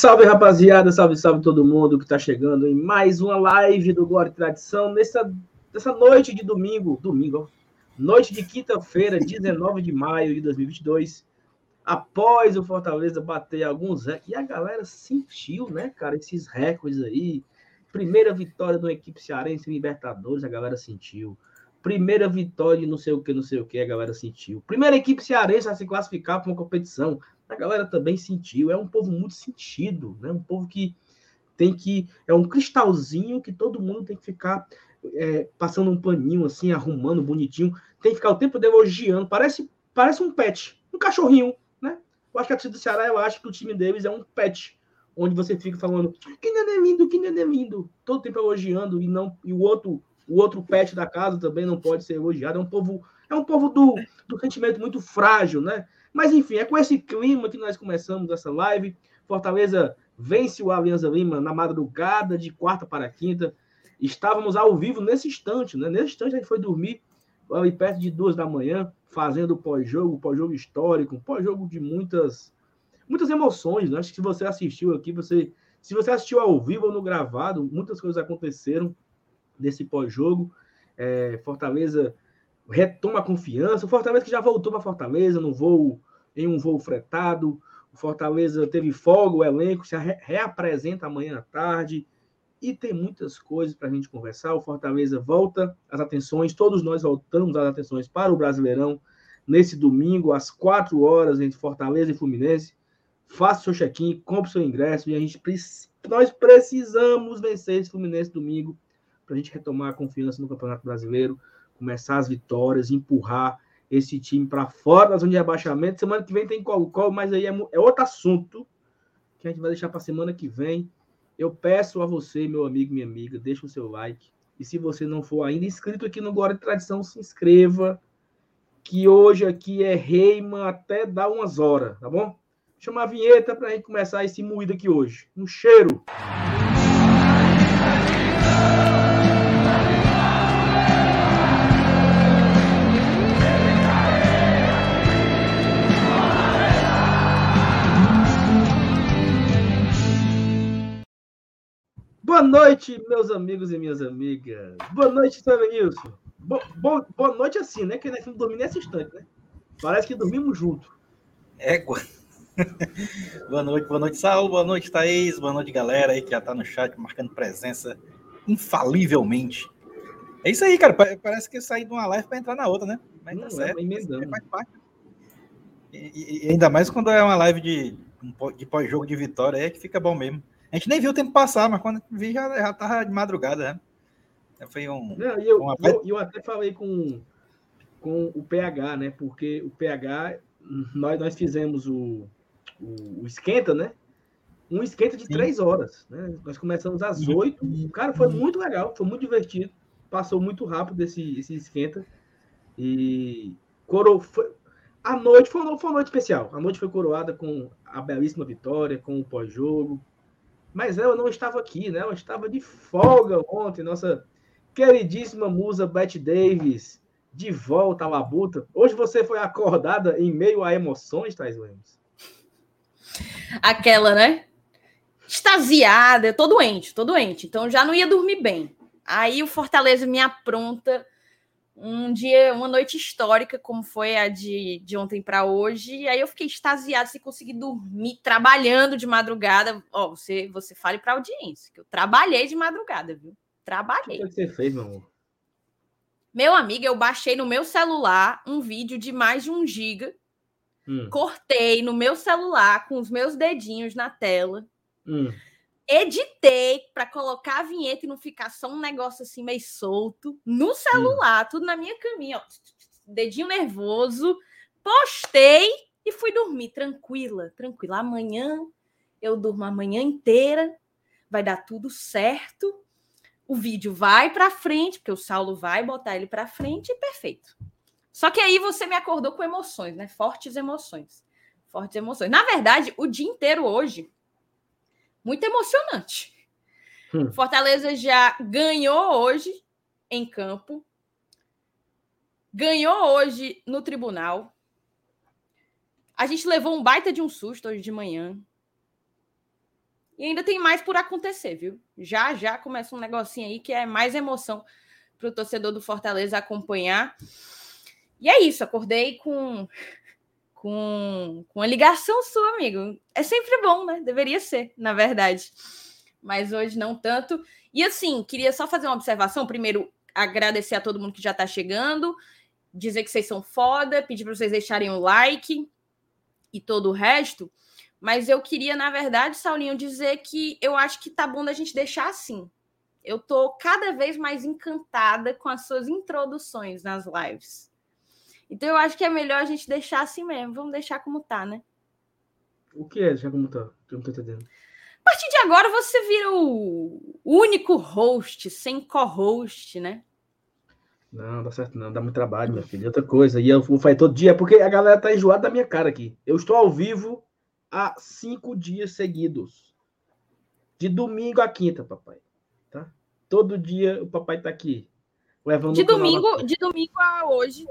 Salve, rapaziada. Salve, salve todo mundo que está chegando em mais uma live do Glória e Tradição nessa, nessa noite de domingo. Domingo, noite de quinta-feira, 19 de maio de 2022. Após o Fortaleza bater alguns recordes. E a galera sentiu, né, cara, esses recordes aí. Primeira vitória de uma equipe cearense em Libertadores, a galera sentiu. Primeira vitória de não sei o que, não sei o que, a galera sentiu. Primeira equipe cearense a se classificar para uma competição a galera também sentiu. É um povo muito sentido, né? Um povo que tem que. É um cristalzinho que todo mundo tem que ficar é, passando um paninho assim, arrumando bonitinho. Tem que ficar o tempo elogiando. Parece, parece um pet, um cachorrinho, né? Eu acho que a torcida do Ceará, eu acho que o time deles é um pet. Onde você fica falando, que neném é lindo, que neném lindo, todo tempo elogiando, e não e o outro o outro pet da casa também não pode ser elogiado. É um povo, é um povo do, do sentimento muito frágil, né? Mas enfim, é com esse clima que nós começamos essa live. Fortaleza vence o Alianza Lima na madrugada de quarta para quinta. Estávamos ao vivo nesse instante, né? Nesse instante a gente foi dormir ali perto de duas da manhã, fazendo pós-jogo, pós-jogo histórico, pós-jogo de muitas muitas emoções, né? Acho que se você assistiu aqui, você se você assistiu ao vivo ou no gravado, muitas coisas aconteceram nesse pós-jogo. É, Fortaleza retoma a confiança. O Fortaleza que já voltou para Fortaleza no voo, em um voo fretado. O Fortaleza teve folga, o elenco se reapresenta amanhã à tarde. E tem muitas coisas para a gente conversar. O Fortaleza volta as atenções, todos nós voltamos as atenções para o Brasileirão nesse domingo, às quatro horas, entre Fortaleza e Fluminense. Faça seu check-in, compre seu ingresso e a gente nós precisamos vencer esse Fluminense domingo para a gente retomar a confiança no Campeonato Brasileiro começar as vitórias, empurrar esse time para fora da zona de rebaixamento. Semana que vem tem qual, mas aí é, é outro assunto que a gente vai deixar para semana que vem. Eu peço a você, meu amigo, minha amiga, deixa o seu like. E se você não for ainda inscrito aqui no Glória de Tradição, se inscreva. Que hoje aqui é reima até dar umas horas, tá bom? Chama a vinheta para a gente começar esse moído aqui hoje. Um cheiro! Boa noite, meus amigos e minhas amigas. Boa noite, Sérgio Nilson. Bo, bo, boa noite assim, né? Que nós vamos dormir nesse instante, né? Parece que dormimos junto. É, boa noite, boa noite, Saulo, boa noite, Thaís, boa noite, galera aí que já tá no chat marcando presença infalivelmente. É isso aí, cara. Parece que eu saí de uma live para entrar na outra, né? Mas tá Não, tá certo. É, faz parte. E, e, ainda mais quando é uma live de, de pós-jogo de vitória, é que fica bom mesmo. A gente nem viu o tempo passar, mas quando vi já, já tava de madrugada, né? Foi um. Não, e eu, uma... eu, eu, até falei com, com o PH, né? Porque o PH, nós, nós fizemos o, o, o esquenta, né? Um esquenta de Sim. três horas. Né? Nós começamos às oito. Cara, foi muito legal, foi muito divertido. Passou muito rápido esse, esse esquenta. E coro, foi, a noite foi, foi uma noite especial. A noite foi coroada com a belíssima vitória, com o pós-jogo, mas eu não estava aqui, né? Eu estava de folga ontem. Nossa queridíssima musa Beth Davis, de volta à labuta. Hoje você foi acordada em meio a emoções, Thais Lemos? Aquela, né? Extasiada, tô doente, tô doente, então já não ia dormir bem. Aí o Fortaleza me apronta um dia, uma noite histórica, como foi a de, de ontem para hoje. E aí eu fiquei extasiado sem conseguir dormir, trabalhando de madrugada. Ó, oh, você, você fale para audiência, que eu trabalhei de madrugada, viu? Trabalhei. O que você fez, meu amor? Meu amigo, eu baixei no meu celular um vídeo de mais de um giga. Hum. Cortei no meu celular com os meus dedinhos na tela. Hum editei para colocar a vinheta e não ficar só um negócio assim meio solto no celular, hum. tudo na minha caminha, ó, dedinho nervoso. Postei e fui dormir tranquila, tranquila. Amanhã eu durmo a manhã inteira, vai dar tudo certo. O vídeo vai para frente, porque o Saulo vai botar ele para frente e perfeito. Só que aí você me acordou com emoções, né? Fortes emoções. Fortes emoções. Na verdade, o dia inteiro hoje muito emocionante. Hum. Fortaleza já ganhou hoje em campo, ganhou hoje no tribunal. A gente levou um baita de um susto hoje de manhã. E ainda tem mais por acontecer, viu? Já já começa um negocinho aí que é mais emoção para o torcedor do Fortaleza acompanhar. E é isso, acordei com com, com a ligação sua, amigo. É sempre bom, né? Deveria ser, na verdade. Mas hoje não tanto. E assim, queria só fazer uma observação. Primeiro, agradecer a todo mundo que já está chegando, dizer que vocês são foda, pedir para vocês deixarem o like e todo o resto. Mas eu queria, na verdade, Saulinho, dizer que eu acho que tá bom da gente deixar assim. Eu tô cada vez mais encantada com as suas introduções nas lives. Então eu acho que é melhor a gente deixar assim mesmo. Vamos deixar como tá, né? O que é deixar como tá? Eu não tô entendendo. A partir de agora você vira o único host, sem co-host, né? Não, dá certo não, dá muito trabalho, minha filha. Outra coisa, e eu vou fazer todo dia, porque a galera tá enjoada da minha cara aqui. Eu estou ao vivo há cinco dias seguidos. De domingo a quinta, papai. Tá? Todo dia o papai tá aqui. Levando de domingo, de domingo a hoje,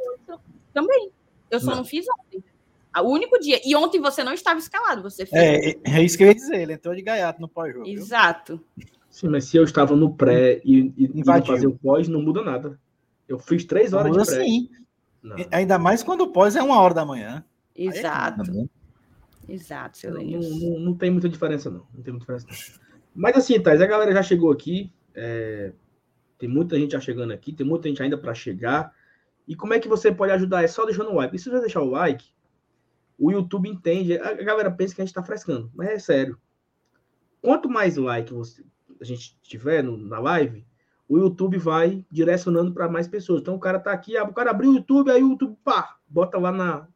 também. Eu só não, não fiz ontem. O único dia. E ontem você não estava escalado, você fez. É, é isso que eu ia dizer. Ele entrou de gaiato no pós-jogo. Exato. Sim, mas se eu estava no pré e, e fazer o pós, não muda nada. Eu fiz três horas muda de pré. Sim. Ainda mais quando o pós é uma hora da manhã. É Exato. É Exato, seu não, não, não, tem muita diferença, não. Não tem muita diferença, não. Mas assim, Thais, a galera já chegou aqui. É... Tem muita gente já chegando aqui, tem muita gente ainda para chegar. E como é que você pode ajudar? É só deixando o like. E se você deixar o like, o YouTube entende. A galera pensa que a gente está frescando, mas é sério. Quanto mais like você, a gente tiver no, na live, o YouTube vai direcionando para mais pessoas. Então o cara tá aqui, o cara abriu o YouTube, aí o YouTube, pá, bota lá na.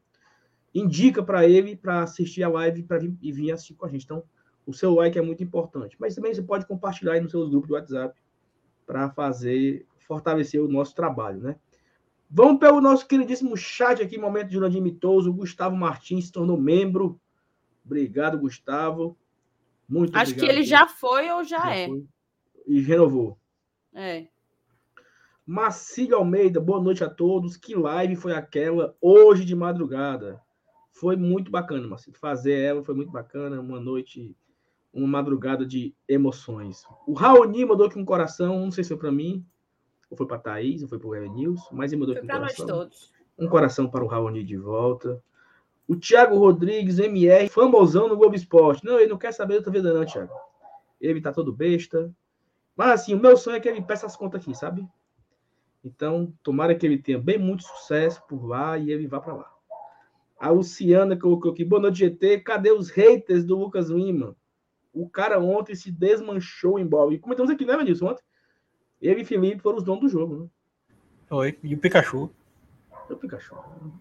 Indica para ele para assistir a live pra vir, e vir assistir com a gente. Então, o seu like é muito importante. Mas também você pode compartilhar aí nos seus grupos do WhatsApp para fazer, fortalecer o nosso trabalho, né? Vamos pelo nosso queridíssimo chat aqui, momento de Jurandir Mitoso. O Gustavo Martins se tornou membro. Obrigado, Gustavo. Muito Acho obrigado. que ele já foi ou já, já é. Foi. E renovou. É. Marcílio Almeida, boa noite a todos. Que live foi aquela hoje de madrugada? Foi muito bacana, Marcílio. Fazer ela foi muito bacana. Uma noite, uma madrugada de emoções. O Raoni mandou aqui um coração, não sei se foi para mim, ou foi para Thaís, ou foi para o Evanilson, mas ele mandou foi para nós todos. Um coração para o Raoni de volta. O Thiago Rodrigues, MR, famosão no Globo Esporte. Não, ele não quer saber da outra vida, não, Thiago. Ele tá todo besta. Mas assim, o meu sonho é que ele peça as contas aqui, sabe? Então, tomara que ele tenha bem muito sucesso por lá e ele vá para lá. A Luciana colocou aqui, boa noite, GT. Cadê os haters do Lucas Lima? O cara ontem se desmanchou em bola. E comentamos aqui, né, Manilson, ontem? Ele e Felipe foram os donos do jogo, né? Oi, e o Pikachu. O Pikachu.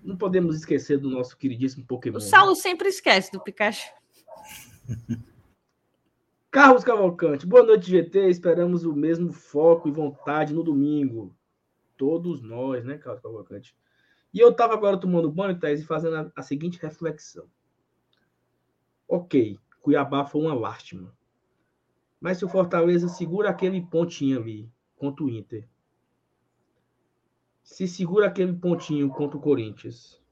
Não podemos esquecer do nosso queridíssimo Pokémon. O Saulo né? sempre esquece do Pikachu. Carlos Cavalcante, boa noite, GT. Esperamos o mesmo foco e vontade no domingo. Todos nós, né, Carlos Cavalcante? E eu estava agora tomando banho, Thais, e fazendo a, a seguinte reflexão. Ok, Cuiabá foi uma lástima. Mas se o Fortaleza segura aquele pontinho ali, contra o Inter. Se segura aquele pontinho contra o Corinthians.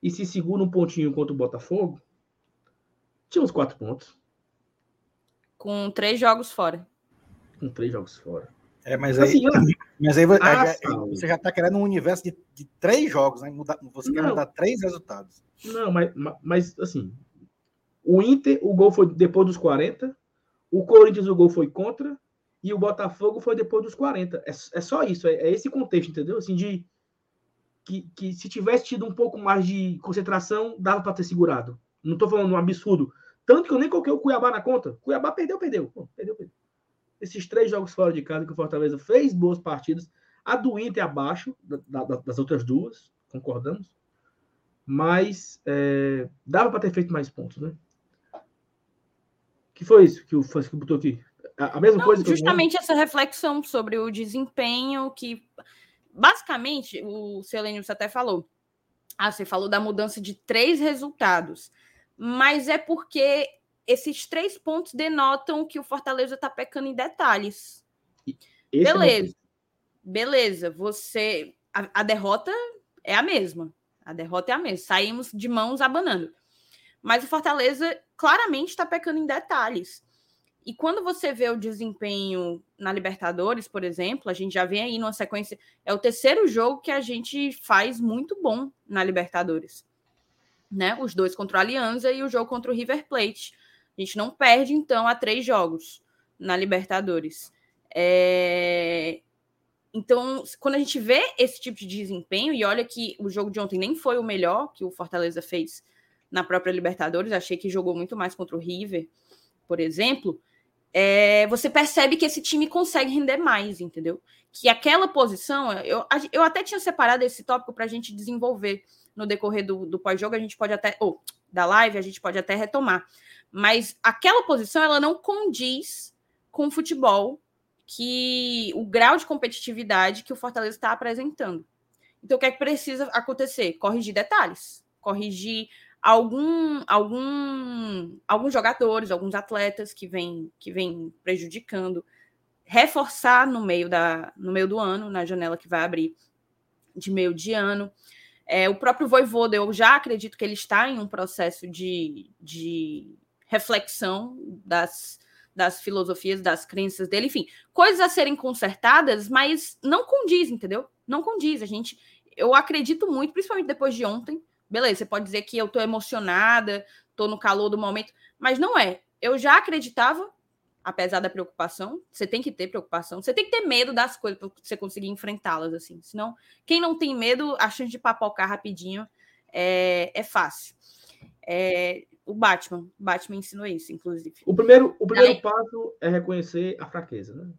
E se segura um pontinho contra o Botafogo, tinha uns quatro pontos. Com três jogos fora. Com três jogos fora. É, mas aí, assim, mas aí ah, você já está querendo um universo de, de três jogos, né? você quer mudar três resultados. Não, mas, mas assim, o Inter, o gol foi depois dos 40, o Corinthians, o gol foi contra, e o Botafogo foi depois dos 40. É, é só isso, é, é, esse contexto, entendeu? Assim, de que, que se tivesse tido um pouco mais de concentração, dava para ter segurado. Não estou falando um absurdo. Tanto que eu nem coloquei o Cuiabá na conta. Cuiabá perdeu, perdeu. Pô, perdeu, perdeu. Esses três jogos fora de casa que o Fortaleza fez boas partidas. A do Inter abaixo da, da, das outras duas, concordamos. Mas é, dava para ter feito mais pontos, né? que foi isso que o Fusco botou aqui? A, a mesma Não, coisa Justamente essa reflexão sobre o desempenho que. Basicamente, o Selênio até falou. Ah, você falou da mudança de três resultados. Mas é porque esses três pontos denotam que o Fortaleza está pecando em detalhes. Esse é Beleza. É Beleza. Você. A, a derrota é a mesma. A derrota é a mesma. Saímos de mãos abanando. Mas o Fortaleza claramente está pecando em detalhes. E quando você vê o desempenho na Libertadores, por exemplo, a gente já vem aí numa sequência. É o terceiro jogo que a gente faz muito bom na Libertadores. Né? Os dois contra o Alianza e o jogo contra o River Plate. A gente não perde, então, a três jogos na Libertadores. É... Então, quando a gente vê esse tipo de desempenho, e olha que o jogo de ontem nem foi o melhor que o Fortaleza fez na própria Libertadores, achei que jogou muito mais contra o River, por exemplo é, você percebe que esse time consegue render mais, entendeu? Que aquela posição, eu, eu até tinha separado esse tópico para a gente desenvolver no decorrer do, do pós-jogo, a gente pode até, ou da live, a gente pode até retomar. Mas aquela posição, ela não condiz com o futebol que o grau de competitividade que o Fortaleza está apresentando. Então, o que é que precisa acontecer? Corrigir detalhes, corrigir algum, algum, alguns jogadores, alguns atletas que vêm que vem prejudicando, reforçar no meio, da, no meio do ano, na janela que vai abrir de meio de ano. É, o próprio Voivoda, eu já acredito que ele está em um processo de, de reflexão das, das filosofias, das crenças dele, enfim, coisas a serem consertadas, mas não condiz, entendeu? Não condiz. A gente, eu acredito muito, principalmente depois de ontem, Beleza, você pode dizer que eu tô emocionada, tô no calor do momento, mas não é. Eu já acreditava, apesar da preocupação, você tem que ter preocupação, você tem que ter medo das coisas para você conseguir enfrentá-las assim. Senão, quem não tem medo, a chance de papocar rapidinho é, é fácil. É, o Batman, o Batman ensinou isso, inclusive. O primeiro, o primeiro Aí, passo é reconhecer a fraqueza, né?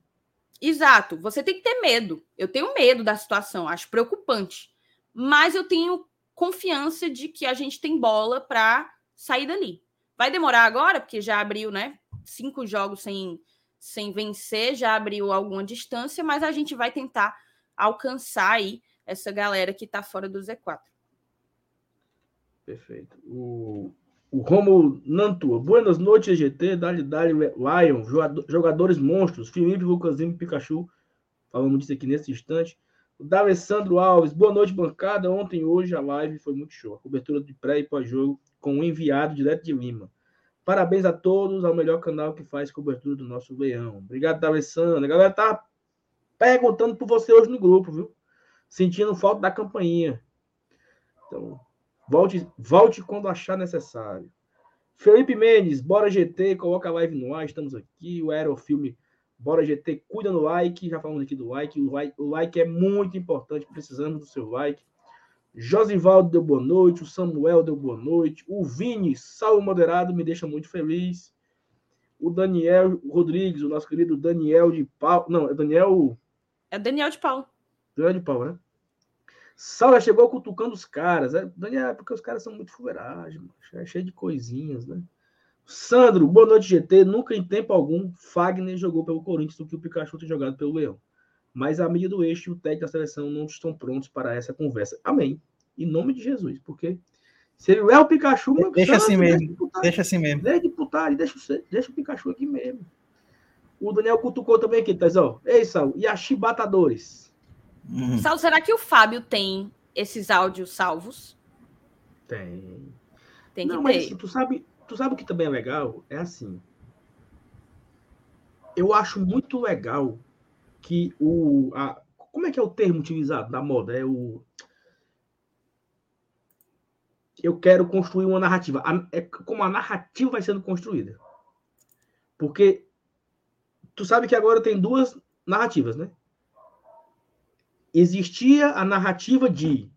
Exato, você tem que ter medo. Eu tenho medo da situação, acho preocupante. Mas eu tenho confiança de que a gente tem bola para sair dali. Vai demorar agora, porque já abriu, né? Cinco jogos sem, sem vencer, já abriu alguma distância, mas a gente vai tentar alcançar aí essa galera que está fora do Z4. Perfeito. O, o Romulo Nantua. Boas noites, GT. Dali, Dali, Lion. Jogadores monstros. Felipe, Lucasinho, Pikachu. Falamos disso aqui nesse instante. O D'Alessandro Alves, boa noite, bancada. Ontem e hoje a live foi muito show. A cobertura de pré e pós-jogo com um enviado direto de Lima. Parabéns a todos, ao melhor canal que faz cobertura do nosso leão. Obrigado, D'Alessandro. A galera tá perguntando por você hoje no grupo, viu? Sentindo falta da campainha. Então, volte, volte quando achar necessário. Felipe Mendes, bora GT, coloca a live no ar, estamos aqui. O Aerofilme Bora GT, cuida no like. Já falamos aqui do like. O like, o like é muito importante. Precisamos do seu like. Josivaldo deu boa noite. O Samuel deu boa noite. O Vini, salve moderado, me deixa muito feliz. O Daniel Rodrigues, o nosso querido Daniel de Pau. Não, é Daniel. É Daniel de Pau. Daniel de Pau, né? Sala chegou cutucando os caras. É, Daniel, é porque os caras são muito fuleiragem, é cheio de coisinhas, né? Sandro, boa noite, GT. Nunca em tempo algum Fagner jogou pelo Corinthians do que o Pikachu tem jogado pelo Leão. Mas a mídia do eixo e o técnico da seleção não estão prontos para essa conversa. Amém. Em nome de Jesus, porque se ele é o Pikachu, meu deixa assim mesmo. deixa assim mesmo. Deixa de putaria, deixa, deixa o Pikachu aqui mesmo. O Daniel cutucou também aqui, Tazão. Ei, Sal, e a Chibatadores? Uhum. Sal, será que o Fábio tem esses áudios salvos? Tem. Tem que não, ter. Mas, tu sabe, Tu sabe o que também é legal? É assim. Eu acho muito legal que o. A, como é que é o termo utilizado na moda? É o. Eu quero construir uma narrativa. é como a narrativa vai sendo construída. Porque tu sabe que agora tem duas narrativas, né? Existia a narrativa de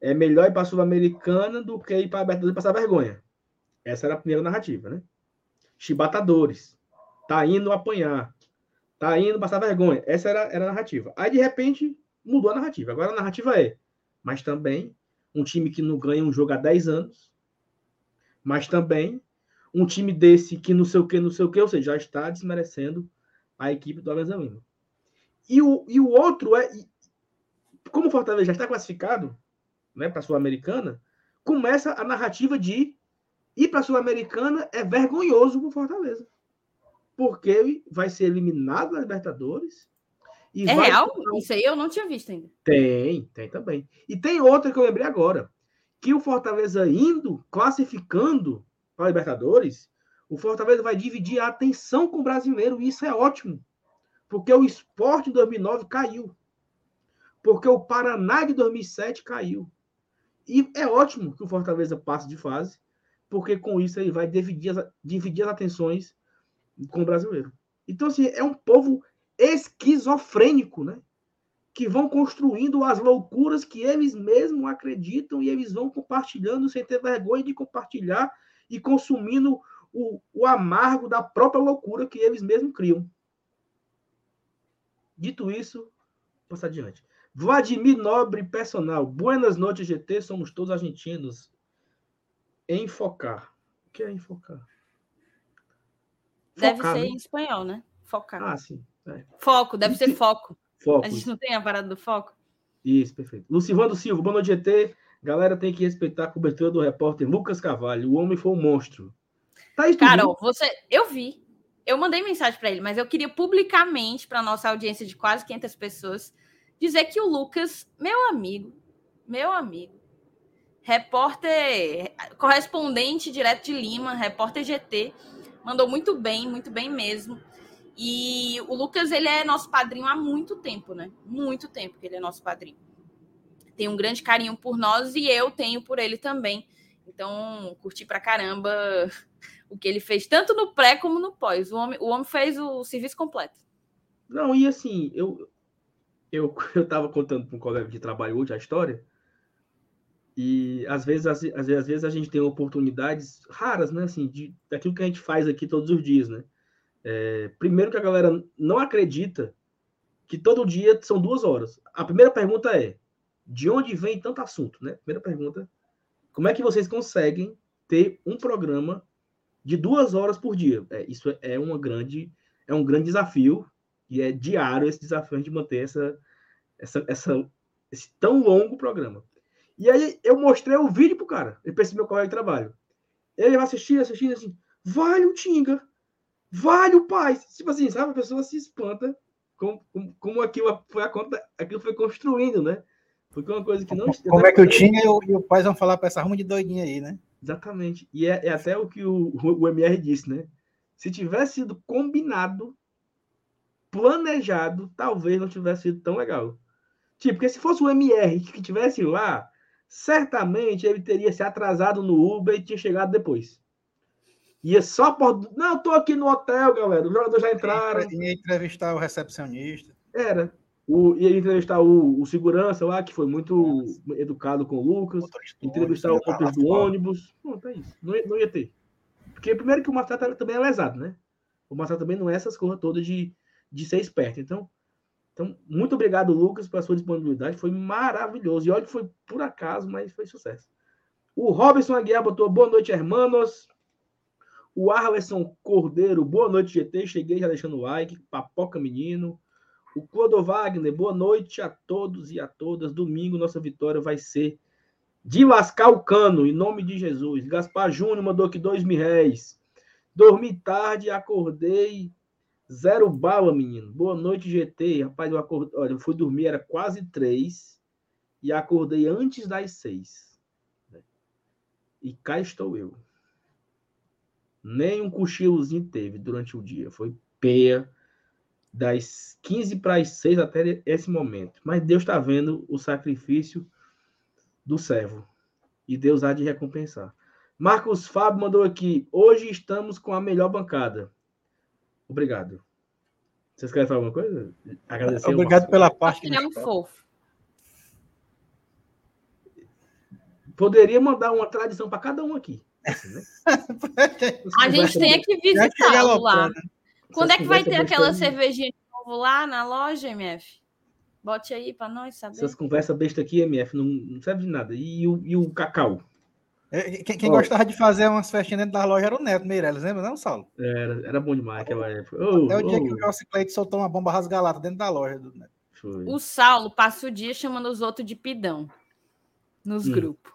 é melhor ir para a Sul-Americana do que ir para a Abertura e passar vergonha. Essa era a primeira narrativa, né? Chibatadores. Tá indo apanhar. Tá indo passar vergonha. Essa era, era a narrativa. Aí, de repente, mudou a narrativa. Agora a narrativa é, mas também um time que não ganha um jogo há 10 anos, mas também um time desse que não sei o que, não sei o que, ou seja, já está desmerecendo a equipe do Alianza Lima. E o, e o outro é, como o Fortaleza já está classificado né, para a Sul-Americana, começa a narrativa de Ir para a Sul-Americana é vergonhoso para o Fortaleza. Porque vai ser eliminado da Libertadores. é vai... real? Isso aí eu não tinha visto ainda. Tem, tem também. E tem outra que eu lembrei agora. Que o Fortaleza indo, classificando para a Libertadores, O Fortaleza vai dividir a atenção com o brasileiro, e isso é ótimo. Porque o esporte em 2009 caiu. Porque o Paraná de 2007 caiu. E é ótimo que o Fortaleza passe de fase, porque com isso ele vai dividir as, dividir as atenções com o brasileiro. Então, assim, é um povo esquizofrênico, né? Que vão construindo as loucuras que eles mesmos acreditam e eles vão compartilhando sem ter vergonha de compartilhar e consumindo o, o amargo da própria loucura que eles mesmos criam. Dito isso, passar adiante. Vladimir Nobre Personal. Buenas noites, GT. Somos todos argentinos. Enfocar. O que é enfocar? Deve ser né? em espanhol, né? Focar. Ah, sim. É. Foco, deve ser foco. Foco. A gente não tem a parada do foco? Isso, perfeito. Lucivando Silva, boa noite, GT. Galera tem que respeitar a cobertura do repórter Lucas Carvalho. O homem foi um monstro. Tá Carol, você. Eu vi. Eu mandei mensagem para ele, mas eu queria publicamente, para nossa audiência de quase 500 pessoas, dizer que o Lucas, meu amigo, meu amigo, repórter, correspondente direto de Lima, repórter GT, mandou muito bem, muito bem mesmo. E o Lucas, ele é nosso padrinho há muito tempo, né? Muito tempo que ele é nosso padrinho. Tem um grande carinho por nós e eu tenho por ele também. Então, curti pra caramba o que ele fez, tanto no pré como no pós. O homem, o homem fez o serviço completo. Não, e assim, eu, eu, eu tava contando para um colega de trabalho hoje a história, e às vezes, às, às, vezes a gente tem oportunidades raras, né? Assim, de, daquilo que a gente faz aqui todos os dias, né? É, primeiro que a galera não acredita que todo dia são duas horas. A primeira pergunta é: de onde vem tanto assunto, né? Primeira pergunta: como é que vocês conseguem ter um programa de duas horas por dia? É, isso é uma grande, é um grande desafio e é diário esse desafio de manter essa, essa, essa, esse tão longo programa. E aí eu mostrei o vídeo pro cara, ele esse meu colega de trabalho. Ele vai assistir, assistindo assim, vale o Tinga, vale o pai. Tipo assim, sabe? A pessoa se espanta como, como, como aquilo, foi a conta, aquilo foi construindo, né? Porque uma coisa que não. Como é que o Tinga e o, e o pai vão falar para essa ruma de doidinha aí, né? Exatamente. E é, é até o que o, o MR disse, né? Se tivesse sido combinado, planejado, talvez não tivesse sido tão legal. Tipo, porque se fosse o MR que tivesse lá, certamente ele teria se atrasado no Uber e tinha chegado depois. Ia só por. Não, eu tô aqui no hotel, galera. Os jogadores já entraram. Ia entrevistar o recepcionista. Era. O, ia entrevistar o, o segurança lá, que foi muito educado com o Lucas. Entrevistar o motorista do ônibus. Não, tá isso. Não, não ia ter. Porque, primeiro, que o Marcelo também é lesado, né? O Marcelo também não é essas coisas todas de, de ser esperto. Então, então, muito obrigado, Lucas, pela sua disponibilidade. Foi maravilhoso. E olha que foi por acaso, mas foi sucesso. O Robson Aguiar botou boa noite, hermanos. O Arleson Cordeiro, boa noite, GT. Cheguei já deixando o like. Papoca, menino. O Clodo Wagner, boa noite a todos e a todas. Domingo, nossa vitória vai ser de lascar o cano, em nome de Jesus. Gaspar Júnior mandou aqui dois mil réis. Dormi tarde, acordei Zero bala, menino. Boa noite, GT. Rapaz, eu acordei. Olha, eu fui dormir, era quase três. E acordei antes das seis. E cá estou eu. Nem um cochilozinho teve durante o dia. Foi peia das 15 para as 6 até esse momento. Mas Deus está vendo o sacrifício do servo. E Deus há de recompensar. Marcos Fábio mandou aqui. Hoje estamos com a melhor bancada. Obrigado. Vocês querem falar alguma coisa? Agradecer. Obrigado pela parte. Ele é um fofo. Poderia mandar uma tradição para cada um aqui. Né? a gente tem que visitar lá. Quando é que vai ter aquela cervejinha de novo lá na loja, MF? Bote aí para nós saber. Essas conversas besta aqui, MF, não, não serve de nada. E o, e o cacau? É, quem, quem oh. gostava de fazer umas festinhas dentro da loja era o Neto Meirelles, lembra, não, Saulo? Era, era bom demais aquela época. Oh, Até o dia oh. que o Joss Cleide soltou uma bomba rasgalada dentro da loja do Neto. Foi. O Saulo passa o dia chamando os outros de pidão nos hum. grupos.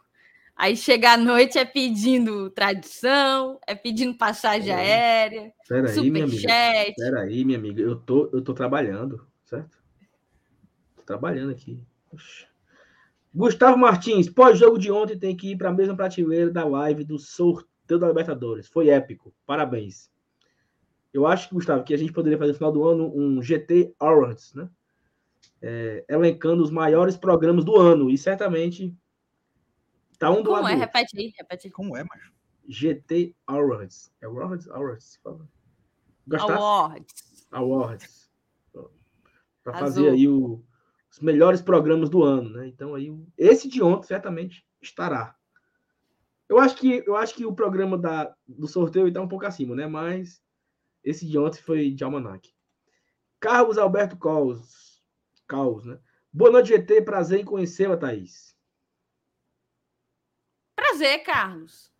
Aí chega à noite é pedindo tradição, é pedindo passagem é. aérea, Peraí, amiga. Peraí, minha amiga. Eu tô, eu tô trabalhando, certo? Tô trabalhando aqui. Oxe. Gustavo Martins, pós-jogo de ontem tem que ir para a mesma prateleira da live do sorteio. da Libertadores. Foi épico. Parabéns. Eu acho, Gustavo, que a gente poderia fazer no final do ano um GT Awards, né? É, elencando os maiores programas do ano. E certamente tá um do Como lado. é? do outro. Repete aí, repete aí. Como é, macho? GT Awards. É Awards? Awards. Gostasse? Awards. Awards. Para Azul. fazer aí o- os melhores programas do ano, né? Então aí esse de ontem certamente estará. Eu acho que eu acho que o programa da, do sorteio está um pouco acima, né? Mas esse de ontem foi de almanac. Carlos Alberto Caos, Caos, né? Boa noite, GT. Prazer em conhecê-la, Thaís. Prazer, Carlos.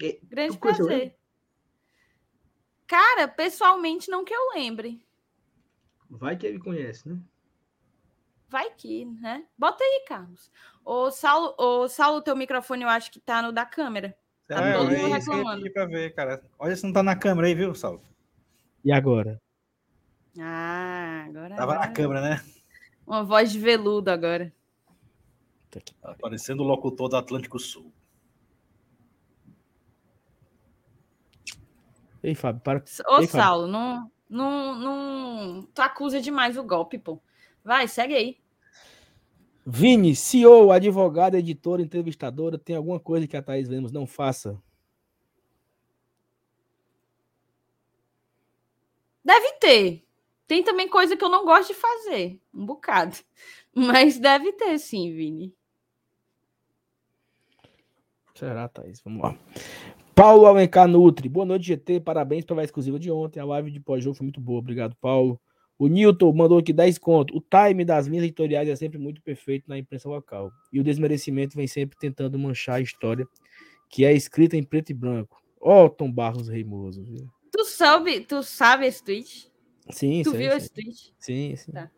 E- Grande tu conheceu prazer. Cara, pessoalmente, não que eu lembre. Vai que ele conhece, né? Vai que, né? Bota aí, Carlos. Ô, Saulo, ô, Saulo, teu microfone eu acho que tá no da câmera. Tá É, todo mundo reclamando. pra ver, cara. Olha se não tá na câmera aí, viu, Saulo? E agora? Ah, agora. Tava na agora. câmera, né? Uma voz de veludo agora. Aparecendo o locutor do Atlântico Sul. Ei, Fábio, para. Ô, Ei, Fábio. Saulo, não, não, não. Tu acusa demais o golpe, pô. Vai, segue aí. Vini, CEO, advogada, editora, entrevistadora, tem alguma coisa que a Thaís Lemos não faça? Deve ter. Tem também coisa que eu não gosto de fazer. Um bocado. Mas deve ter, sim, Vini. Será, Thaís? Vamos lá. Paulo Alencar Nutri. Boa noite, GT. Parabéns pela exclusiva de ontem. A live de pós-jogo foi muito boa. Obrigado, Paulo. O Newton mandou aqui 10 conto. O time das linhas editoriais é sempre muito perfeito na imprensa local. E o desmerecimento vem sempre tentando manchar a história, que é escrita em preto e branco. Ó, Tom Barros Reimoso. viu? Tu sabe, tu sabe esse tweet? Sim, tu sim, viu sim. esse tweet? Sim, sim. Tá.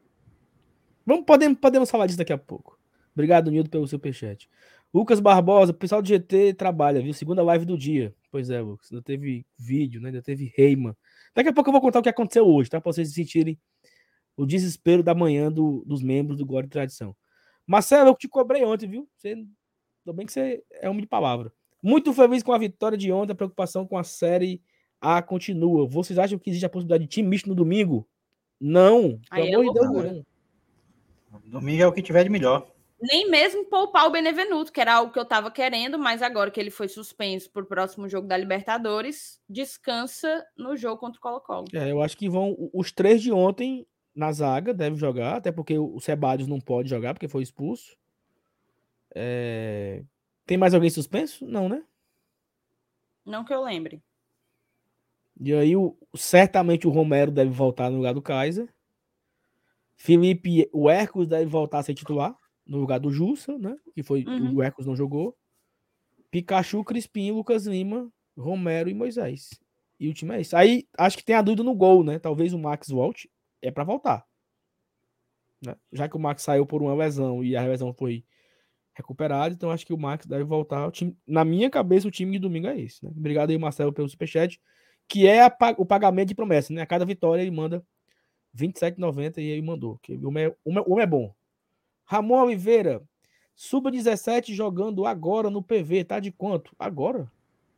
Vamos, podemos, podemos falar disso daqui a pouco. Obrigado, Nildo, pelo superchat. Lucas Barbosa, o pessoal do GT trabalha, viu? Segunda live do dia. Pois é, Lucas. Ainda teve vídeo, né? Ainda teve Reima. Daqui a pouco eu vou contar o que aconteceu hoje, tá? Pra vocês sentirem o desespero da manhã do- dos membros do Glória e Tradição. Marcelo, eu te cobrei ontem, viu? Você, ainda bem que você é homem de palavra. Muito feliz com a vitória de ontem. A preocupação com a série A continua. Vocês acham que existe a possibilidade de time misto no domingo? Não. Aí amor de Deus, não. Domingo é o que tiver de melhor. Nem mesmo poupar o Benevenuto, que era algo que eu tava querendo, mas agora que ele foi suspenso pro próximo jogo da Libertadores, descansa no jogo contra o Colo-Colo. É, eu acho que vão. Os três de ontem na zaga devem jogar, até porque o Sebadios não pode jogar, porque foi expulso. É, Tem mais alguém suspenso? Não, né? Não que eu lembre. E aí, o... certamente o Romero deve voltar no lugar do Kaiser. Felipe, o Hercos deve voltar a ser titular no lugar do Jussa, né? Que foi Uhum. o Hercos não jogou. Pikachu, Crispim, Lucas Lima, Romero e Moisés. E o time é isso. Aí acho que tem a dúvida no gol, né? Talvez o Max volte. É para voltar. né? Já que o Max saiu por uma lesão e a lesão foi recuperada, então acho que o Max deve voltar. O time... Na minha cabeça, o time de domingo é esse. Né? Obrigado aí, Marcelo, pelo superchat. Que é pa- o pagamento de promessa, né? A cada vitória ele manda R$27,90 e ele mandou. Que o homem é, o homem é bom. Ramon Oliveira, Suba 17 jogando agora no PV, tá de quanto? Agora?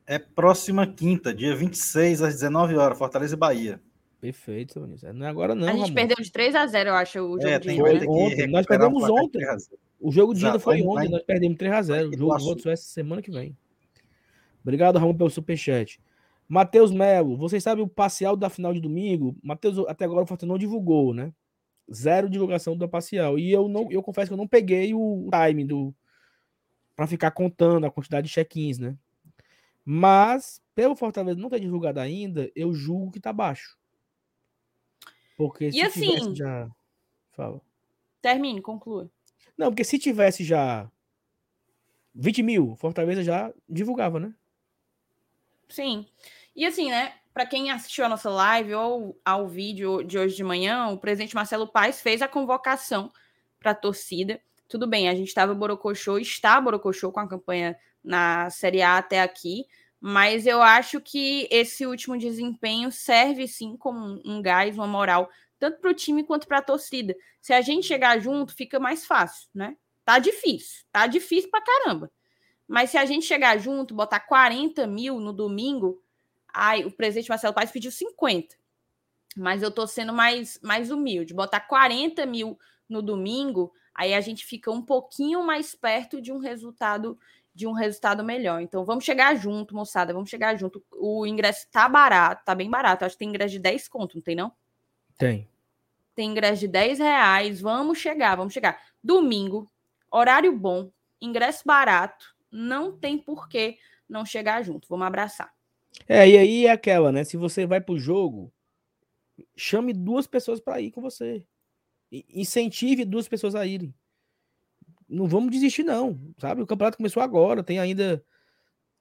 É próxima quinta, dia 26, às 19 horas, Fortaleza e Bahia. Perfeito, seu Vinícius. Não é agora não, a gente Ramon. perdeu de 3 a 0 eu acho, o jogo É, de tem, ida, vai ter que Ontem, nós perdemos ontem. 3 a 0. O jogo de ida foi ontem, nós perdemos 3x0. O vai jogo ter do o outro é essa semana que vem. Obrigado, Ramon, pelo superchat. Matheus Melo, vocês sabem o parcial da final de domingo? Matheus, até agora o Fortaleza não divulgou, né? Zero divulgação do parcial. E eu não, eu confesso que eu não peguei o time do para ficar contando a quantidade de check-ins, né? Mas pelo Fortaleza não ter divulgado ainda, eu julgo que tá baixo. Porque se assim- tivesse já fala. Termine, conclua. Não, porque se tivesse já 20 mil, Fortaleza já divulgava, né? Sim. E assim, né? Para quem assistiu a nossa live ou ao vídeo de hoje de manhã, o presidente Marcelo Paes fez a convocação para a torcida. Tudo bem, a gente estava Borocochô, está Borocochô com a campanha na Série A até aqui, mas eu acho que esse último desempenho serve sim como um- gás, uma moral, tanto para o time quanto para a torcida. Se a gente chegar junto, fica mais fácil, né? Tá difícil, tá difícil pra caramba. Mas se a gente chegar junto, botar 40 mil no domingo, ai, o presidente Marcelo Paes pediu 50. Mas eu tô sendo mais, mais humilde. Botar 40 mil no domingo, aí a gente fica um pouquinho mais perto de um resultado de um resultado melhor. Então vamos chegar junto, moçada, vamos chegar junto. O ingresso tá barato, tá bem barato. Acho que tem ingresso de 10 conto, não tem não? Tem. Tem ingresso de 10 reais. Vamos chegar, vamos chegar. Domingo, horário bom, ingresso barato. Não tem por que não chegar junto. Vamos abraçar. É, e aí é aquela, né? Se você vai pro jogo, chame duas pessoas para ir com você. Incentive duas pessoas a irem não vamos desistir, não. Sabe? O campeonato começou agora, tem ainda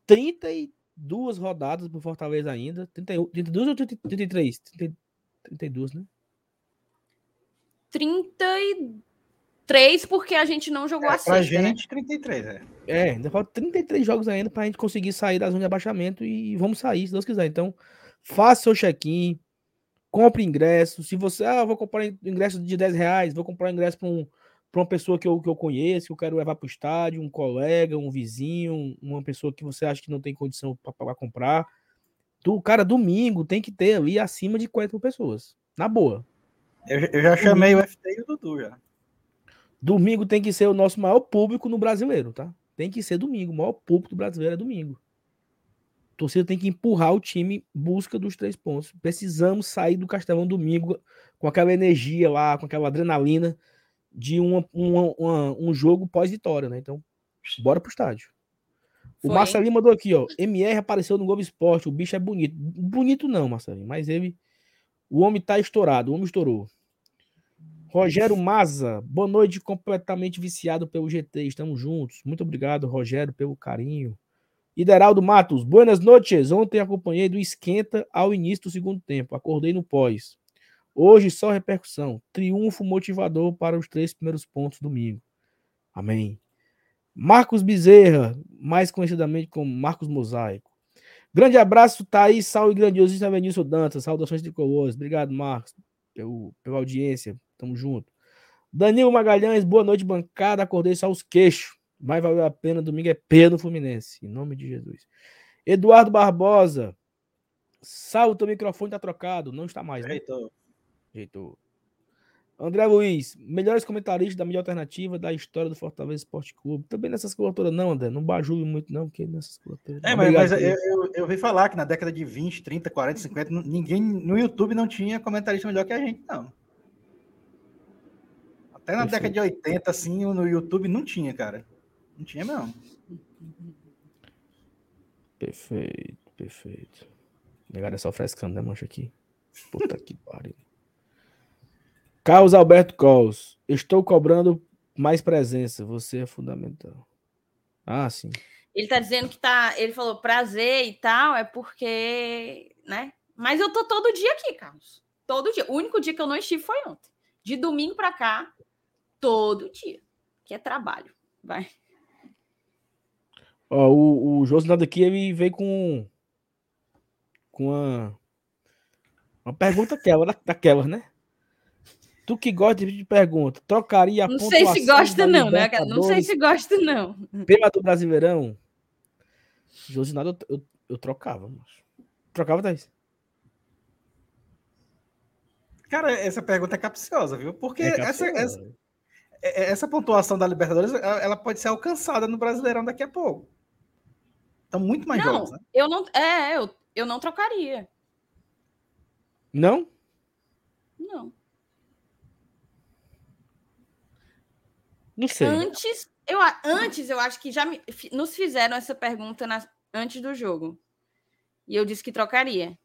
32 rodadas pro Fortaleza ainda. 31, 32 ou 33? 32, né? 33, porque a gente não jogou é, a sexta, Pra gente, né? 33, é. É, ainda falta 33 jogos ainda pra gente conseguir sair da zona de abaixamento e vamos sair, se Deus quiser. Então, faça seu check-in, compre ingresso. Se você, ah, vou comprar ingresso de 10 reais, vou comprar ingresso para um para uma pessoa que eu, que eu conheço, que eu quero levar para o estádio, um colega, um vizinho, uma pessoa que você acha que não tem condição para comprar. Tu, cara, domingo tem que ter ali acima de 40 pessoas. Na boa. Eu, eu já chamei domingo, o FT e o Dudu já. Domingo tem que ser o nosso maior público no brasileiro, tá? Tem que ser domingo. O maior público do brasileiro é domingo. A torcida tem que empurrar o time busca dos três pontos. Precisamos sair do Castelão domingo com aquela energia lá, com aquela adrenalina de uma, uma, uma, um jogo pós-vitória, né? Então, bora pro estádio. O Marcelinho mandou aqui, ó. MR apareceu no Globo Esporte. O bicho é bonito. Bonito não, Marcelinho, mas ele. O homem tá estourado. O homem estourou. Rogério Maza, boa noite, completamente viciado pelo GT. Estamos juntos. Muito obrigado, Rogério, pelo carinho. Ideraldo Matos, buenas noites. Ontem acompanhei do esquenta ao início do segundo tempo. Acordei no pós. Hoje só repercussão. Triunfo motivador para os três primeiros pontos domingo. Amém. Marcos Bezerra, mais conhecidamente como Marcos Mosaico. Grande abraço, Thaís, Sal e grandiosíssimo Avenilson Dantas. Saudações de colores. Obrigado, Marcos, pelo, pela audiência. Tamo junto. Danilo Magalhães, boa noite, bancada. Acordei só os queixos. Mas valeu a pena. Domingo é no Fluminense. Em nome de Jesus. Eduardo Barbosa. Salve, teu microfone tá trocado. Não está mais. Né? Ajeitou. André Luiz, melhores comentaristas da mídia alternativa da história do Fortaleza Esporte Clube. Também nessas coberturas, não, André. Não bajule muito, não, porque nessas coberturas. É, mas, mas eu, eu, eu, vi falar que na década de 20, 30, 40, 50, ninguém no YouTube não tinha comentarista melhor que a gente, não. Até na Perfeito. década de 80, assim, no YouTube não tinha, cara. Não tinha mesmo. Perfeito, perfeito. Negado é só frescando, né, mancha aqui? Puta que pariu. Carlos Alberto Cols, estou cobrando mais presença. Você é fundamental. Ah, sim. Ele tá dizendo que tá. Ele falou prazer e tal, é porque. né? Mas eu tô todo dia aqui, Carlos. Todo dia. O único dia que eu não estive foi ontem. De domingo para cá, todo dia. Que é trabalho. Vai. Ó, o, o Josinado aqui, ele veio com. Com uma. Uma pergunta aquela, daquela, né? Tu que gosta de pergunta, trocaria a Não sei se gosta, não, né? Não sei se gosta, não. Pela do Brasileirão. Josinado, eu, eu, eu trocava, mas. Trocava, Thaís? Cara, essa pergunta é capciosa, viu? Porque é essa, essa, é, é, essa, pontuação da Libertadores ela pode ser alcançada no Brasileirão daqui a pouco. Estão muito mais não, jogos, né? Eu não, é, eu, eu não trocaria. Não? Não. Não sei. Antes, eu, antes eu acho que já me, nos fizeram essa pergunta na, antes do jogo. E eu disse que trocaria.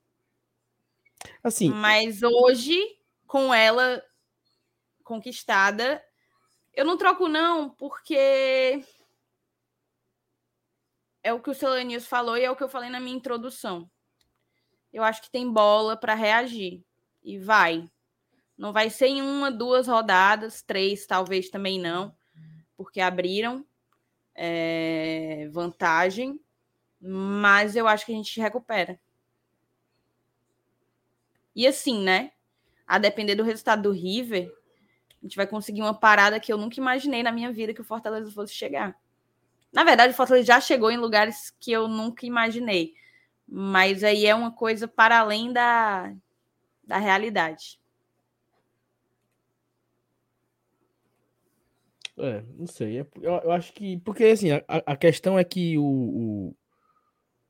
Assim. Mas hoje, com ela conquistada, eu não troco, não, porque é o que o Selenius falou e é o que eu falei na minha introdução. Eu acho que tem bola para reagir. E vai. Não vai ser em uma, duas rodadas, três, talvez também não porque abriram é, vantagem, mas eu acho que a gente recupera. E assim, né? A depender do resultado do River, a gente vai conseguir uma parada que eu nunca imaginei na minha vida que o Fortaleza fosse chegar. Na verdade, o Fortaleza já chegou em lugares que eu nunca imaginei. Mas aí é uma coisa para além da, da realidade. É, não sei. É, eu, eu, acho que. Porque assim, a, a questão é que o, o,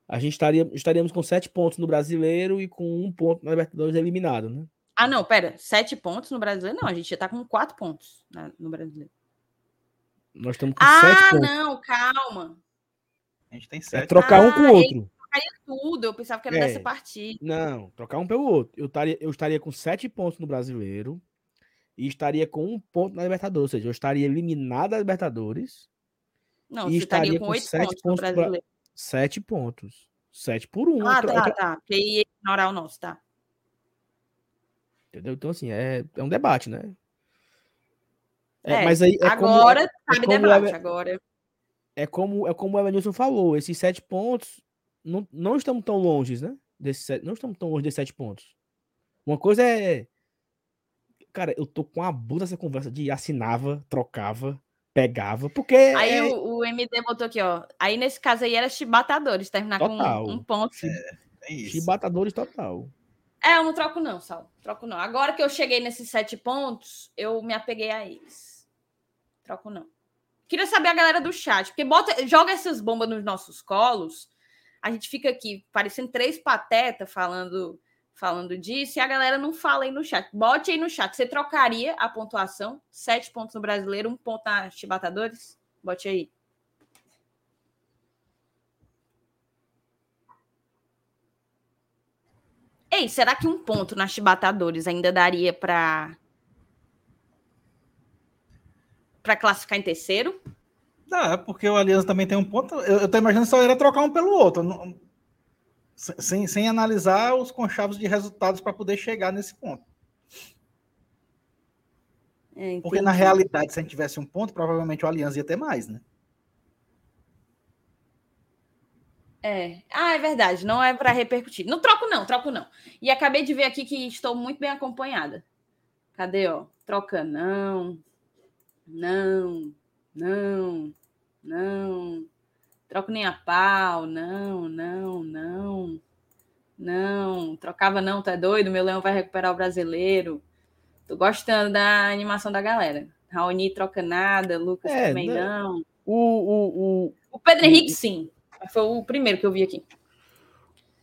a gente estaria, estaríamos com sete pontos no brasileiro e com um ponto na Libertadores eliminado, né? Ah, não, pera. Sete pontos no brasileiro? Não, a gente já tá com quatro pontos no brasileiro. Nós estamos com ah, sete pontos. Ah, não, calma. A gente tem é sete. É trocar ah, um com o outro. Trocaria tudo, eu pensava que era é. dessa partida. Não, trocar um pelo outro. Eu estaria, eu estaria com sete pontos no brasileiro e estaria com um ponto na Libertadores. Ou seja, eu estaria eliminado da Libertadores. Não, e você estaria com oito pontos, pontos no brasileiro. Sete pontos. Sete por um. Ah, tá, tá. Porque ia ignorar o nosso, tá. Entendeu? Então, assim, é, é um debate, né? É, é mas aí é agora como, é, debate, é, agora. É como, é como o Evanilson falou, esses sete pontos não, não estamos tão longe, né? Desse, não estamos tão longe desses sete pontos. Uma coisa é. Cara, eu tô com a bunda essa conversa de assinava, trocava, pegava, porque. Aí é... o, o, MD botou aqui, ó. Aí nesse caso aí era chibatadores, terminar total. com um, um ponto. É, é isso. Chibatadores total. É, eu não troco, não, Sal. Troco não. Agora que eu cheguei nesses sete pontos, eu me apeguei a eles. Troco não. Queria saber a galera do chat, porque bota, joga essas bombas nos nossos colos. A gente fica aqui parecendo três patetas falando falando disso e a galera não fala aí no chat. Bote aí no chat. Você trocaria a pontuação? Sete pontos no brasileiro, um ponto na Chibatadores? Bote aí. Ei, será que um ponto na Chibatadores ainda daria para para classificar em terceiro? Dá, porque o Aliança também tem um ponto. Eu, eu tô imaginando só era trocar um pelo outro, não, sem, sem analisar os conchavos de resultados para poder chegar nesse ponto. É, porque na realidade, se a gente tivesse um ponto, provavelmente o Aliança ia ter mais, né? É. Ah, é verdade. Não é para repercutir. Não troco, não, troco não. E acabei de ver aqui que estou muito bem acompanhada. Cadê, ó? Troca não. Não. Não. Não. Troco nem a pau. Não, não, não. Não. Trocava não, tá doido? Meu leão vai recuperar o brasileiro. Tô gostando da animação da galera. Raoni troca nada, Lucas é, também né? não. O, o, o, o Pedro Henrique, sim. Foi o primeiro que eu vi aqui.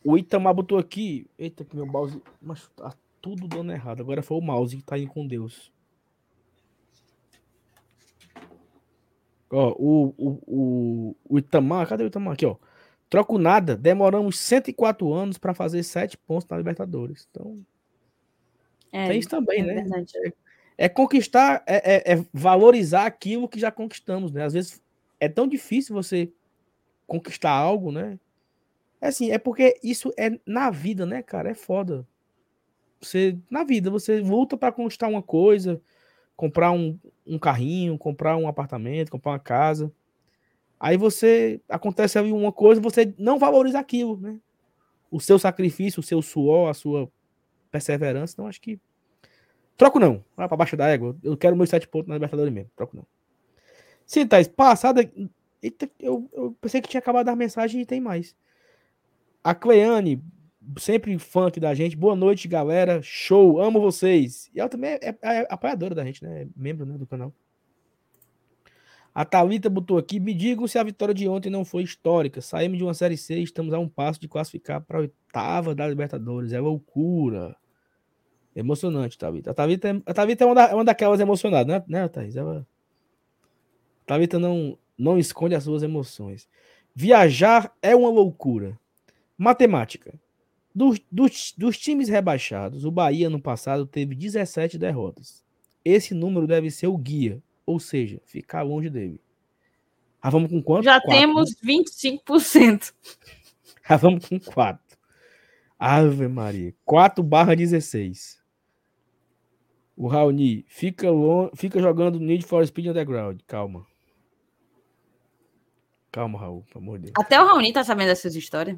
O Itamar botou aqui. Eita, que meu mouse. Mas tá tudo dando errado. Agora foi o mouse que tá indo com Deus. Ó, o, o, o, o Itamar. Cadê o Itamar? Aqui, ó. Troco nada. Demoramos 104 anos para fazer 7 pontos na Libertadores. Então. É, tem isso também, é né? É, é, conquistar, é, é, é valorizar aquilo que já conquistamos, né? Às vezes é tão difícil você conquistar algo, né? É assim, é porque isso é na vida, né, cara? É foda. Você, na vida, você luta para conquistar uma coisa, comprar um, um carrinho, comprar um apartamento, comprar uma casa. Aí você acontece ali uma coisa, você não valoriza aquilo, né? O seu sacrifício, o seu suor, a sua perseverança. Então, acho que. Troco não. Vai pra baixo da égua. Eu quero meus sete pontos na Libertadores mesmo. Troco não. Sim, Thais, passada Eita, eu, eu pensei que tinha acabado a mensagem e tem mais. A Cleane, sempre aqui da gente. Boa noite, galera. Show, amo vocês. E ela também é, é, é apoiadora da gente, né? É membro né, do canal. A Thalita botou aqui: me digam se a vitória de ontem não foi histórica. Saímos de uma Série C e estamos a um passo de classificar para a oitava da Libertadores. É loucura. Emocionante, Thalita. A Thalita, é, a Thalita é, uma, da, é uma daquelas emocionadas, né, né Thaís? Ela... A Thalita não, não esconde as suas emoções. Viajar é uma loucura. Matemática. Dos, dos, dos, times rebaixados, o Bahia no passado teve 17 derrotas. Esse número deve ser o guia, ou seja, ficar longe dele. Ah, vamos com quanto? Já 4, temos né? 25%. Ah, vamos com 4. Ave Maria. 4 barra 16. O Raoni fica, fica jogando Need for Speed Underground. Calma. Calma, Raul, pelo amor de Deus. Até o Raoni tá sabendo dessas histórias.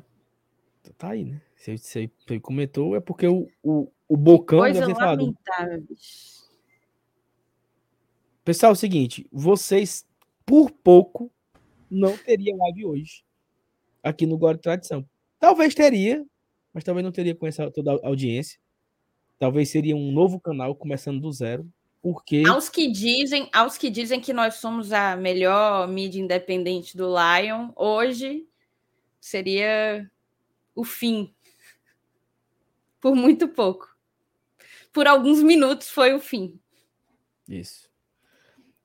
Tá aí, né? Se, ele comentou, é porque o, o, o Bocão Coisa deve ter falado. Pessoal, é o seguinte, vocês, por pouco, não teria live hoje aqui no Guarda Tradição. Talvez teria, mas talvez não teria com essa toda a audiência. Talvez seria um novo canal começando do zero, porque aos que dizem, aos que dizem que nós somos a melhor mídia independente do Lion, hoje seria o fim. Por muito pouco. Por alguns minutos foi o fim. Isso.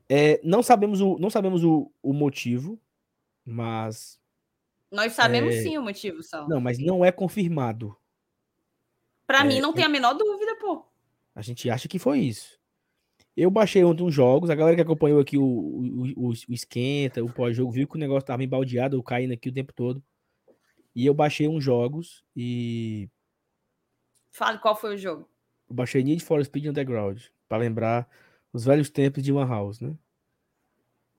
É, não sabemos o, não sabemos o, o motivo, mas. Nós sabemos é... sim o motivo, Sal. Não, mas não é confirmado. Para é, mim, não tem a menor dúvida, pô. A gente acha que foi isso. Eu baixei ontem uns jogos, a galera que acompanhou aqui o, o, o, o esquenta, o pós-jogo, viu que o negócio tava embaldeado, eu caindo aqui o tempo todo. E eu baixei uns jogos e. Fale qual foi o jogo. Eu baixei Need for Speed Underground, para lembrar os velhos tempos de One House, né?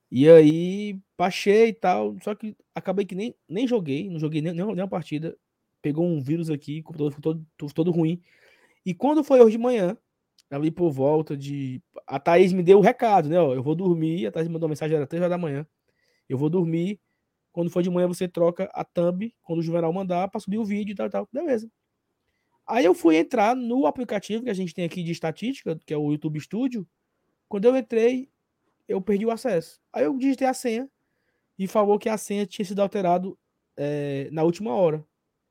E aí, baixei e tal, só que acabei que nem, nem joguei, não joguei nem, nem, uma partida. Pegou um vírus aqui, o computador ficou todo, todo ruim. E quando foi hoje de manhã, ali por volta de. A Thaís me deu o recado, né? Ó, eu vou dormir. A Thaís mandou uma mensagem, era 3 horas da manhã. Eu vou dormir. Quando for de manhã, você troca a thumb, quando o Juvenal mandar, para subir o vídeo e tal, tal. Beleza. Aí eu fui entrar no aplicativo que a gente tem aqui de estatística, que é o YouTube Studio. Quando eu entrei, eu perdi o acesso. Aí eu digitei a senha e falou que a senha tinha sido alterado é, na última hora.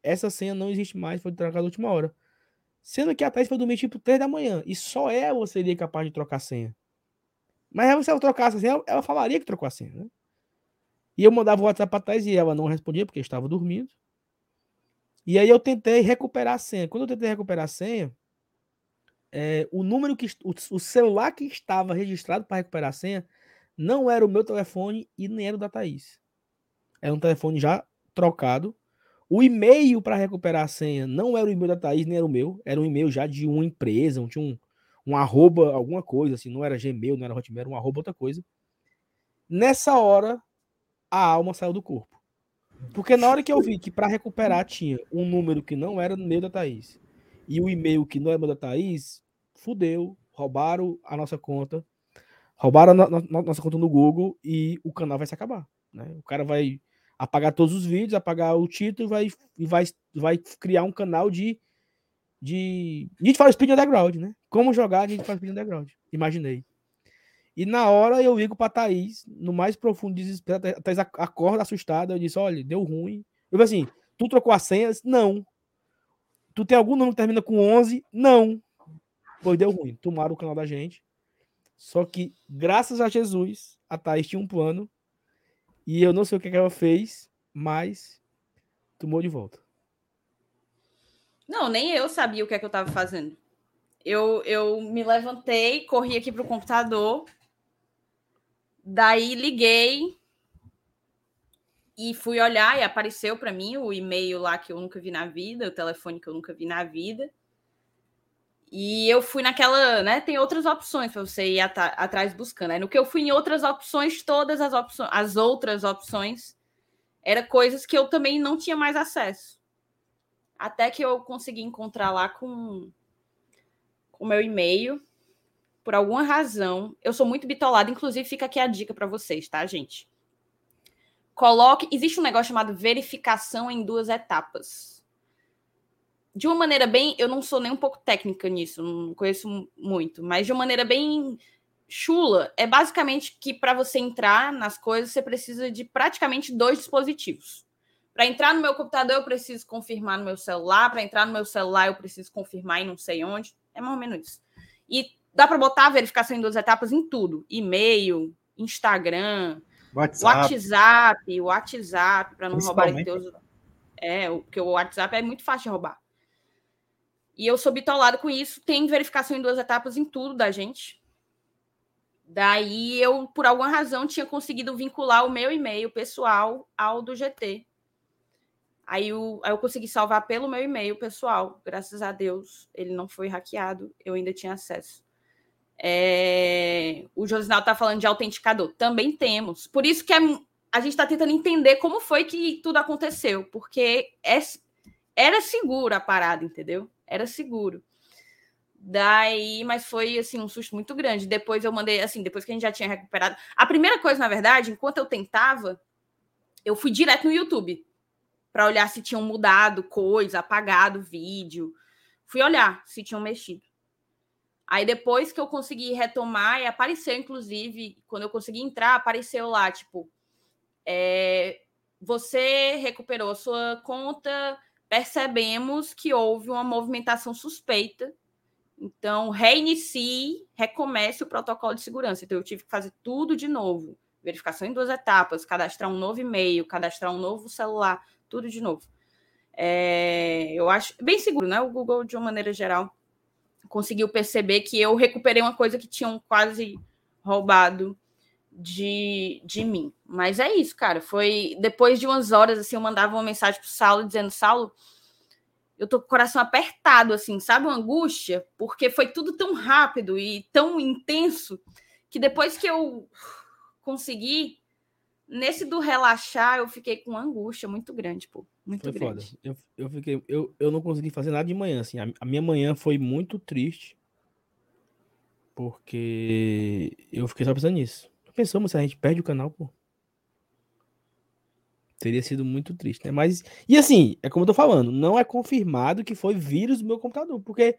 Essa senha não existe mais, foi trocada na última hora. Sendo que a Thais foi dormir tipo 3 da manhã. E só ela seria capaz de trocar a senha. Mas se ela trocasse a senha, ela falaria que trocou a senha, né? E eu mandava o WhatsApp pra Thais e ela não respondia porque estava dormindo. E aí eu tentei recuperar a senha. Quando eu tentei recuperar a senha, é, o número que o, o, celular que estava registrado para recuperar a senha não era o meu telefone e nem era o da Thaís. Era um telefone já trocado. O e-mail para recuperar a senha não era o e-mail da Thaís, nem era o meu. Era um e-mail já de uma empresa, um, tinha um, um arroba, alguma coisa, assim, não era Gmail, não era Hotmail, era um arroba, outra coisa. Nessa hora, a alma saiu do corpo. Porque na hora que eu vi que para recuperar tinha um número que não era meio da Thaís e o e-mail que não é da Thaís, fudeu, roubaram a nossa conta, roubaram a no, no, nossa conta no Google e o canal vai se acabar. Né? O cara vai apagar todos os vídeos, apagar o título vai, e vai, vai criar um canal de de Need for Speed Underground, né? Como jogar Need for Speed Underground. Imaginei. E na hora eu ligo pra Thaís, no mais profundo desespero, a Thaís acorda assustada, eu disse, olha, deu ruim. Eu falei assim, tu trocou a senha? Não. Tu tem algum número que termina com 11? Não. Pois deu ruim. Tomaram o canal da gente. Só que, graças a Jesus, a Thaís tinha um plano. E eu não sei o que, que ela fez, mas tomou de volta. Não, nem eu sabia o que é que eu estava fazendo. Eu, eu me levantei, corri aqui para o computador, daí liguei e fui olhar e apareceu para mim o e-mail lá que eu nunca vi na vida, o telefone que eu nunca vi na vida. E eu fui naquela, né? Tem outras opções para você ir at atrás buscando. Né? No que eu fui em outras opções, todas as opções, as outras opções, era coisas que eu também não tinha mais acesso. Até que eu consegui encontrar lá com o meu e-mail. Por alguma razão, eu sou muito bitolada, inclusive fica aqui a dica para vocês, tá, gente? Coloque. Existe um negócio chamado verificação em duas etapas. De uma maneira bem. Eu não sou nem um pouco técnica nisso, não conheço muito, mas de uma maneira bem chula, é basicamente que para você entrar nas coisas, você precisa de praticamente dois dispositivos. Para entrar no meu computador, eu preciso confirmar no meu celular. Para entrar no meu celular, eu preciso confirmar em não sei onde. É mais ou menos isso. E dá para botar a verificação em duas etapas em tudo: e-mail, Instagram, WhatsApp. WhatsApp, WhatsApp, para não roubar teus. É, porque o WhatsApp é muito fácil de roubar. E eu sou bitolado com isso. Tem verificação em duas etapas em tudo da gente. Daí eu, por alguma razão, tinha conseguido vincular o meu e-mail pessoal ao do GT. Aí eu, aí eu consegui salvar pelo meu e-mail pessoal. Graças a Deus, ele não foi hackeado. Eu ainda tinha acesso. É... O Josinal está falando de autenticador. Também temos. Por isso que é... a gente está tentando entender como foi que tudo aconteceu, porque é... era seguro a parada, entendeu? Era seguro. Daí, mas foi assim um susto muito grande. Depois eu mandei assim, depois que a gente já tinha recuperado. A primeira coisa, na verdade, enquanto eu tentava, eu fui direto no YouTube para olhar se tinham mudado coisa, apagado vídeo. Fui olhar se tinham mexido. Aí depois que eu consegui retomar, e apareceu, inclusive, quando eu consegui entrar, apareceu lá, tipo, é, você recuperou sua conta, percebemos que houve uma movimentação suspeita. Então, reinicie, recomece o protocolo de segurança. Então, eu tive que fazer tudo de novo. Verificação em duas etapas, cadastrar um novo e-mail, cadastrar um novo celular, tudo de novo. É, eu acho bem seguro, né? O Google, de uma maneira geral, conseguiu perceber que eu recuperei uma coisa que tinham quase roubado de, de mim. Mas é isso, cara. Foi depois de umas horas, assim, eu mandava uma mensagem pro Saulo dizendo: Saulo, eu tô com o coração apertado, assim, sabe? Uma angústia, porque foi tudo tão rápido e tão intenso que depois que eu consegui, nesse do relaxar, eu fiquei com uma angústia muito grande, pô. Muito foi grande. foda. Eu, eu, fiquei, eu, eu não consegui fazer nada de manhã, assim. A, a minha manhã foi muito triste. Porque eu fiquei só pensando nisso. Pensamos se a gente perde o canal, pô. Teria sido muito triste, né? Mas. E assim, é como eu tô falando, não é confirmado que foi vírus do meu computador, porque.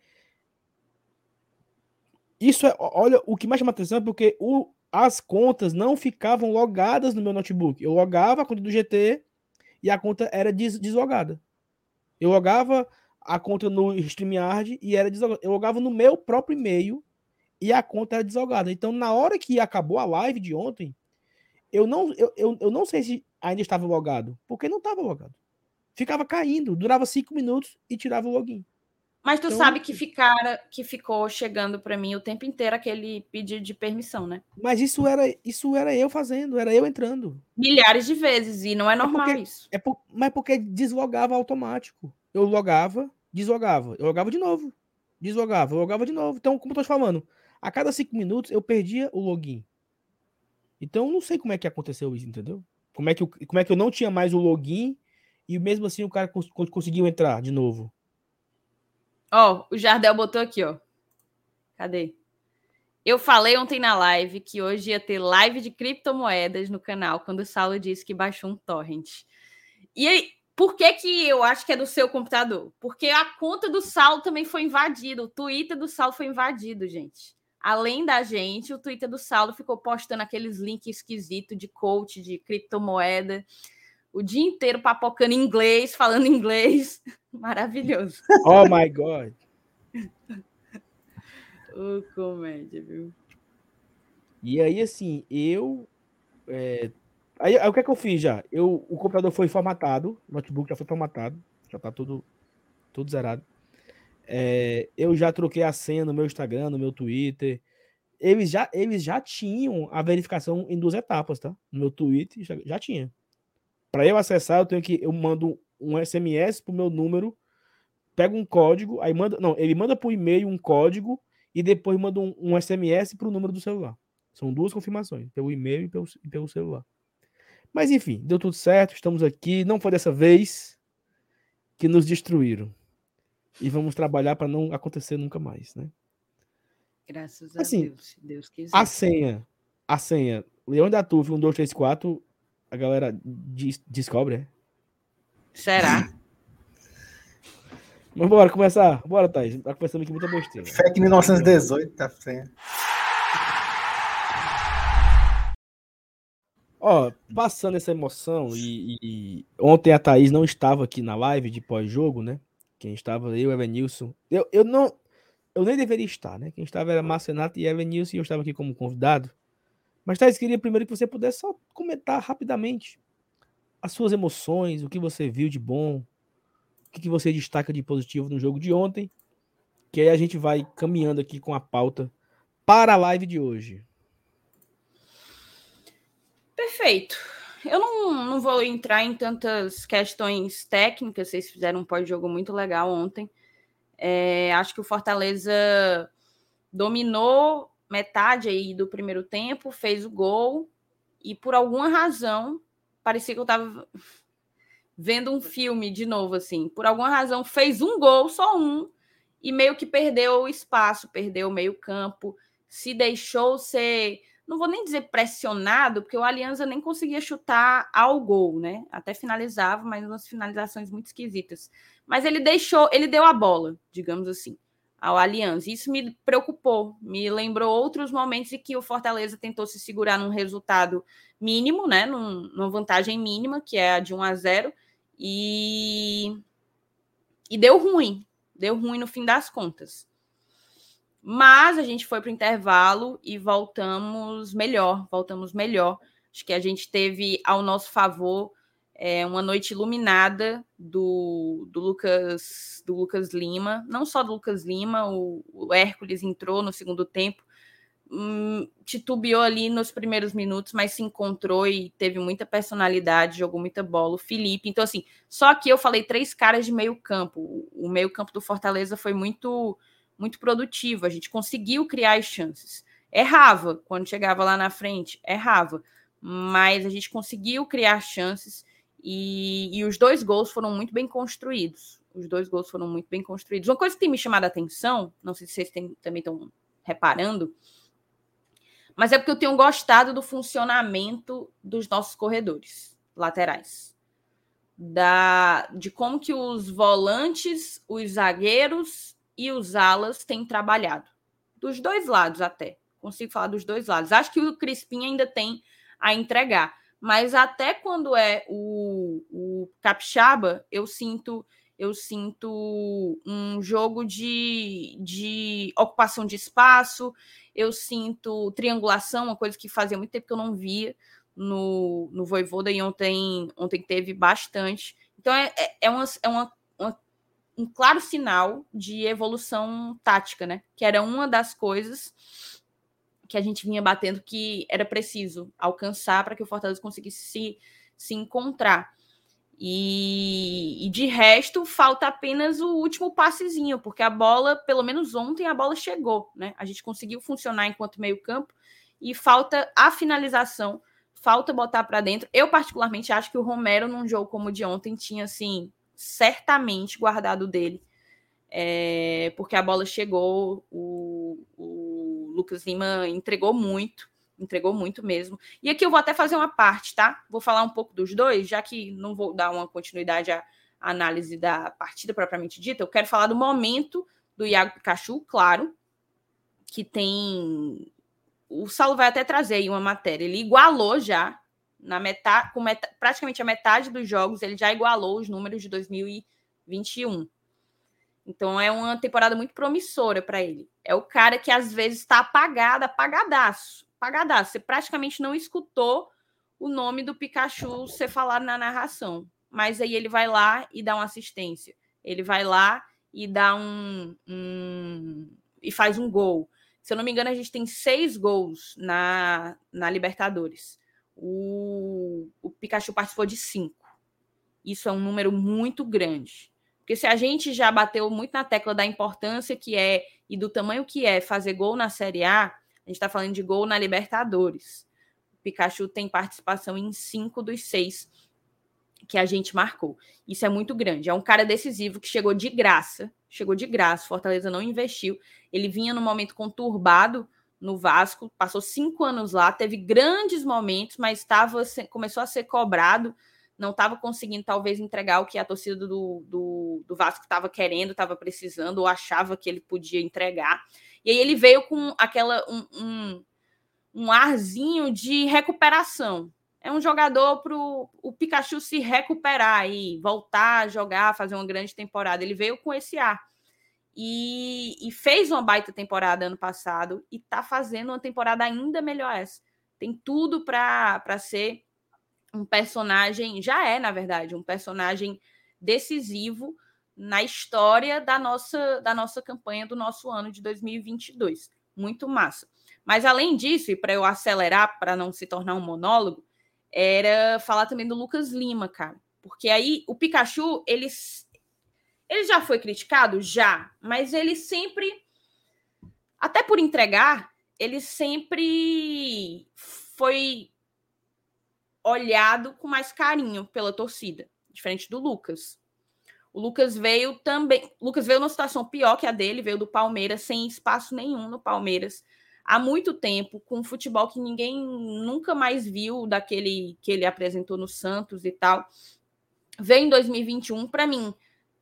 Isso é. Olha, o que mais chama atenção é porque o, as contas não ficavam logadas no meu notebook. Eu logava a conta do GT e a conta era des deslogada. Eu logava a conta no StreamYard e era deslogada. Eu logava no meu próprio e-mail e a conta era deslogada. Então, na hora que acabou a live de ontem, eu não, eu, eu, eu não sei se ainda estava logado, porque não estava logado. Ficava caindo, durava cinco minutos e tirava o login. Mas tu então, sabe que ficara, que ficou chegando para mim o tempo inteiro aquele pedido de permissão, né? Mas isso era isso era eu fazendo, era eu entrando. Milhares de vezes e não é normal é porque, isso. É por, mas porque deslogava automático. Eu logava, deslogava, eu logava de novo, deslogava, eu logava de novo. Então, como eu tô te falando, a cada cinco minutos eu perdia o login. Então, não sei como é que aconteceu isso, entendeu? Como é que eu, como é que eu não tinha mais o login e mesmo assim o cara cons conseguiu entrar de novo. Ó, oh, o Jardel botou aqui, ó. Cadê? Eu falei ontem na live que hoje ia ter live de criptomoedas no canal, quando o Saulo disse que baixou um torrent. E aí, por que, que eu acho que é do seu computador? Porque a conta do Saulo também foi invadida, o Twitter do Saulo foi invadido, gente. Além da gente, o Twitter do Saulo ficou postando aqueles links esquisitos de coach, de criptomoeda, o dia inteiro papocando inglês, falando inglês. Maravilhoso. Oh my God. Oh, comédia, viu? E aí, assim, eu. É... Aí, aí, o que é que eu fiz já? Eu, o computador foi formatado, o notebook já foi formatado, já tá tudo, tudo zerado. É, eu já troquei a senha no meu Instagram, no meu Twitter. Eles já, eles já tinham a verificação em duas etapas, tá? No meu Twitter já, tinha. Para eu acessar, eu tenho que eu mando um SMS pro meu número, pego um código, aí manda, não, ele manda por e-mail um código e depois manda um, um SMS pro número do celular. São duas confirmações, pelo e-mail e pelo, e pelo celular. Mas enfim, deu tudo certo, estamos aqui, não foi dessa vez que nos destruíram. E vamos trabalhar para não acontecer nunca mais, né? Graças a assim, Deus, se Deus quiser. A senha, a senha, Leão da Tuve 1234, a galera des descobre, é? Será? Mas bora começar. Bora, Thaís. Tá começando aqui muita besteira. FEC 1918, tá sem. Ó, passando essa emoção, e, e, ontem a Thaís não estava aqui na live de pós-jogo, né? Quem estava, eu, Evanilson. Eu, eu não. Eu nem deveria estar, né? Quem estava era Marcenato e Evanilson, e eu estava aqui como convidado. Mas, Thaís, queria primeiro que você pudesse só comentar rapidamente as suas emoções, o que você viu de bom, o que você destaca de positivo no jogo de ontem, que aí a gente vai caminhando aqui com a pauta para a live de hoje. Perfeito. Eu não, não vou entrar em tantas questões técnicas, vocês fizeram um pós-jogo muito legal ontem. É, acho que o Fortaleza dominou metade aí do primeiro tempo, fez o gol e por alguma razão parecia que eu estava vendo um filme de novo, assim. Por alguma razão, fez um gol, só um, e meio que perdeu o espaço, perdeu o meio-campo, se deixou ser não vou nem dizer pressionado, porque o Aliança nem conseguia chutar ao gol, né? Até finalizava, mas umas finalizações muito esquisitas. Mas ele deixou, ele deu a bola, digamos assim, ao Aliança. Isso me preocupou, me lembrou outros momentos em que o Fortaleza tentou se segurar num resultado mínimo, né? Num, numa vantagem mínima, que é a de 1 a 0, e, e deu ruim. Deu ruim no fim das contas. Mas a gente foi para o intervalo e voltamos melhor, voltamos melhor. Acho que a gente teve ao nosso favor é, uma noite iluminada do, do, Lucas do Lucas Lima, não só do Lucas Lima, o, o Hércules entrou no segundo tempo, hum, titubeou ali nos primeiros minutos, mas se encontrou e teve muita personalidade, jogou muita bola. O Felipe, então assim, só que eu falei três caras de meio campo. O meio campo do Fortaleza foi muito muito produtivo, a gente conseguiu criar as chances. Errava quando chegava lá na frente, errava, mas a gente conseguiu criar chances e, e os dois gols foram muito bem construídos. Os dois gols foram muito bem construídos. Uma coisa que tem me chamado a atenção, não sei se vocês tem, também estão reparando, mas é porque eu tenho gostado do funcionamento dos nossos corredores laterais. Da, de como que os volantes, os zagueiros e os alas têm trabalhado. Dos dois lados, até. Consigo falar dos dois lados. Acho que o Crispim ainda tem a entregar. Mas até quando é o, o Capixaba, eu sinto eu sinto um jogo de, de ocupação de espaço, eu sinto triangulação, uma coisa que fazia muito tempo que eu não via no, no Voivoda, e ontem, ontem teve bastante. Então é, é, é uma, é uma um claro sinal de evolução tática, né? Que era uma das coisas que a gente vinha batendo que era preciso alcançar para que o Fortaleza conseguisse se, se encontrar. E, e, de resto, falta apenas o último passezinho, porque a bola, pelo menos ontem, a bola chegou, né? A gente conseguiu funcionar enquanto meio-campo e falta a finalização, falta botar para dentro. Eu, particularmente, acho que o Romero, num jogo como o de ontem, tinha assim certamente guardado dele, é, porque a bola chegou, o, o Lucas Lima entregou muito, entregou muito mesmo. E aqui eu vou até fazer uma parte, tá? Vou falar um pouco dos dois, já que não vou dar uma continuidade à análise da partida propriamente dita, eu quero falar do momento do Iago Pikachu, claro, que tem. O Saulo vai até trazer aí uma matéria. Ele igualou já na metade, com metade, praticamente a metade dos jogos, ele já igualou os números de 2021. Então é uma temporada muito promissora para ele. É o cara que às vezes está apagado, apagadaço, apagadaço. Você praticamente não escutou o nome do Pikachu ser falado na narração. Mas aí ele vai lá e dá uma assistência. Ele vai lá e dá um, um e faz um gol. Se eu não me engano, a gente tem seis gols na, na Libertadores o, o Pikachu participou de cinco. Isso é um número muito grande. Porque se a gente já bateu muito na tecla da importância que é e do tamanho que é fazer gol na Série A, a gente está falando de gol na Libertadores. O Pikachu tem participação em cinco dos seis que a gente marcou. Isso é muito grande. É um cara decisivo que chegou de graça. Chegou de graça. Fortaleza não investiu. Ele vinha num momento conturbado no Vasco, passou cinco anos lá, teve grandes momentos, mas estava começou a ser cobrado, não estava conseguindo talvez entregar o que a torcida do, do, do Vasco estava querendo, estava precisando, ou achava que ele podia entregar. E aí ele veio com aquela um, um, um arzinho de recuperação. É um jogador para o Pikachu se recuperar e voltar a jogar, fazer uma grande temporada. Ele veio com esse ar e, e, fez uma baita temporada ano passado e está fazendo uma temporada ainda melhor essa. Tem tudo para ser um personagem, já é, na verdade, um personagem decisivo na história da nossa, da nossa campanha do nosso ano de 2022. Muito massa. Mas além disso, e para eu acelerar, para não se tornar um monólogo, era falar também do Lucas Lima, cara. Porque aí o Pikachu, ele ele já foi criticado? Já, mas ele sempre, até por entregar, ele sempre foi olhado com mais carinho pela torcida, diferente do Lucas. O Lucas veio também. Lucas veio numa situação pior que a dele, veio do Palmeiras, sem espaço nenhum no Palmeiras. há muito tempo, com um futebol que ninguém nunca mais viu daquele que ele apresentou no Santos e tal. Veio em 2021, para mim,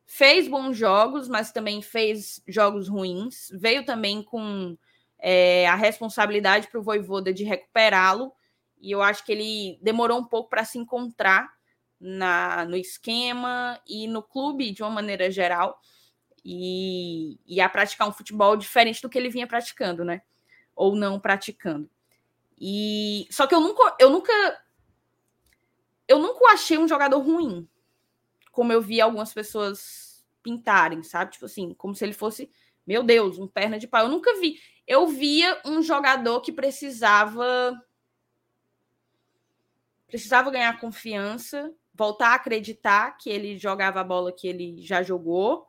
fez bons jogos, mas também fez jogos ruins. Veio também com é, a responsabilidade para o Voivoda de recuperá-lo, e eu acho que ele demorou um pouco para se encontrar na, no esquema e no clube de uma maneira geral, e, e a praticar um futebol diferente do que ele vinha praticando, né? Ou não praticando. E só que eu nunca, eu nunca, eu nunca achei um jogador ruim como eu vi algumas pessoas pintarem, sabe? Tipo assim, como se ele fosse, meu Deus, um perna de pau. Eu nunca vi. Eu via um jogador que precisava precisava ganhar confiança, voltar a acreditar que ele jogava a bola que ele já jogou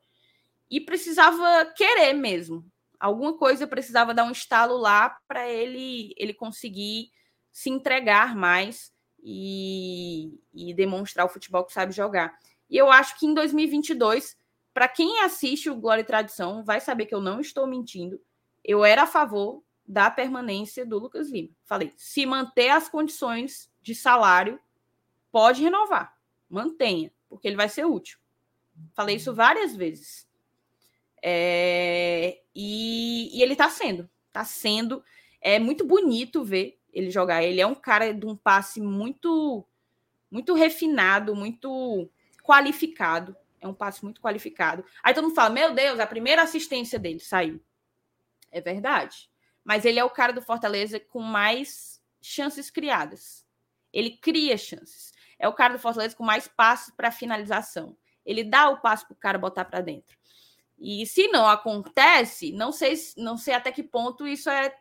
e precisava querer mesmo. Alguma coisa precisava dar um estalo lá para ele ele conseguir se entregar mais e, e demonstrar o futebol que sabe jogar. E eu acho que em 2022, para quem assiste o Glória e Tradição, vai saber que eu não estou mentindo. Eu era a favor da permanência do Lucas Lima. Falei, se manter as condições de salário, pode renovar. Mantenha, porque ele vai ser útil. Falei isso várias vezes. É, e, e, ele está sendo. Está sendo. É muito bonito ver ele jogar. Ele é um cara de um passe muito, muito refinado, muito qualificado. É um passe muito qualificado. Aí todo mundo fala: Meu Deus, a primeira assistência dele saiu. É verdade. Mas ele é o cara do Fortaleza com mais chances criadas. Ele cria chances. É o cara do Fortaleza com mais passes para finalização. Ele dá o passo para o cara botar para dentro. E se não acontece, não sei, não sei até que ponto isso é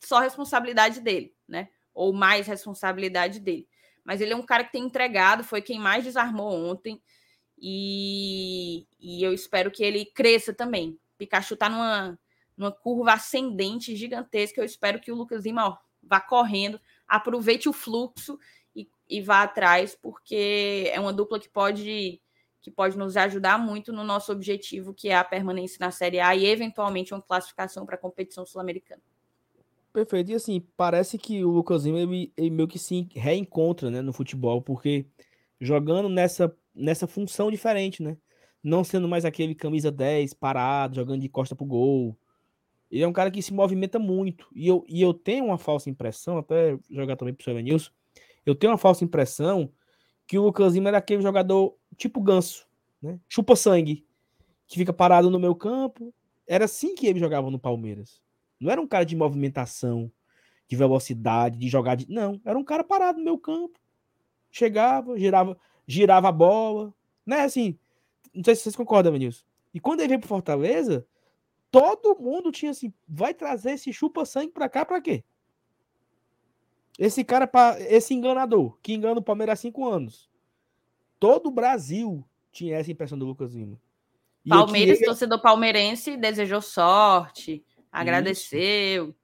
só responsabilidade dele, né? Ou mais responsabilidade dele. Mas ele é um cara que tem entregado, foi quem mais desarmou ontem. E, e eu espero que ele cresça também. Pikachu tá numa, numa curva ascendente gigantesca. Eu espero que o Lucas Lima ó, vá correndo, aproveite o fluxo e, e vá atrás, porque é uma dupla que pode que pode nos ajudar muito no nosso objetivo, que é a permanência na Série A e eventualmente uma classificação para a competição sul-americana. Perfeito. E assim, parece que o Lucas Lima ele, ele, meio que se reencontra né, no futebol, porque jogando nessa, nessa função diferente, né? Não sendo mais aquele camisa 10 parado, jogando de costa pro gol. Ele é um cara que se movimenta muito. E eu, e eu tenho uma falsa impressão, até jogar também pro Sr. Nilson, eu tenho uma falsa impressão que o Lucas Lima era aquele jogador tipo ganso, né? Chupa sangue, que fica parado no meu campo. Era assim que ele jogava no Palmeiras. Não era um cara de movimentação, de velocidade, de jogar de. Não, era um cara parado no meu campo. Chegava, girava, girava a bola. Né? Assim, não sei se vocês concordam, Vinícius. E quando ele veio pro Fortaleza, todo mundo tinha assim, vai trazer esse chupa-sangue pra cá pra quê? Esse cara, esse enganador, que engana o Palmeiras há cinco anos. Todo o Brasil tinha essa impressão do Lucas Lima. E Palmeiras, torcedor palmeirense, desejou sorte, Agradeceu. Isso.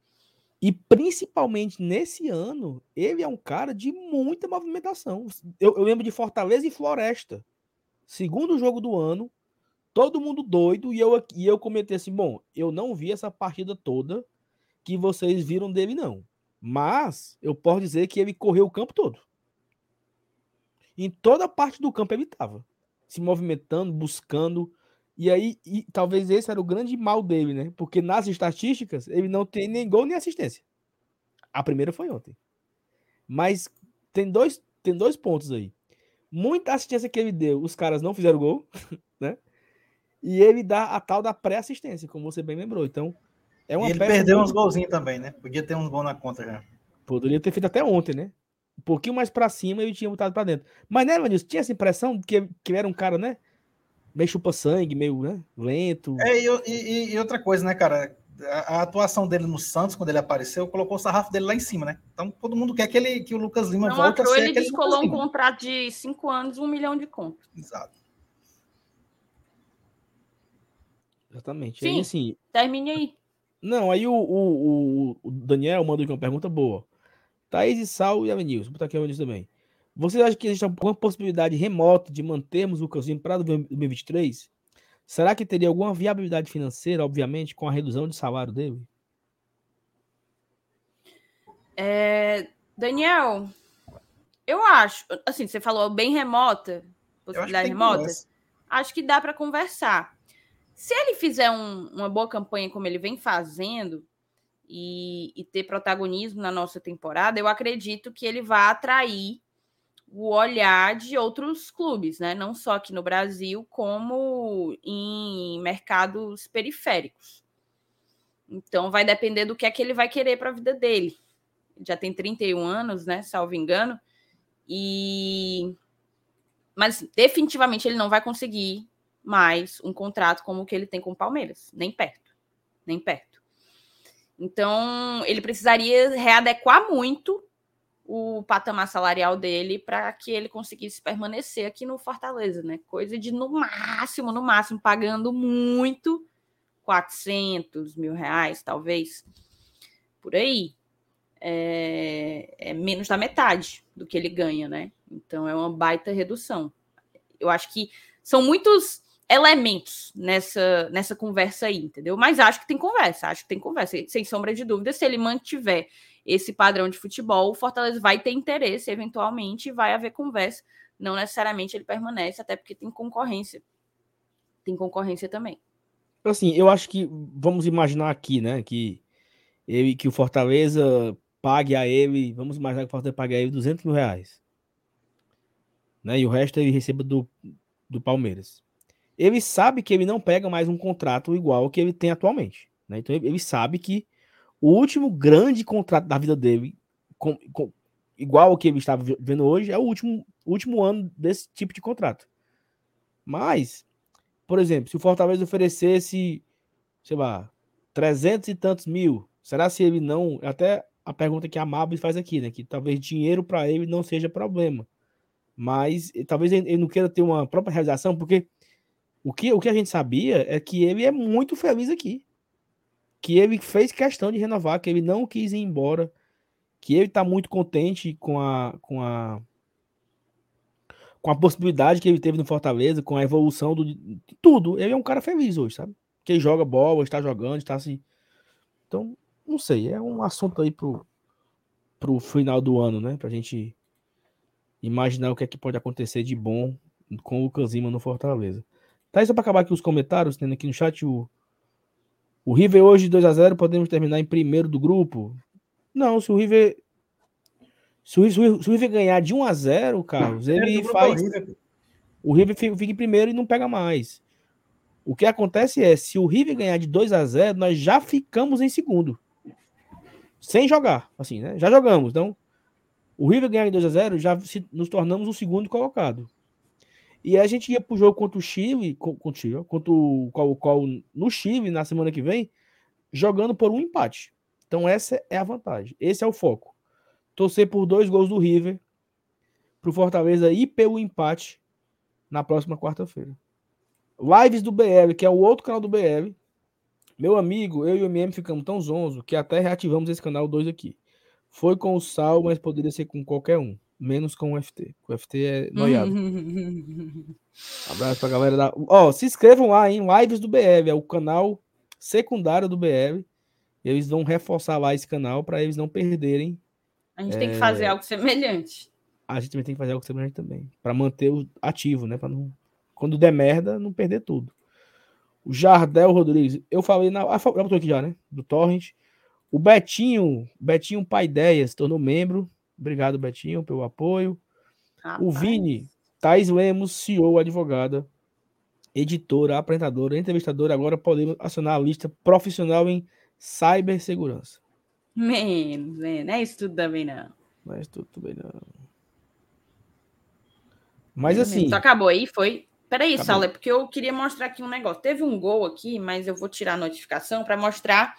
E principalmente nesse ano, ele é um cara de muita movimentação. Eu, eu, lembro de Fortaleza e Floresta. Segundo jogo do ano, todo mundo doido. E eu, e eu comentei assim: bom, eu não vi essa partida toda que vocês viram dele, não. Mas eu posso dizer que ele correu o campo todo. Em toda parte do campo ele estava se movimentando, buscando, e aí, e, talvez esse era o grande mal dele, né? Porque nas estatísticas, ele não tem nem gol nem assistência. A primeira foi ontem. Mas tem dois, tem dois pontos aí. Muita assistência que ele deu, os caras não fizeram gol, né? E ele dá a tal da pré-assistência, como você bem lembrou. Então, é uma e ele perdeu uns golzinhos também, né? Podia ter uns gols na conta já. Poderia ter feito até ontem, né? Um pouquinho mais para cima e tinha botado para dentro. Mas, né, Vanilson, tinha essa impressão que, que era um cara, né? Meio chupa-sangue, meio né, lento. É, e, e, e, outra coisa, né, cara? A, a, atuação dele no Santos, quando ele apareceu, colocou o sarrafo dele lá em cima, né? Então todo mundo quer que, ele, que o Lucas Lima Não, volte a ser ele descolou um contrato de cinco anos, um milhão de conto. Exato. Exatamente. Sim, aí, assim, termine aí. Não, aí o, o, o Daniel manda aqui uma pergunta boa. Thaís e Sal e Avenilson. Vou botar aqui a Avenilson também. Você acha que existe alguma possibilidade remota de mantermos o Casinho para 2023? Será que teria alguma viabilidade financeira, obviamente, com a redução de salário dele? É, Daniel, eu acho, assim, você falou bem remota, possibilidade remota. Conversa. Acho que dá para conversar. Se ele fizer um, uma boa campanha como ele vem fazendo e, e, ter protagonismo na nossa temporada, eu acredito que ele vai atrair o olhar de outros clubes, né? Não só aqui no Brasil, como em mercados periféricos. Então vai depender do que é que ele vai querer para a vida dele. Já tem 31 anos, né? Salvo engano. E mas definitivamente ele não vai conseguir mais um contrato como o que ele tem com o Palmeiras, nem perto. Nem perto. Então, ele precisaria readequar muito o patamar salarial dele para que ele conseguisse permanecer aqui no Fortaleza, né? Coisa de no máximo, no máximo, pagando muito, 400 mil reais, talvez, por aí. É, é menos da metade do que ele ganha, né? Então é uma baita redução. Eu acho que são muitos elementos nessa, nessa conversa aí, entendeu? Mas acho que tem conversa, acho que tem conversa, sem sombra de dúvida. Se ele mantiver esse padrão de futebol, o Fortaleza vai ter interesse, eventualmente, e vai haver conversa. Não necessariamente ele permanece, até porque tem concorrência. Tem concorrência também. Assim, eu acho que vamos imaginar aqui, né, que ele, que o Fortaleza pague a ele, vamos imaginar que o Fortaleza pague a ele 200 mil reais. Né, e o resto ele receba do, do Palmeiras. Ele sabe que ele não pega mais um contrato igual ao que ele tem atualmente. Né? Então ele sabe que o último grande contrato da vida dele, com, com, igual ao que ele estava vendo hoje, é o último, último ano desse tipo de contrato. Mas, por exemplo, se o Fortaleza oferecesse, sei lá, 300 e tantos mil, será se ele não. Até a pergunta que a Mabel faz aqui, né? Que talvez dinheiro para ele não seja problema. Mas talvez ele não queira ter uma própria realização, porque o que, o que a gente sabia é que ele é muito feliz aqui que ele fez questão de renovar, que ele não quis ir embora, que ele está muito contente com a, com a com a possibilidade que ele teve no Fortaleza, com a evolução do, de tudo. Ele é um cara feliz hoje, sabe? Que joga bola, está jogando, está assim. Então, não sei, é um assunto aí pro, pro final do ano, né? Pra gente imaginar o que é que pode acontecer de bom com o Lucas Lima no Fortaleza. Tá só para acabar aqui os comentários, tendo aqui no chat o o River hoje 2 a 0 podemos terminar em primeiro do grupo? Não, se o River se o, se o River ganhar de 1 a 0, Carlos, ele faz o River fica em primeiro e não pega mais. O que acontece é, se o River ganhar de 2 a 0, nós já ficamos em segundo. Sem jogar, assim, né? Já jogamos. Então, o River ganhar de 2 a 0, já se, nos tornamos o segundo colocado. E a gente ia pro jogo contra o Chile, contra o, Chile, contra o qual, qual no Chile na semana que vem, jogando por um empate. Então essa é a vantagem. Esse é o foco. Torcer por dois gols do River pro Fortaleza ir pelo empate na próxima quarta-feira. Lives do BL, que é o outro canal do BL. Meu amigo, eu e o MM ficamos tão zonzo que até reativamos esse canal 2 aqui. Foi com o Sal, mas poderia ser com qualquer um menos com o FT. O FT é noiado. Abraço pra galera da. Ó, oh, se inscrevam lá em Lives do BL, é o canal secundário do BL. Eles vão reforçar lá esse canal para eles não perderem. A gente é... tem que fazer é, algo semelhante. A gente também tem que fazer algo semelhante também. para manter o ativo, né? Para não. Quando der merda, não perder tudo. O Jardel Rodrigues, eu falei na. Ah, já botou aqui já, né? Do Torrent. O Betinho, Betinho Pai Ideias, tornou membro. Obrigado, Betinho, pelo apoio. Rapaz. O Vini, Thais Lemos, CEO, advogada, editora, apresentadora, entrevistadora. Agora podemos acionar a lista profissional em cibersegurança. Menos, não é isso tudo também, não. Não é isso tudo também, não. Mas assim. Então acabou aí, foi. Peraí, Sala, é porque eu queria mostrar aqui um negócio. Teve um gol aqui, mas eu vou tirar a notificação para mostrar.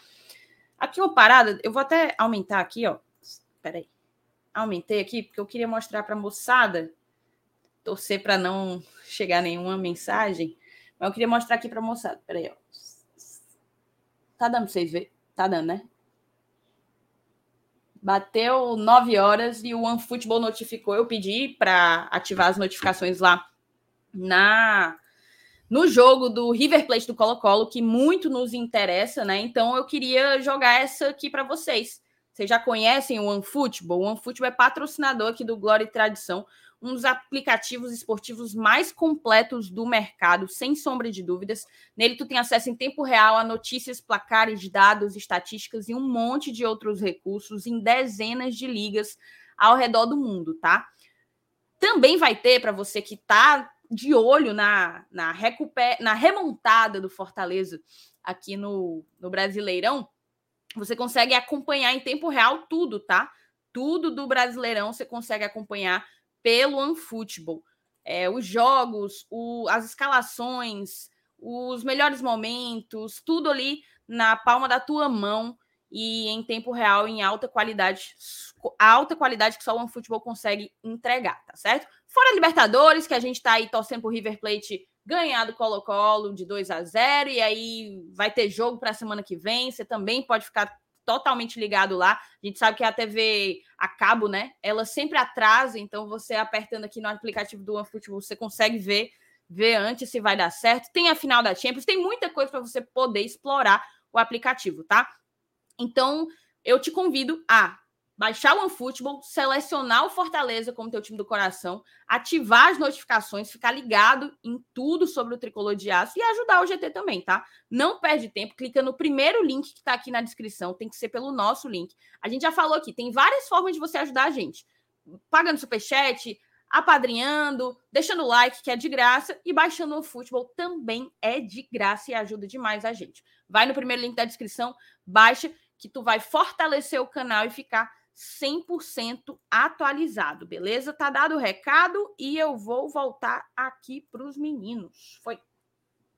Aqui uma parada, eu vou até aumentar aqui, ó. Peraí aumentei aqui porque eu queria mostrar para a moçada, torcer para não chegar nenhuma mensagem, mas eu queria mostrar aqui para a moçada. Peraí, ó. Tá dando para vocês verem? Tá dando, né? Bateu 9 horas e o OneFootball notificou. Eu pedi para ativar as notificações lá na no jogo do River Plate do Colo-Colo, que muito nos interessa, né? Então eu queria jogar essa aqui para vocês. Vocês já conhecem o OneFootball? O OneFootball é patrocinador aqui do Glória e Tradição, um dos aplicativos esportivos mais completos do mercado, sem sombra de dúvidas. Nele tu tem acesso em tempo real a notícias, placares, dados, estatísticas e um monte de outros recursos em dezenas de ligas ao redor do mundo, tá? Também vai ter para você que está de olho na, na, recuper, na remontada do Fortaleza aqui no, no Brasileirão, você consegue acompanhar em tempo real tudo, tá? Tudo do Brasileirão você consegue acompanhar pelo OneFootball. É, os jogos, o, as escalações, os melhores momentos, tudo ali na palma da tua mão e em tempo real, em alta qualidade, a alta qualidade que só o OneFootball consegue entregar, tá certo? Fora Libertadores, que a gente tá aí torcendo pro River Plate ganhar do Colo-Colo de 2 a 0 e aí vai ter jogo para a semana que vem. Você também pode ficar totalmente ligado lá. A gente sabe que a TV a cabo, né? Ela sempre atrasa, então você apertando aqui no aplicativo do OneFootball, você consegue ver ver antes se vai dar certo. Tem a final da Champions, tem muita coisa para você poder explorar o aplicativo, tá? Então, eu te convido a baixar o OneFootball, selecionar o Fortaleza como teu time do coração, ativar as notificações, ficar ligado em tudo sobre o tricolor de aço e ajudar o GT também, tá? Não perde tempo, clica no primeiro link que tá aqui na descrição, tem que ser pelo nosso link. A gente já falou aqui, tem várias formas de você ajudar a gente. Pagando superchat, apadrinhando, deixando like, que é de graça, e baixando o futebol também é de graça e ajuda demais a gente. Vai no primeiro link da descrição, baixa, que tu vai fortalecer o canal e ficar 100% atualizado, beleza? Tá dado o recado e eu vou voltar aqui para os meninos. Foi.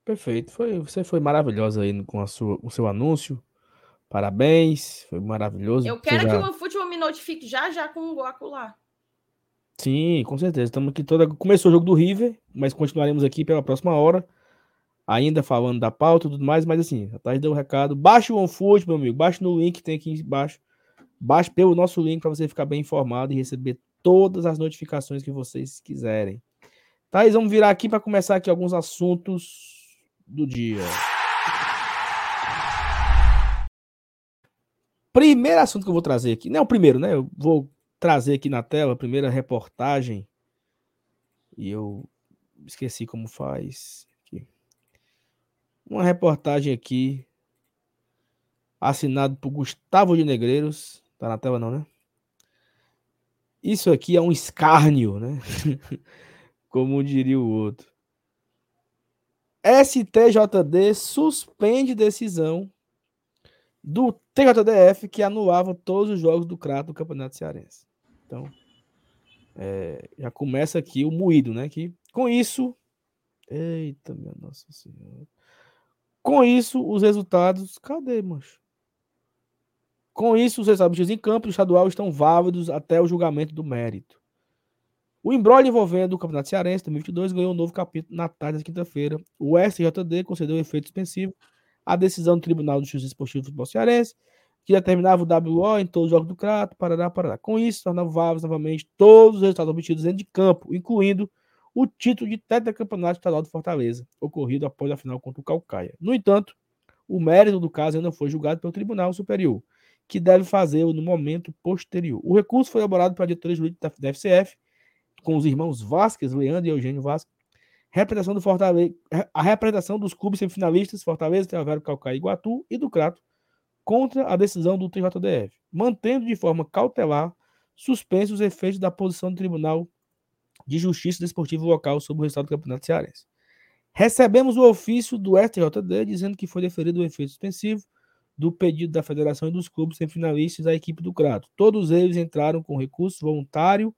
Perfeito, foi, você foi maravilhosa aí com a sua, o seu anúncio. Parabéns, foi maravilhoso. Eu quero já... que o OneFootball me notifique já já com o Goku lá. Sim, com certeza. Estamos aqui toda. Começou o jogo do River, mas continuaremos aqui pela próxima hora. Ainda falando da pauta e tudo mais, mas assim, a deu o um recado. Baixe o OneFoot, meu amigo. Baixe no link que tem aqui embaixo. Baixe pelo nosso link para você ficar bem informado e receber todas as notificações que vocês quiserem. Thaís, vamos virar aqui para começar aqui alguns assuntos do dia. Primeiro assunto que eu vou trazer aqui, não é o primeiro, né? Eu vou trazer aqui na tela a primeira reportagem. E eu esqueci como faz. Uma reportagem aqui assinado por Gustavo de Negreiros Tá na tela não, né? Isso aqui é um escárnio, né? Como diria o outro. STJD suspende decisão do TJDF que anulava todos os jogos do Crato do Campeonato Cearense. Então, é, já começa aqui o moído, né? Que com isso, eita, minha nossa senhora. Com isso, os resultados, cadê, mancho? Com isso, os resultados em campo do estadual estão válidos até o julgamento do mérito. O embrolho envolvendo o Campeonato Cearense 2022 ganhou um novo capítulo na tarde da quinta-feira. O SJD concedeu efeito suspensivo à decisão do Tribunal de Justiça Esportiva do Futebol Cearense, que determinava o WO em todos os jogos do Crato, Parará, Parará. Com isso, tornava válidos novamente todos os resultados obtidos dentro de campo, incluindo o título de tetracampeonato estadual de Fortaleza, ocorrido após a final contra o Calcaia. No entanto, o mérito do caso ainda foi julgado pelo Tribunal Superior que deve fazer no momento posterior. O recurso foi elaborado pela diretoria jurídica da FCF, com os irmãos Vasquez, Leandro e Eugênio Vasquez, representação do Fortaleza, a representação dos clubes semifinalistas Fortaleza, Teavero, Calcaia e Iguatu e do Crato contra a decisão do TJDF, mantendo de forma cautelar suspensos os efeitos da posição do Tribunal de Justiça Desportivo Local sobre o resultado do Campeonato Cearense. Recebemos o ofício do STJD dizendo que foi deferido o efeito suspensivo do pedido da federação e dos clubes semifinalistas à equipe do Crato. Todos eles entraram com recurso voluntário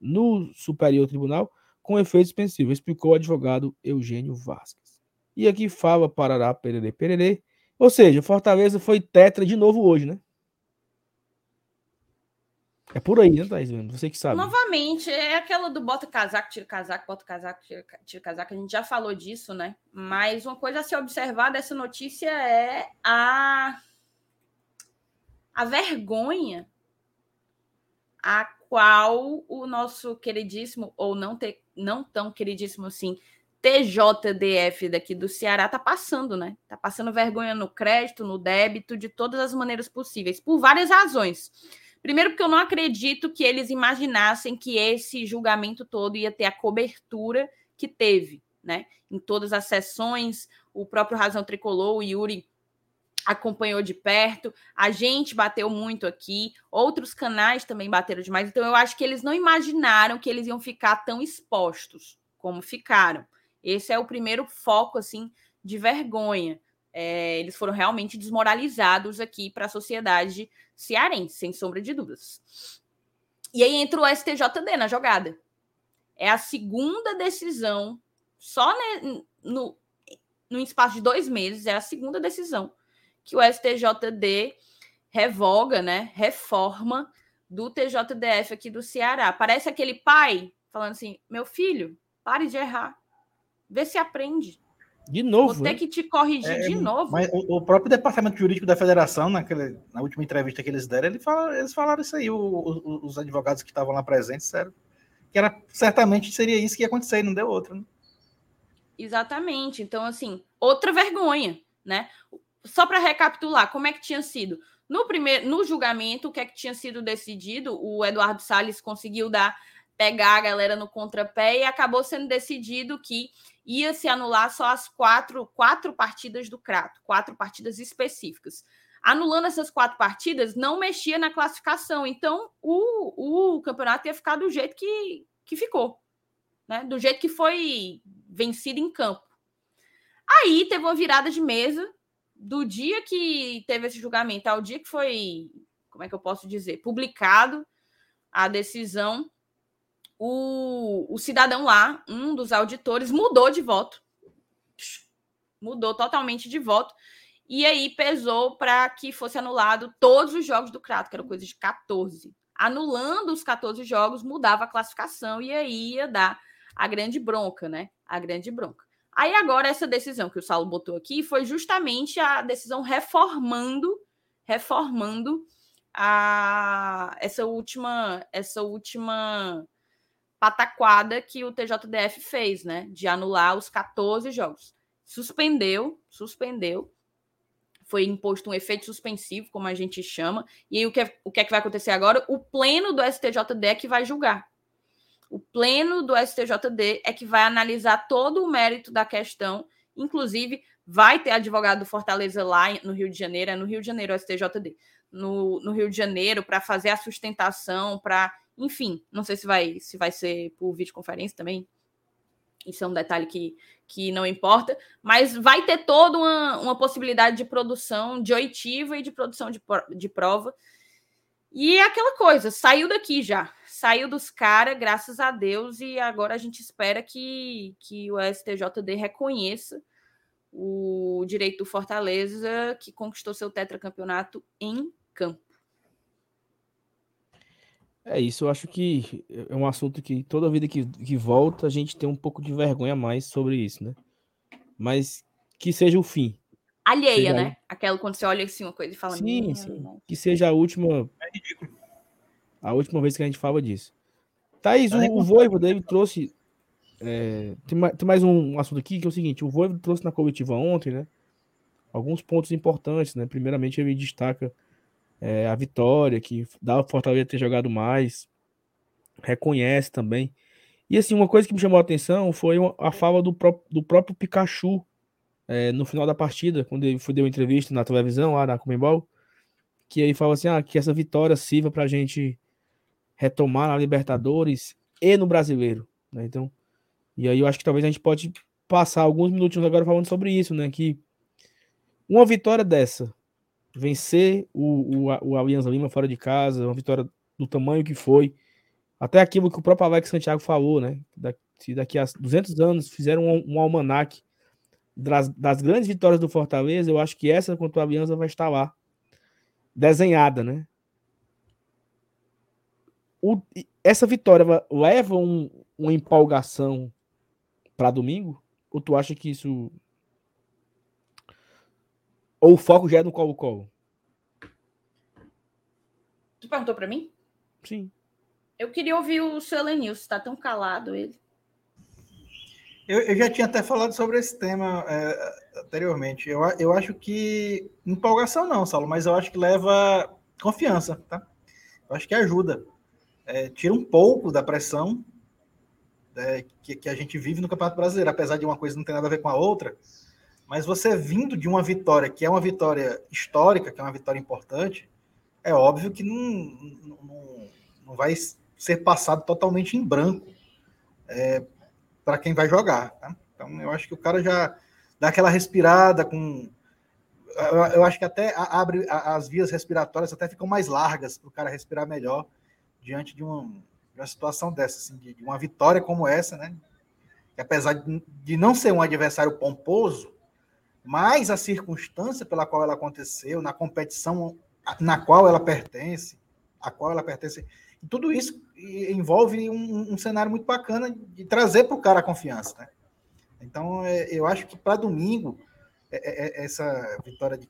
no Superior Tribunal com efeito suspensivo, explicou o advogado Eugênio Vasquez. E aqui fala Parará Pererê Pererê. Ou seja, Fortaleza foi tetra de novo hoje, né? É por aí, né, Thaís? Você que sabe. Novamente, é aquela do bota casaco, tira casaco, bota casaco, tira, casaco. A gente já falou disso, né? Mas uma coisa a se observar dessa notícia é a, a vergonha a qual o nosso queridíssimo, ou não, ter, não tão queridíssimo assim, TJDF daqui do Ceará tá passando, né? Tá passando vergonha no crédito, no débito, de todas as maneiras possíveis, por várias razões. Primeiro, porque eu não acredito que eles imaginassem que esse julgamento todo ia ter a cobertura que teve, né? Em todas as sessões, o próprio Razão Tricolor, o Yuri acompanhou de perto, a gente bateu muito aqui, outros canais também bateram demais, então eu acho que eles não imaginaram que eles iam ficar tão expostos como ficaram. Esse é o primeiro foco assim de vergonha. É, eles foram realmente desmoralizados aqui para a sociedade cearense, sem sombra de dúvidas. E aí entra o STJD na jogada. É a segunda decisão, só né, no, no espaço de dois meses, é a segunda decisão que o STJD revoga, né, reforma do TJDF aqui do Ceará. Parece aquele pai falando assim: meu filho, pare de errar, vê se aprende. De novo. Vou ter que te corrigir é, de novo. Mas o, o, próprio departamento jurídico da federação, naquele, na última entrevista que eles deram, ele fala, eles falaram isso aí, o, o, os advogados que estavam lá presentes, sério. Que era, certamente seria isso que ia acontecer, e não deu outra. Né? Exatamente. Então, assim, outra vergonha, né? Só para recapitular, como é que tinha sido? No primeiro, no julgamento, o que é que tinha sido decidido? O Eduardo Salles conseguiu dar pegar a galera no contrapé e acabou sendo decidido que ia se anular só as quatro, quatro partidas do Crato, quatro partidas específicas. Anulando essas quatro partidas, não mexia na classificação. Então, o, o campeonato ia ficar do jeito que, que ficou, né? do jeito que foi vencido em campo. Aí teve uma virada de mesa do dia que teve esse julgamento ao dia que foi, como é que eu posso dizer, publicado a decisão o, o cidadão lá, um dos auditores, mudou de voto. Mudou totalmente de voto. E aí pesou para que fosse anulado todos os jogos do Crato, que era coisa de 14. Anulando os 14 jogos, mudava a classificação e aí ia dar a grande bronca, né? A grande bronca. Aí agora essa decisão que o Saulo botou aqui foi justamente a decisão reformando, reformando a essa última essa última pataquada que o TJDF fez, né? De anular os 14 jogos. Suspendeu, suspendeu. Foi imposto um efeito suspensivo, como a gente chama. E aí o que, é, o que é que vai acontecer agora? O pleno do STJD é que vai julgar. O pleno do STJD é que vai analisar todo o mérito da questão. Inclusive, vai ter advogado do Fortaleza lá no Rio de Janeiro, é no Rio de Janeiro o STJD, no, no Rio de Janeiro, para fazer a sustentação, para enfim, não sei se vai, se vai ser por videoconferência também. Isso é um detalhe que, que não importa, mas vai ter toda uma, uma possibilidade de produção de oitiva e de produção de, de prova. E é aquela coisa, saiu daqui já, saiu dos caras, graças a Deus, e agora a gente espera que, que o STJD reconheça o direito do Fortaleza, que conquistou seu tetracampeonato em campo. É isso, eu acho que é um assunto que toda vida que, que volta a gente tem um pouco de vergonha mais sobre isso, né? Mas que seja o fim. Alheia, seja... né? Aquela quando você olha assim uma coisa e fala. Sim, sim. Que seja a última. É ridículo. A última vez que a gente fala disso. Thaís, o, o Voivoda, ele trouxe. É, tem, mais, tem mais um assunto aqui que é o seguinte: o Voivoda trouxe na coletiva ontem, né? Alguns pontos importantes, né? Primeiramente, ele destaca é, a vitória, que dá o Fortaleza ter jogado mais, reconhece também. E assim, uma coisa que me chamou a atenção foi a fala do, pró do próprio Pikachu é, no final da partida, quando ele foi deu uma entrevista na televisão lá na Comembol, que ele fala assim, ah, que essa vitória sirva para a gente retomar na Libertadores e no Brasileiro, né? Então, e aí eu acho que talvez a gente pode passar alguns minutos agora falando sobre isso, né? Que uma vitória dessa vencer o, o, o Alianza Lima fora de casa, uma vitória do tamanho que foi. Até aquilo que o próprio Alex Santiago falou, né? Se daqui a 200 anos fizeram um, um almanac das, das, grandes vitórias do Fortaleza, eu acho que essa contra o Aliança vai estar lá, desenhada, né? O, essa vitória leva um, uma empolgação para domingo? Ou tu acha que isso ou o foco já é no Colo-Colo? Tu perguntou para mim? Sim. Eu queria ouvir o seu Elenilson, tá tão calado ele. Eu, eu, já tinha até falado sobre esse tema é, anteriormente. Eu, eu acho que empolgação não, Saulo, mas eu acho que leva confiança, tá? Eu acho que ajuda. É, tira um pouco da pressão é, que, que, a gente vive no Campeonato Brasileiro, apesar de uma coisa não ter nada a ver com a outra. Mas você vindo de uma vitória que é uma vitória histórica, que é uma vitória importante, é óbvio que não, não, não vai ser passado totalmente em branco é, para quem vai jogar. Tá? Então, eu acho que o cara já dá aquela respirada com. Eu, eu acho que até abre as vias respiratórias até ficam mais largas para o cara respirar melhor diante de uma, de uma situação dessa, assim, de, de, uma vitória como essa, né? Que apesar de, de não ser um adversário pomposo, mas a circunstância pela qual ela aconteceu, na competição na qual ela pertence, a qual ela pertence, tudo isso envolve um, um cenário muito bacana de trazer para o cara a confiança, né? Então, é, eu acho que para domingo, é, é, essa vitória de,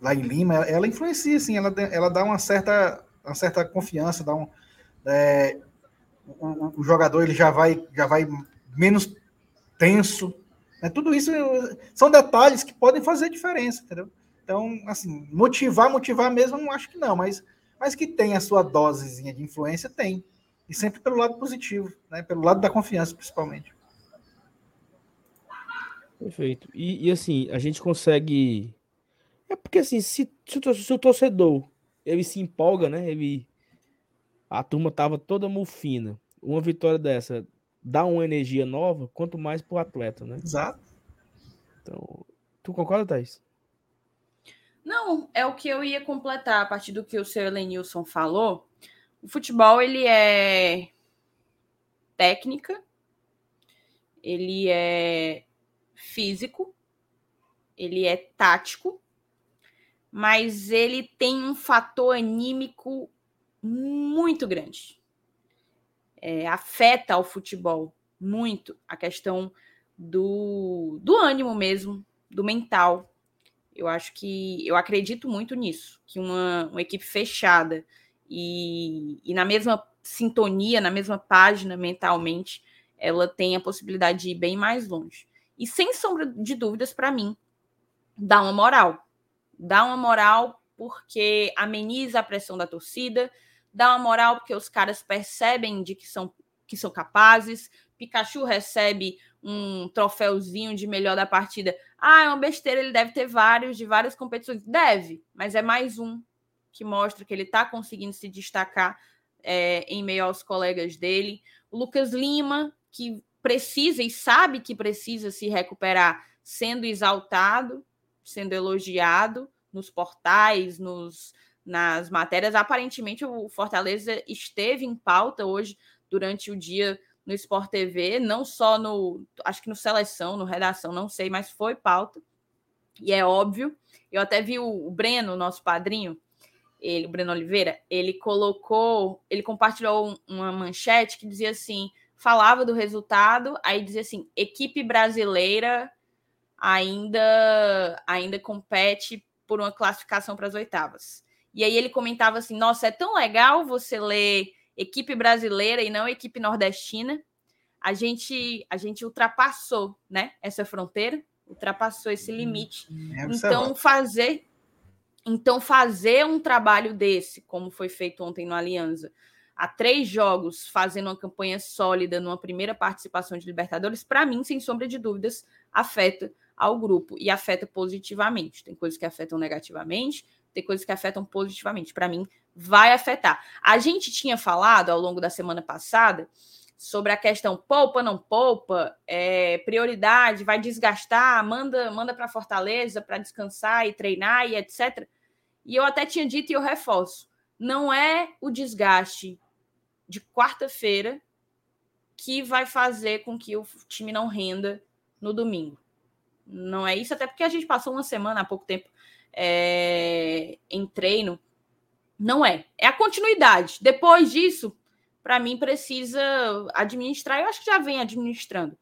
lá em Lima, ela, ela influencia, assim, ela, ela dá uma certa, uma certa confiança, dá um, é, o, o, jogador ele já vai, já vai menos tenso. Né? Tudo isso são detalhes que podem fazer diferença, entendeu? Então, assim, motivar, motivar mesmo, não acho que não, mas, mas que tem a sua dosezinha de influência, tem. E sempre pelo lado positivo, né? pelo lado da confiança, principalmente. Perfeito. E, e assim, a gente consegue. É porque assim, se, se, o torcedor ele se empolga, né? Ele. A turma tava toda mufina. Uma vitória dessa dá uma energia nova, quanto mais pro atleta, né? Exato. Então, tu concorda, Thaís? Não, é o que eu ia completar a partir do que o seu Elenilson falou. O futebol ele é técnica, ele é físico, ele é tático, mas ele tem um fator anímico muito grande. É, afeta o futebol muito a questão do, do ânimo mesmo, do mental. Eu acho que eu acredito muito nisso, que uma, uma equipe fechada e, e na mesma sintonia, na mesma página mentalmente, ela tem a possibilidade de ir bem mais longe. E sem sombra de dúvidas, para mim, dá uma moral. Dá uma moral porque ameniza a pressão da torcida, dá uma moral porque os caras percebem de que são, que são capazes. Pikachu recebe um troféuzinho de melhor da partida. Ah, é uma besteira, ele deve ter vários de várias competições. Deve, mas é mais um que mostra que ele está conseguindo se destacar é, em meio aos colegas dele. O Lucas Lima, que precisa e sabe que precisa se recuperar, sendo exaltado, sendo elogiado nos portais, nos, nas matérias. Aparentemente, o Fortaleza esteve em pauta hoje durante o dia no Sport TV, não só no, acho que no Seleção, no Redação, não sei, mas foi pauta. E é óbvio. Eu até vi o Breno, nosso padrinho, ele, o Breno Oliveira, ele colocou, ele compartilhou uma manchete que dizia assim, falava do resultado, aí dizia assim, equipe brasileira ainda ainda compete por uma classificação para as oitavas. E aí ele comentava assim, nossa, é tão legal você ler equipe brasileira e não equipe nordestina. A gente a gente ultrapassou, né, essa fronteira, ultrapassou esse limite. É então fazer então, fazer um trabalho desse, como foi feito ontem no Aliança, há três jogos, fazendo uma campanha sólida numa primeira participação de Libertadores, para mim, sem sombra de dúvidas, afeta ao grupo e afeta positivamente. Tem coisas que afetam negativamente, tem coisas que afetam positivamente. Para mim, vai afetar. A gente tinha falado ao longo da semana passada sobre a questão poupa, não poupa, é, prioridade, vai desgastar, manda, manda para Fortaleza para descansar e treinar e etc. E eu até tinha dito e eu reforço: não é o desgaste de quarta-feira que vai fazer com que o time não renda no domingo. Não é isso, até porque a gente passou uma semana há pouco tempo é, em treino. Não é. É a continuidade. Depois disso, para mim, precisa administrar. Eu acho que já vem administrando.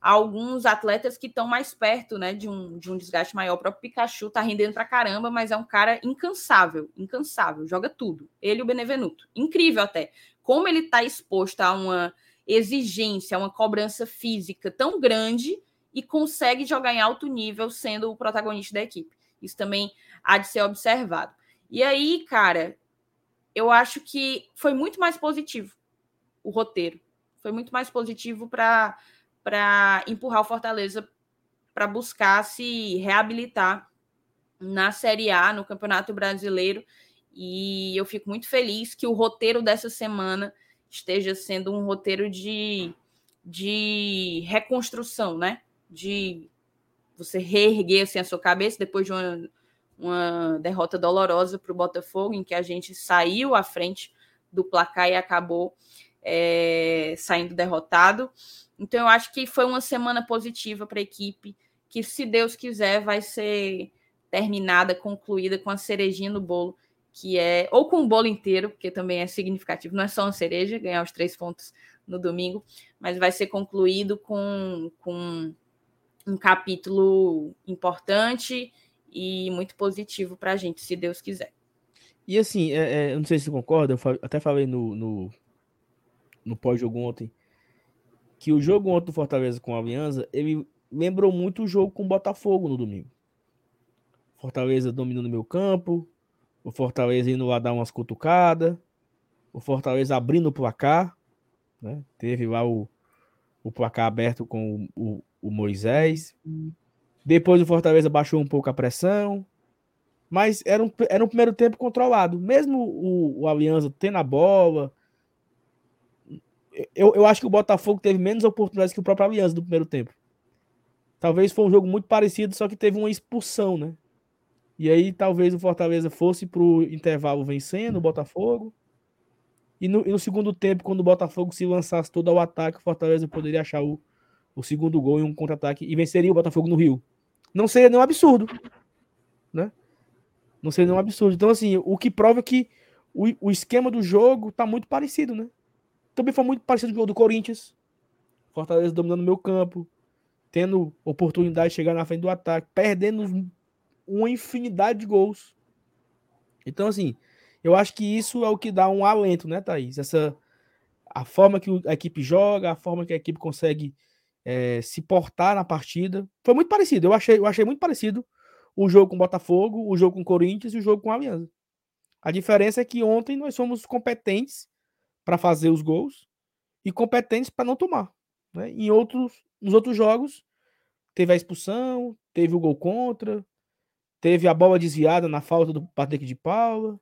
Alguns atletas que estão mais perto né, de, um, de um desgaste maior. O próprio Pikachu tá rendendo para caramba, mas é um cara incansável, incansável, joga tudo. Ele e o Benevenuto. Incrível até. Como ele está exposto a uma exigência, uma cobrança física tão grande e consegue jogar em alto nível sendo o protagonista da equipe. Isso também há de ser observado. E aí, cara, eu acho que foi muito mais positivo o roteiro. Foi muito mais positivo para empurrar o Fortaleza para buscar se reabilitar na Série A, no Campeonato Brasileiro. E eu fico muito feliz que o roteiro dessa semana esteja sendo um roteiro de, de reconstrução, né? De você reerguer assim, a sua cabeça depois de uma, uma derrota dolorosa para o Botafogo, em que a gente saiu à frente do placar e acabou é, saindo derrotado. Então, eu acho que foi uma semana positiva para a equipe, que, se Deus quiser, vai ser terminada, concluída com a cerejinha no bolo, que é, ou com o bolo inteiro, porque também é significativo, não é só uma cereja, ganhar os três pontos no domingo, mas vai ser concluído com, com um capítulo importante e muito positivo para a gente, se Deus quiser. E assim, é, é, eu não sei se você concorda, eu até falei no, no, no pós-jogo ontem, que o jogo ontem do Fortaleza com a Aliança, ele lembrou muito o jogo com o Botafogo no domingo. Fortaleza dominando o meu campo, o Fortaleza indo lá dar umas cutucadas, o Fortaleza abrindo o placar, né? Teve lá o, o placar aberto com o, o, o Moisés. Depois o Fortaleza baixou um pouco a pressão, mas era um, era um primeiro tempo controlado. Mesmo o, o Aliança tendo a bola, eu, eu acho que o Botafogo teve menos oportunidades que o próprio Aliança no primeiro tempo. Talvez foi um jogo muito parecido, só que teve uma expulsão, né? E aí talvez o Fortaleza fosse pro intervalo vencendo o Botafogo. E no, e no, segundo tempo, quando o Botafogo se lançasse todo ao ataque, o Fortaleza poderia achar o, o segundo gol em um contra-ataque e venceria o Botafogo no Rio. Não seria nenhum absurdo, né? Não seria nenhum absurdo. Então, assim, o que prova que o, o esquema do jogo tá muito parecido, né? Também foi muito parecido com o do Corinthians. Fortaleza dominando o meu campo, tendo oportunidade de chegar na frente do ataque, perdendo uma infinidade de gols. Então, assim, eu acho que isso é o que dá um alento, né, Thaís? Essa, a forma que a equipe joga, a forma que a equipe consegue é, se portar na partida. Foi muito parecido. Eu achei, eu achei muito parecido o jogo com o Botafogo, o jogo com o Corinthians e o jogo com a Aliança. A diferença é que ontem nós somos competentes para fazer os gols e competentes para não tomar. Né? Em outros, nos outros jogos, teve a expulsão, teve o gol contra, teve a bola desviada na falta do Patrick de Paula.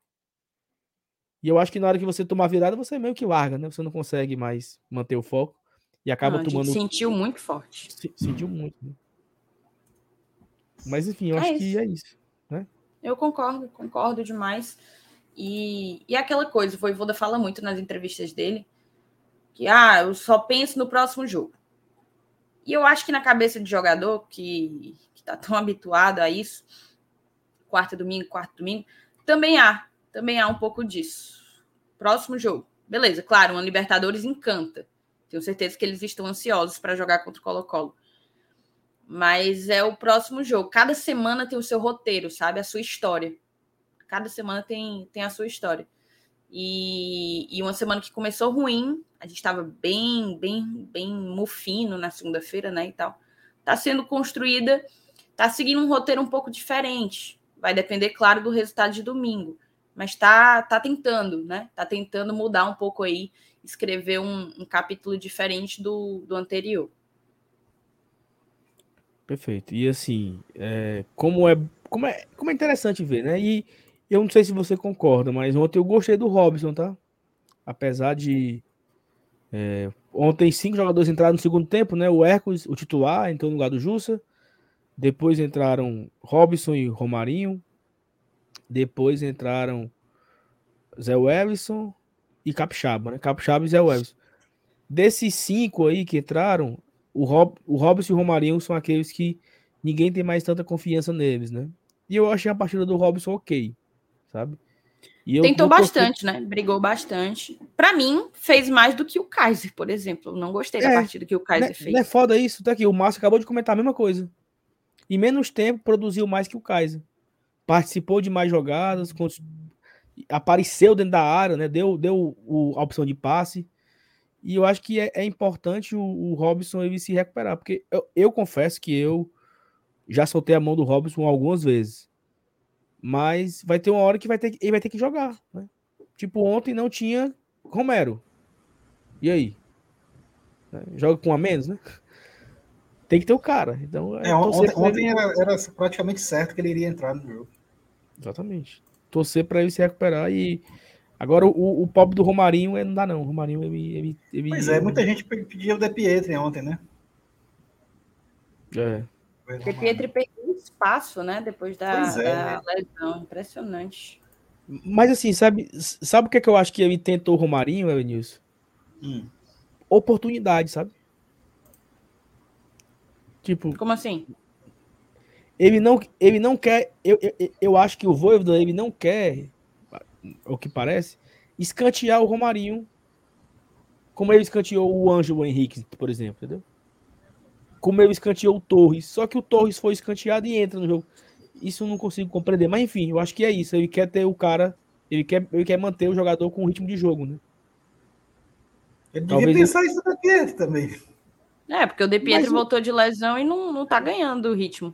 E eu acho que na hora que você tomar virada, você meio que larga, né? Você não consegue mais manter o foco e acaba não, tomando. sentiu muito forte. Sentiu muito. Né? Mas enfim, eu é acho isso. que é isso. Né? Eu concordo, concordo demais. E, e aquela coisa, o Voivoda fala muito nas entrevistas dele, que ah, eu só penso no próximo jogo. E eu acho que na cabeça de jogador que, que tá tão habituado a isso, quarta domingo, quarto domingo, também há, também há um pouco disso. Próximo jogo. Beleza, claro, uma Libertadores encanta. Tenho certeza que eles estão ansiosos para jogar contra o Colo-Colo. Mas é o próximo jogo. Cada semana tem o seu roteiro, sabe? A sua história. Cada semana tem, tem a sua história. E, e uma semana que começou ruim, a gente estava bem, bem, bem mufino na segunda-feira, né? E tal. Tá sendo construída, tá seguindo um roteiro um pouco diferente. Vai depender, claro, do resultado de domingo. Mas tá, tá tentando, né? Tá tentando mudar um pouco aí, escrever um, um capítulo diferente do, do anterior. Perfeito. E assim, é, como, é, como, é, como é interessante ver, né? E eu não sei se você concorda, mas ontem eu gostei do Robson, tá? Apesar de. É, ontem cinco jogadores entraram no segundo tempo, né? O Hércules, o titular, entrou no lugar do Jussa. Depois entraram Robson e Romarinho. Depois entraram Zé Wellison e Capixaba, né? Capixaba e Zé Wellison. Desses cinco aí que entraram, o, Rob, o Robson e o Romarinho são aqueles que ninguém tem mais tanta confiança neles, né? E eu achei a partida do Robson ok sabe? Tentou bastante, né? Brigou bastante. Para mim, fez mais do que o Kaiser, por exemplo. Eu não gostei é, da partida que o Kaiser né, fez. Não é foda isso? Tá aqui, o Márcio acabou de comentar a mesma coisa. Em menos tempo, produziu mais que o Kaiser. Participou de mais jogadas, apareceu dentro da área, né? Deu, deu o, a opção de passe. E eu acho que é, é importante o, o, Robson ele se recuperar, porque eu, eu, confesso que eu já soltei a mão do Robson algumas vezes. Mas vai ter uma hora que vai ter, ele vai ter que jogar. Né? Tipo, ontem não tinha Romero. E aí? Joga com a menos, né? Tem que ter o cara. Então, é, ontem, ontem era, era, praticamente certo que ele iria entrar no jogo. Exatamente. Torcer para ele se recuperar e Agora, o, o pobre do Romarinho não dá, não. O Romarinho, ele, ele, ele Pois é, muita gente pediu o De Pietri ontem, né? É. De Pietri perdeu espaço, né? Depois da, é, da lesão. Impressionante. Mas assim, sabe, sabe o que, é que eu acho que ele tentou o Romarinho, Elenilson? Hum. Oportunidade, sabe? Tipo. Como assim? Ele não, ele não quer. Eu, eu, eu acho que o Voivoda ele não quer o que parece, escantear o Romarinho como ele escanteou o Ângelo Henrique, por exemplo, entendeu? Como ele escanteou o Torres. Só que o Torres foi escanteado e entra no jogo. Isso eu não consigo compreender. Mas enfim, eu acho que é isso. Ele quer ter o cara. Ele quer, ele quer manter o jogador com o ritmo de jogo, né? Ele Talvez devia pensar ele... isso da Pietro também. É, porque o De Pietro o... voltou de lesão e não, não tá ganhando o ritmo.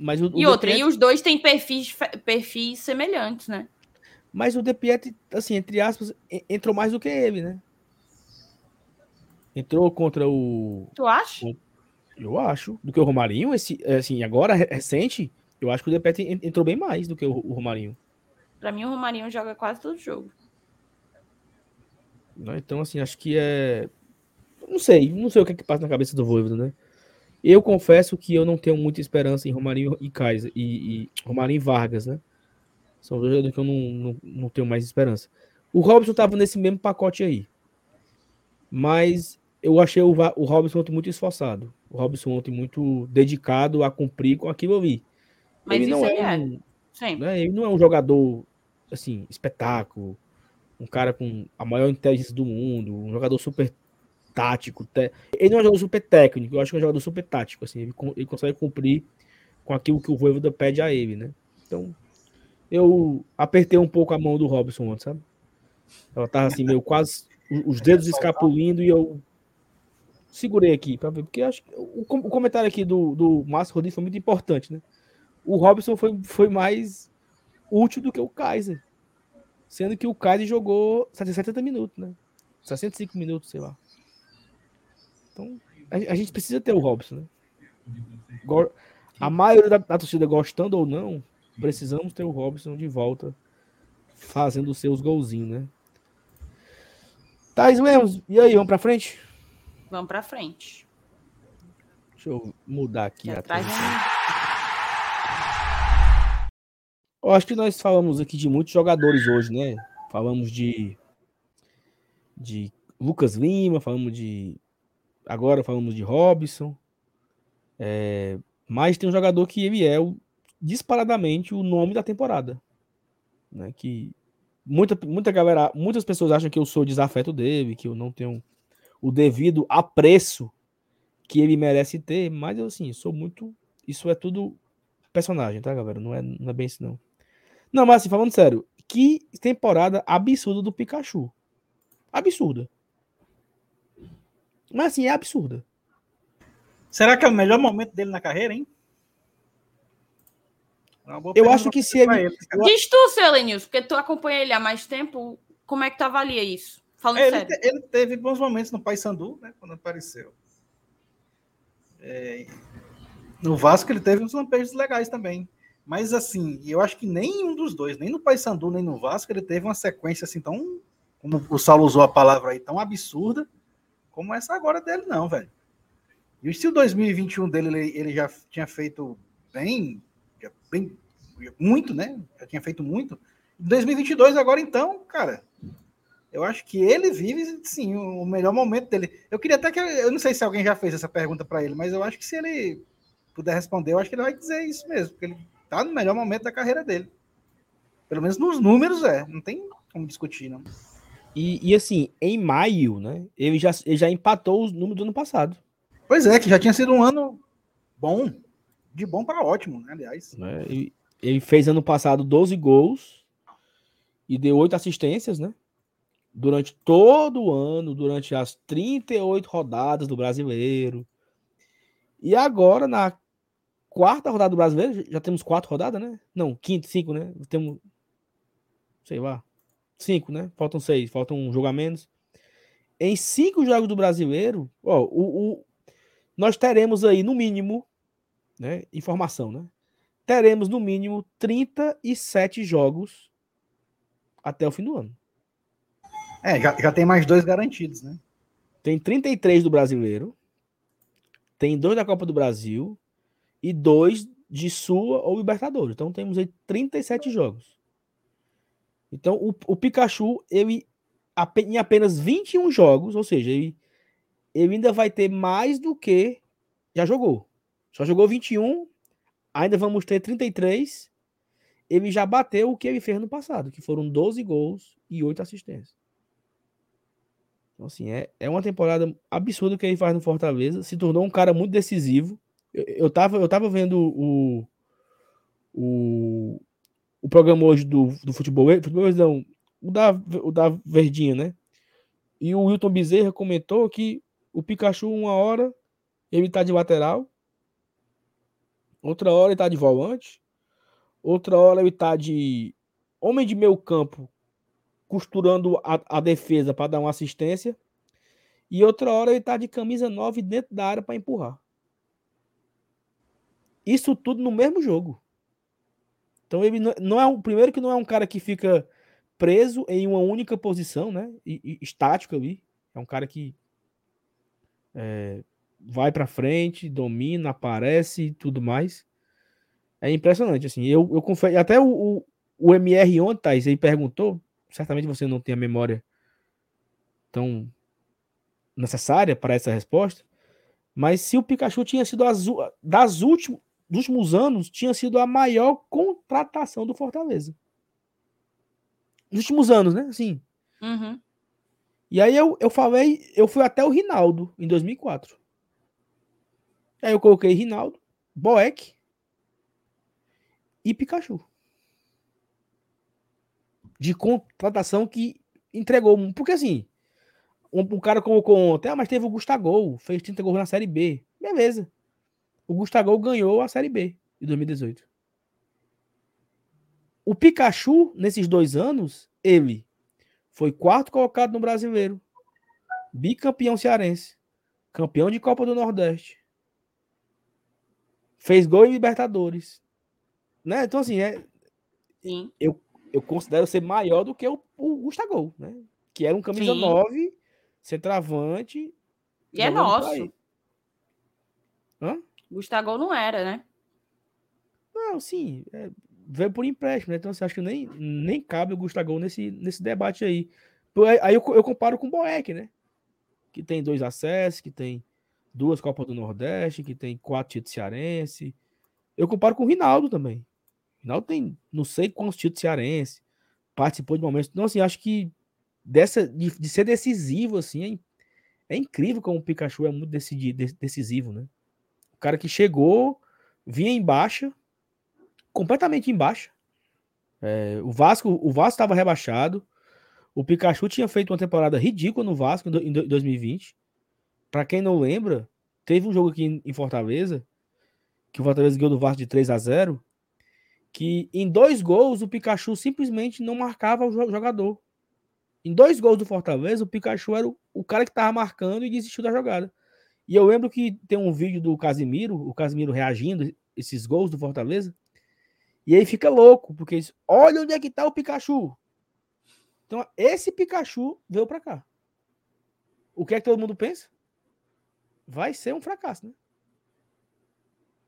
Mas o, e o outra, Pietro... e os dois têm perfis, perfis semelhantes, né? Mas o De Pietri, assim, entre aspas, entrou mais do que ele, né? Entrou contra o. Tu acha? Eu acho. Do que o Romarinho, esse, assim, agora, recente, eu acho que o De Pietri entrou bem mais do que o, o Romarinho. Pra mim, o Romarinho joga quase todo jogo. Então, assim, acho que é. Não sei, não sei o que, é que passa na cabeça do Voivoda, né? Eu confesso que eu não tenho muita esperança em Romarinho e Kaiser, e, e Romarinho e Vargas, né? São dois jogadores que eu não, não, não tenho mais esperança. O Robson estava nesse mesmo pacote aí. Mas eu achei o, o Robson ontem muito esforçado. O Robson ontem muito dedicado a cumprir com aquilo ali. Mas ele não é, é. Um, né, ele não é um jogador assim, espetáculo, um cara com a maior inteligência do mundo, um jogador super tático. Te... Ele não é um jogador super técnico, eu acho que é um jogador super tático. Assim, ele, ele consegue cumprir com aquilo que o Voivoda pede a ele, né? Então, eu apertei um pouco a mão do Robson ontem, sabe? Ela tava assim, meio quase os dedos escapulindo e eu segurei aqui para ver, porque acho que o, comentário aqui do, do Márcio Rodrigues foi muito importante, né? O Robson foi, foi mais útil do que o Kaiser. Sendo que o Kaiser jogou 70 minutos, né? 65 minutos, sei lá. Então, a, a gente precisa ter o Robson, né? A maioria da, da torcida gostando ou não, precisamos ter o Robson de volta fazendo seus golzinhos, né? Thais Lemos, e aí, vamos pra frente? Vamos pra frente. Deixa eu mudar aqui. Atrás Eu acho que nós falamos aqui de muitos jogadores hoje, né? Falamos de de Lucas Lima, falamos de agora falamos de Robson. É, mas tem um jogador que ele é o disparadamente o nome da temporada. Né? Que muita, muita galera, muitas pessoas acham que eu sou desafeto dele, que eu não tenho o devido apreço que ele merece ter, mas eu assim, sou muito. Isso é tudo personagem, tá, galera? Não é, não é bem isso, não. Não, mas assim, falando sério, que temporada absurda do Pikachu. Absurda. Mas assim, é absurda. Será que é o melhor momento dele na carreira, hein? Eu acho que se ele. ele Diz tu, seu Elenilson, porque tu acompanha ele há mais tempo, como é que tu avalia isso? Falando ele, sério. Ele teve bons momentos no Paysandu, né? Quando apareceu. É... No Vasco ele teve uns lampejos legais também. Mas assim, eu acho que nenhum dos dois, nem no Paysandu, nem no Vasco, ele teve uma sequência assim tão. Como o Saulo usou a palavra aí, tão absurda como essa agora dele, não, velho. E se o 2021 dele ele, ele já tinha feito bem, bem muito, né? Já tinha feito muito. 2022 agora então, cara, eu acho que ele vive sim o melhor momento dele. Eu queria até que eu não sei se alguém já fez essa pergunta para ele, mas eu acho que se ele puder responder, eu acho que ele vai dizer isso mesmo, porque ele tá no melhor momento da carreira dele. Pelo menos nos números é, não tem como discutir, não. E, e assim, em maio, né? Ele já, ele já empatou os números do ano passado. Pois é, que já tinha sido um ano bom, de bom para ótimo, né, aliás. É, e, ele fez ano passado 12 gols e deu 8 assistências, né? durante todo o ano, durante as 38 rodadas do brasileiro. E agora, na quarta rodada do brasileiro, já temos quatro rodadas, né? Não, quinta, cinco, né? Temos, sei lá, cinco, né? Faltam seis, faltam um jogo a menos. Em cinco jogos do brasileiro, ó, o, o, nós teremos aí, no mínimo, né? Informação, né? Teremos, no mínimo, 37 jogos até o fim do ano. É, já, já tem mais dois garantidos, né? Tem 33 do brasileiro, tem dois da Copa do Brasil e dois de Sua ou Libertadores. Então temos aí 37 jogos. Então o, o Pikachu, ele em apenas 21 jogos, ou seja, ele, ele ainda vai ter mais do que já jogou. Só jogou 21, ainda vamos ter 33. Ele já bateu o que ele fez no passado, que foram 12 gols e 8 assistências. Então, assim, é, é uma temporada absurda que ele faz no Fortaleza. Se tornou um cara muito decisivo. Eu, eu, tava, eu tava vendo o, o, o programa hoje do, do futebol. Futebol não, o da, o da Verdinha, né? E o Wilton Bezerra comentou que o Pikachu, uma hora, ele tá de lateral. Outra hora ele tá de volante. Outra hora ele tá de homem de meio campo costurando a, a defesa para dar uma assistência. E outra hora ele tá de camisa 9 dentro da área para empurrar. Isso tudo no mesmo jogo. Então ele não é o primeiro que não é um cara que fica preso em uma única posição, né? E, e estático ali. É um cara que é, vai para frente, domina, aparece e tudo mais. É impressionante, assim. Eu, eu confesso. Até o, o, o MR ontem, Thaís, ele perguntou certamente você não tem a memória tão necessária para essa resposta, mas se o Pikachu tinha sido as, das últimos, dos últimos anos, tinha sido a maior contratação do Fortaleza. Nos últimos anos, né? Assim. Uhum. E aí eu, eu falei, eu fui até o Rinaldo em 2004. Aí eu coloquei Rinaldo, Boeck e Pikachu de contratação que entregou. Porque assim, um, um cara colocou ontem, ah, mas teve o Gustavo, fez 30 gols na Série B. Beleza. O Gustavo ganhou a Série B de 2018. O Pikachu, nesses dois anos, ele foi quarto colocado no brasileiro, bicampeão cearense, campeão de Copa do Nordeste, fez gol em Libertadores. Né? Então, assim, é, Sim. Eu, eu considero ser maior do que o, o Gustavo, né? Que era um camisa Sim. 9, centroavante. E é nosso. Hã? Gustavo não era, né? Não, sim. É, veio por empréstimo, né? Então, você acha que nem, nem cabe o Gustavo nesse, nesse debate aí. Aí eu, eu comparo com o Boeck, né? Que tem dois acessos, que tem duas Copas do Nordeste, que tem quatro títulos cearense. Eu comparo com o Rinaldo também. Rinaldo tem não sei quantos títulos cearense, participou de momentos. Então, assim, acho que dessa, de, de ser decisivo, assim, é, é, incrível como o Pikachu é muito decidido, decisivo, né? Cara que chegou, vinha em baixa, completamente em baixa. É, o Vasco o Vasco estava rebaixado. O Pikachu tinha feito uma temporada ridícula no Vasco em 2020. Para quem não lembra, teve um jogo aqui em Fortaleza que o Fortaleza ganhou do Vasco de 3 a 0 que em dois gols o Pikachu simplesmente não marcava o jogador. Em dois gols do Fortaleza, o Pikachu era o cara que estava marcando e desistiu da jogada. E eu lembro que tem um vídeo do Casimiro, o Casimiro reagindo esses gols do Fortaleza. E aí fica louco, porque diz, olha onde é que tá o Pikachu. Então, esse Pikachu veio para cá. O que é que todo mundo pensa? Vai ser um fracasso, né?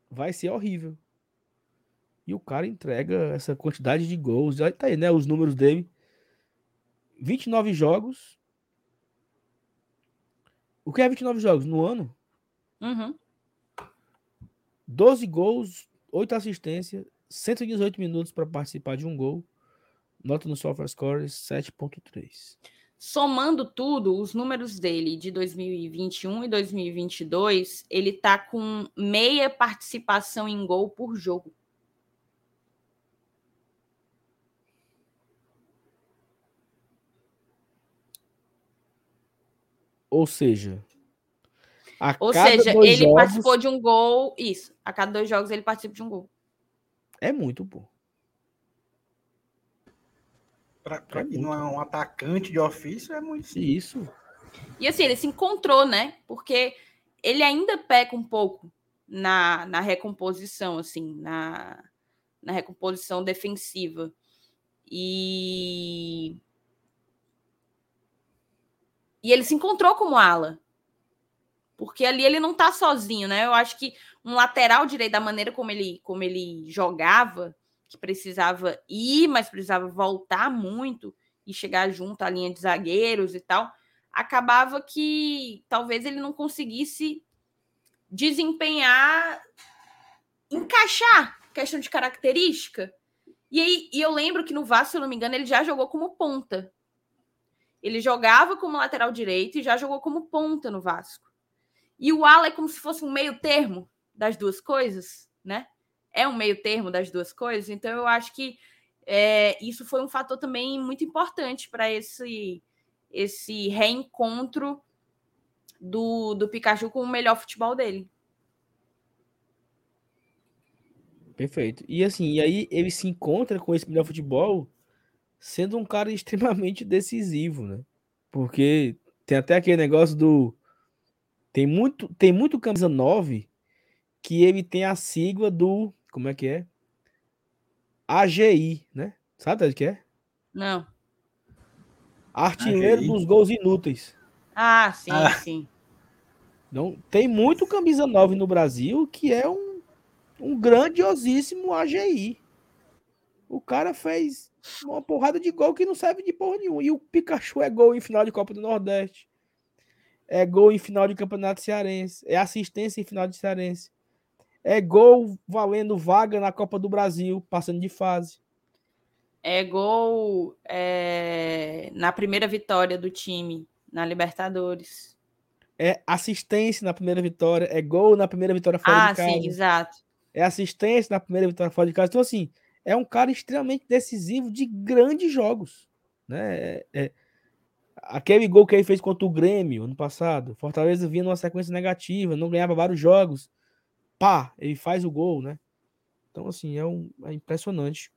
Vai ser horrível. E o cara entrega essa quantidade de gols. Aí tá aí, né? Os números dele. 29 jogos. O que é 29 jogos? No ano? Uhum. 12 gols, 8 assistências, 118 minutos para participar de um gol. Nota no software score 7.3. Somando tudo, os números dele de 2021 e 2022, ele tá com meia participação em gol por jogo. Ou seja, a Ou cada seja, dois ele jogos participou de um gol. Isso. A cada dois jogos ele participa de um gol. é muito, pô. Pra, pra É quem não é um atacante de ofício, é muito sim. Isso. E assim, ele se encontrou, né? Porque ele ainda peca um pouco na, na recomposição, assim, na, na recomposição defensiva. E. E ele se encontrou como ala. Porque ali ele não tá sozinho, né? Eu acho que um lateral direito, da maneira como ele, como ele jogava, que precisava ir, mas precisava voltar muito e chegar junto à linha de zagueiros e tal, acabava que talvez ele não conseguisse desempenhar, encaixar questão de característica. E aí e eu lembro que no Vasco, se eu não me engano, ele já jogou como ponta. Ele jogava como lateral direito e já jogou como ponta no Vasco. E o ala é como se fosse um meio termo das duas coisas, né? É um meio termo das duas coisas. Então eu acho que é, isso foi um fator também muito importante para esse esse reencontro do, do Pikachu com o melhor futebol dele. Perfeito. E assim, e aí ele se encontra com esse melhor futebol sendo um cara extremamente decisivo, né? Porque tem até aquele negócio do tem muito tem muito camisa 9 que ele tem a sigla do como é que é? AGI, né? Sabe o que é? Não. Artilheiro AGI. dos gols inúteis. Ah, sim, Ah. sim. Então, tem muito camisa 9 no Brasil que é um, um grandiosíssimo AGI. O cara fez uma porrada de gol que não serve de porra nenhuma. E o Pikachu é gol em final de Copa do Nordeste. É gol em final de Campeonato Cearense. É assistência em final de Cearense. É gol valendo vaga na Copa do Brasil, passando de fase. É gol é, na primeira vitória do time na Libertadores. É assistência na primeira vitória. É gol na primeira vitória fora Ah, de casa. sim, exato. é assistência na primeira vitória fora de casa. Então, assim, é um cara extremamente decisivo de grandes jogos. Né? É- é- Aquele gol que ele fez contra o Grêmio ano passado, Fortaleza vinha numa sequência negativa, não ganhava vários jogos. Pá, ele faz o gol, né? Então, assim, é, um, é impressionante.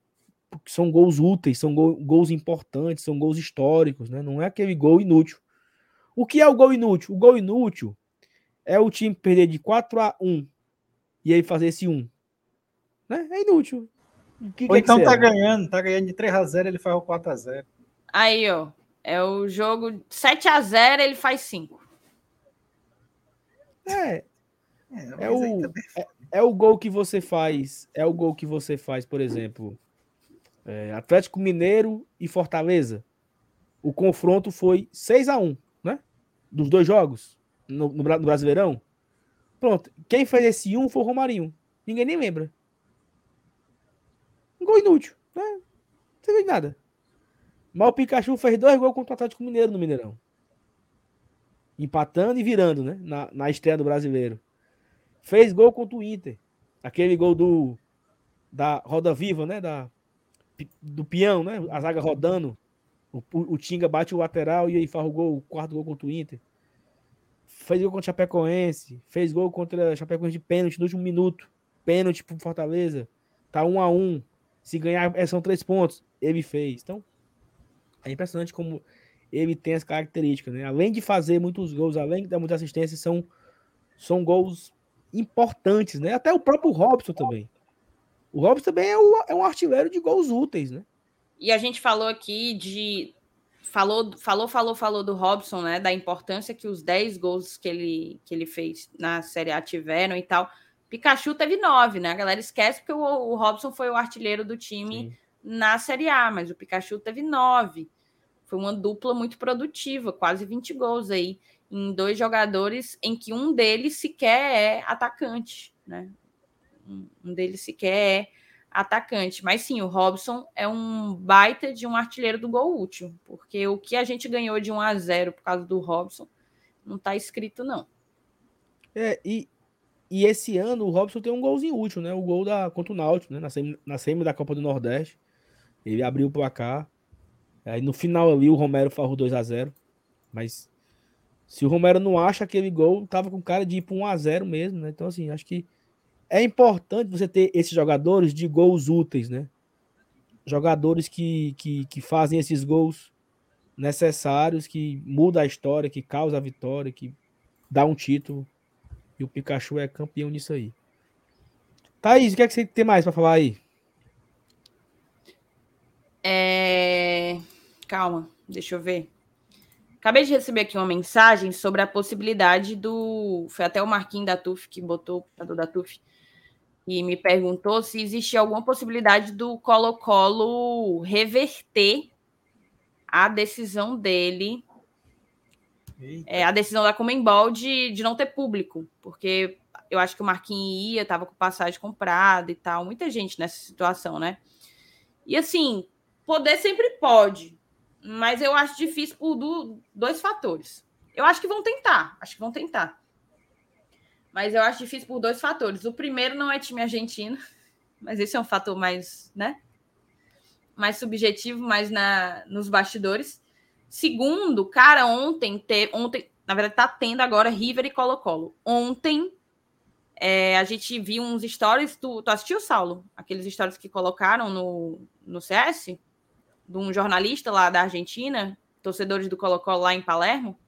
Porque são gols úteis, são gol- gols importantes, são gols históricos, né? Não é aquele gol inútil. O que é o gol inútil? O gol inútil é o time perder de 4 a 1 e aí fazer esse 1. Né? É inútil. Que Ou quer então que tá ganhando, tá ganhando de 3x0, ele faz o 4x0. Aí, ó. É o jogo 7 a 0 ele faz 5. É, É, É o- também- é o gol que você faz. É o gol que você faz, por exemplo, é, Atlético Mineiro e Fortaleza. O confronto foi 6 a 1 né? Dos dois jogos no, no no Brasileirão. Pronto. Quem fez esse 1 foi o Romarinho. Ninguém nem lembra. Um gol inútil, né? Não sei de nada. Mas o Pikachu fez dois gols contra o Atlético Mineiro no Mineirão. Empatando e virando, né? Na, na estreia do brasileiro. Fez gol contra o Inter. Aquele gol do da roda viva, né? Da, do peão, né? A zaga rodando. O, o, Tinga bate o lateral e aí faz o gol, o quarto gol contra o Inter. Fez gol contra o Chapecoense. Fez gol contra o Chapecoense de pênalti no último minuto. Pênalti pro Fortaleza. Tá um a um. Se ganhar, é, são três pontos. Ele fez. Então, é impressionante como ele tem as características, né? Além de fazer muitos gols, além de dar muita assistência, são, são gols importantes, né? Até o próprio Robson também. O Robson também é, o- é um artilheiro de gols úteis, né? E a gente falou aqui de. Falou, falou, falou, falou do Robson, né? Da importância que os 10 gols que ele, que ele fez na Série A tiveram e tal. Pikachu teve 9, né? A galera esquece porque o, o Robson foi o artilheiro do time Sim. na Série A, mas o Pikachu teve 9. Foi uma dupla muito produtiva, quase 20 gols aí, em dois jogadores em que um deles sequer é atacante, né? Um um deles sequer é atacante. Mas sim, o Robson é um baita de um artilheiro do gol útil, porque o que a gente ganhou de 1 a 0 por causa do Robson não tá escrito, não. É, e, e esse ano o Robson tem um golzinho útil, né? O gol da, contra o Náutico, né? Na semi, na semi da Copa do Nordeste. Ele abriu o placar. Aí no final ali o Romero farrou 2 a 0 Mas Se o Romero não acha aquele gol, tava com cara de ir para 1 a 0 mesmo, né? Então assim, acho que é importante você ter esses jogadores de gols úteis, né? Jogadores que, que, que fazem esses gols necessários, que muda a história, que causa a vitória, que dá um título. E o Pikachu é campeão nisso aí. Thaís, o que é que você tem mais para falar aí? É... Calma, deixa eu ver. Acabei de receber aqui uma mensagem sobre a possibilidade do. Foi até o Marquinhos da TUF que botou, da TUF, e me perguntou se existia alguma possibilidade do Colo-Colo reverter a decisão dele, é, a decisão da Comembol de, de não ter público, porque eu acho que o Marquinhos ia, estava com passagem comprada e tal, muita gente nessa situação, né? E assim, poder sempre pode, mas eu acho difícil por do, dois fatores. Eu acho que vão tentar, acho que vão tentar. Mas eu acho difícil por dois fatores. O primeiro não é time argentino, mas esse é um fator mais, né? Mais subjetivo, mais na, nos bastidores. Segundo, cara, ontem teve. Ontem, na verdade, tá tendo agora River e Colo-Colo. Ontem é, a gente viu uns stories. Tu, tu assistiu, Saulo? Aqueles stories que colocaram no, no CS? De um jornalista lá da Argentina, torcedores do Colo-Colo lá em Palermo.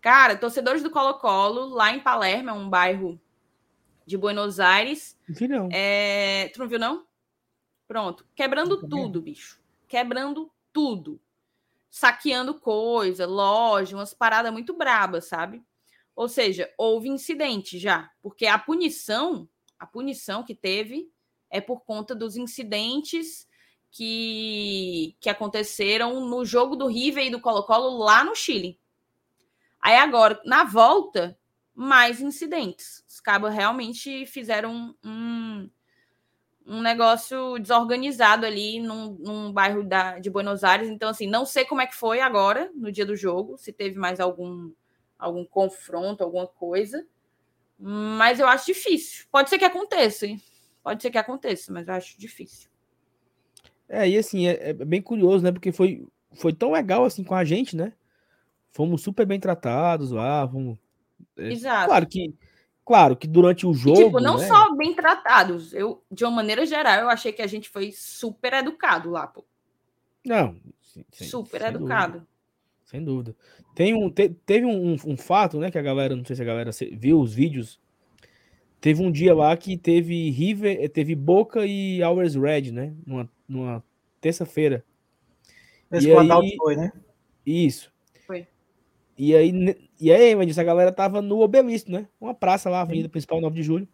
Cara, torcedores do Colo-Colo, lá em Palermo, é um bairro de Buenos Aires. Vi não. É... Tu não viu, não? Pronto. Quebrando tudo, bicho. Quebrando tudo. Saqueando coisa, loja, umas paradas muito brabas, sabe? Ou seja, houve incidente já. Porque a punição, a punição que teve é por conta dos incidentes que, que aconteceram no jogo do River e do Colo-Colo lá no Chile. Aí agora, na volta, mais incidentes. Os cabos realmente fizeram um, um negócio desorganizado ali num, num bairro da, de Buenos Aires. Então, assim, não sei como é que foi agora, no dia do jogo, se teve mais algum, algum confronto, alguma coisa. Mas eu acho difícil. Pode ser que aconteça, hein? Pode ser que aconteça, mas eu acho difícil. É, e assim, é, é bem curioso, né? Porque foi, foi tão legal assim com a gente, né? fomos super bem tratados lá, fomos... É, Exato. Claro que, claro que durante o jogo. E, tipo, não né? só bem tratados. Eu, de uma maneira geral, eu achei que a gente foi super educado lá, pô. Não. Sem, super sem educado. Dúvida. Sem dúvida. Tem um, te, teve um, um, fato, né? Que a galera, não sei se a galera viu os vídeos. Teve um dia lá que teve River, eh, teve Boca e Hours Red, né? Numa, numa terça-feira. Esse e aí, foi, né? Isso. E aí, e aí, mas a galera tava no Obelisco, né? Uma praça lá, Avenida Principal 9 de Julho.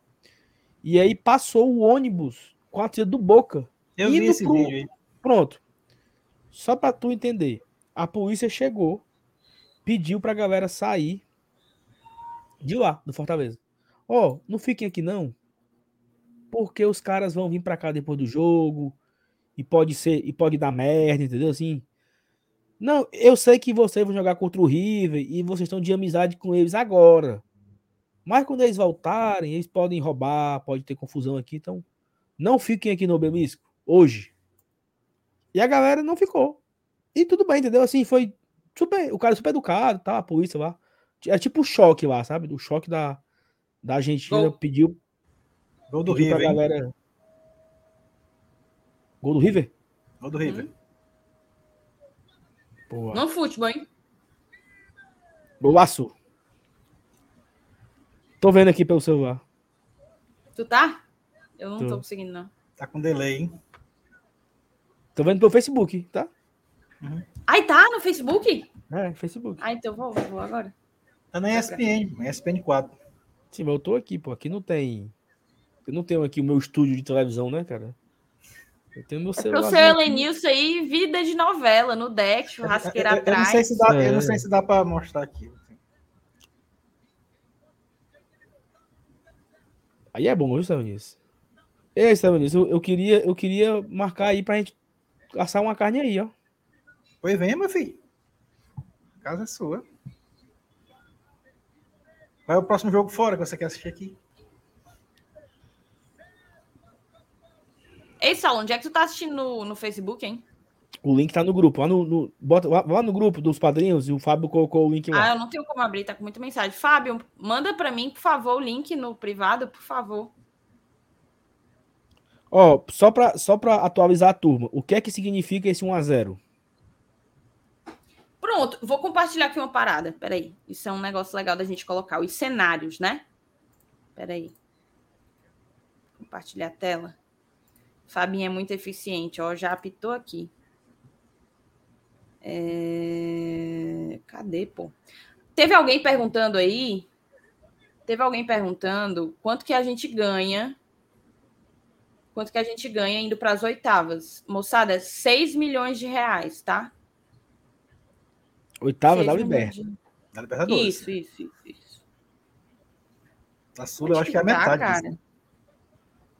E aí passou o ônibus com a tia do Boca. Eu vi esse pro... vídeo aí. Pronto. Só para tu entender. A polícia chegou, pediu pra galera sair de lá, do Fortaleza. Ó, oh, não fiquem aqui não, porque os caras vão vir para cá depois do jogo e pode ser e pode dar merda, entendeu? Assim, não, eu sei que vocês vão jogar contra o River e vocês estão de amizade com eles agora. Mas quando eles voltarem, eles podem roubar, pode ter confusão aqui. Então, não fiquem aqui no Obelisco hoje. E a galera não ficou. E tudo bem, entendeu? Assim, foi super. O cara super educado, tá? A polícia lá. É tipo o choque lá, sabe? O choque da, da Argentina Gol. pediu. Gol do pediu River. Pra galera... Gol do River? Gol do River. Hum. Boa. No futebol, hein? Golaço. Tô vendo aqui pelo celular. Tu tá? Eu não tô, tô conseguindo, não. Tá com delay, hein? Tô vendo pelo Facebook, tá? Uhum. Ai, tá no Facebook? É, Facebook. Ah, então vou, vou agora. Tá na ESPN, ESPN 4. Sim, mas eu tô aqui, pô. Aqui não tem. Eu não tenho aqui o meu estúdio de televisão, né, cara? Eu tenho meu celular. O seu Helenilson aí, vida de novela, no deck, churrasqueira atrás. Eu não sei se dá, é. eu não sei se dá para mostrar aqui. Aí é bom, viu, Stavanis? Ei, Stavanis, eu, eu, queria, eu queria marcar aí pra gente assar uma carne aí, ó. Pois vem, meu filho. A casa é sua. Qual é o próximo jogo fora que você quer assistir aqui? Ei, Saulo, onde é que tu tá assistindo no, no Facebook, hein? O link tá no grupo. Lá no, no, bota, lá, no grupo dos padrinhos e o Fábio colocou o link lá. Ah, eu não tenho como abrir, tá com muita mensagem. Fábio, manda para mim, por favor, o link no privado, por favor. Ó, só para só pra atualizar a turma, o que é que significa esse 1x0? Pronto, vou compartilhar aqui uma parada. Peraí. Isso é um negócio legal da gente colocar. Os cenários, né? Peraí. Compartilhar a tela. Fabinho é muito eficiente, ó. Já apitou aqui. É... Cadê, pô? Teve alguém perguntando aí. Teve alguém perguntando quanto que a gente ganha. Quanto que a gente ganha indo para as oitavas. Moçada, 6 milhões de reais, tá? Oitava da milhões Liberta. de- Libertadores. Isso, isso, isso, isso. A Sula, eu acho que é a metade. cara? disso.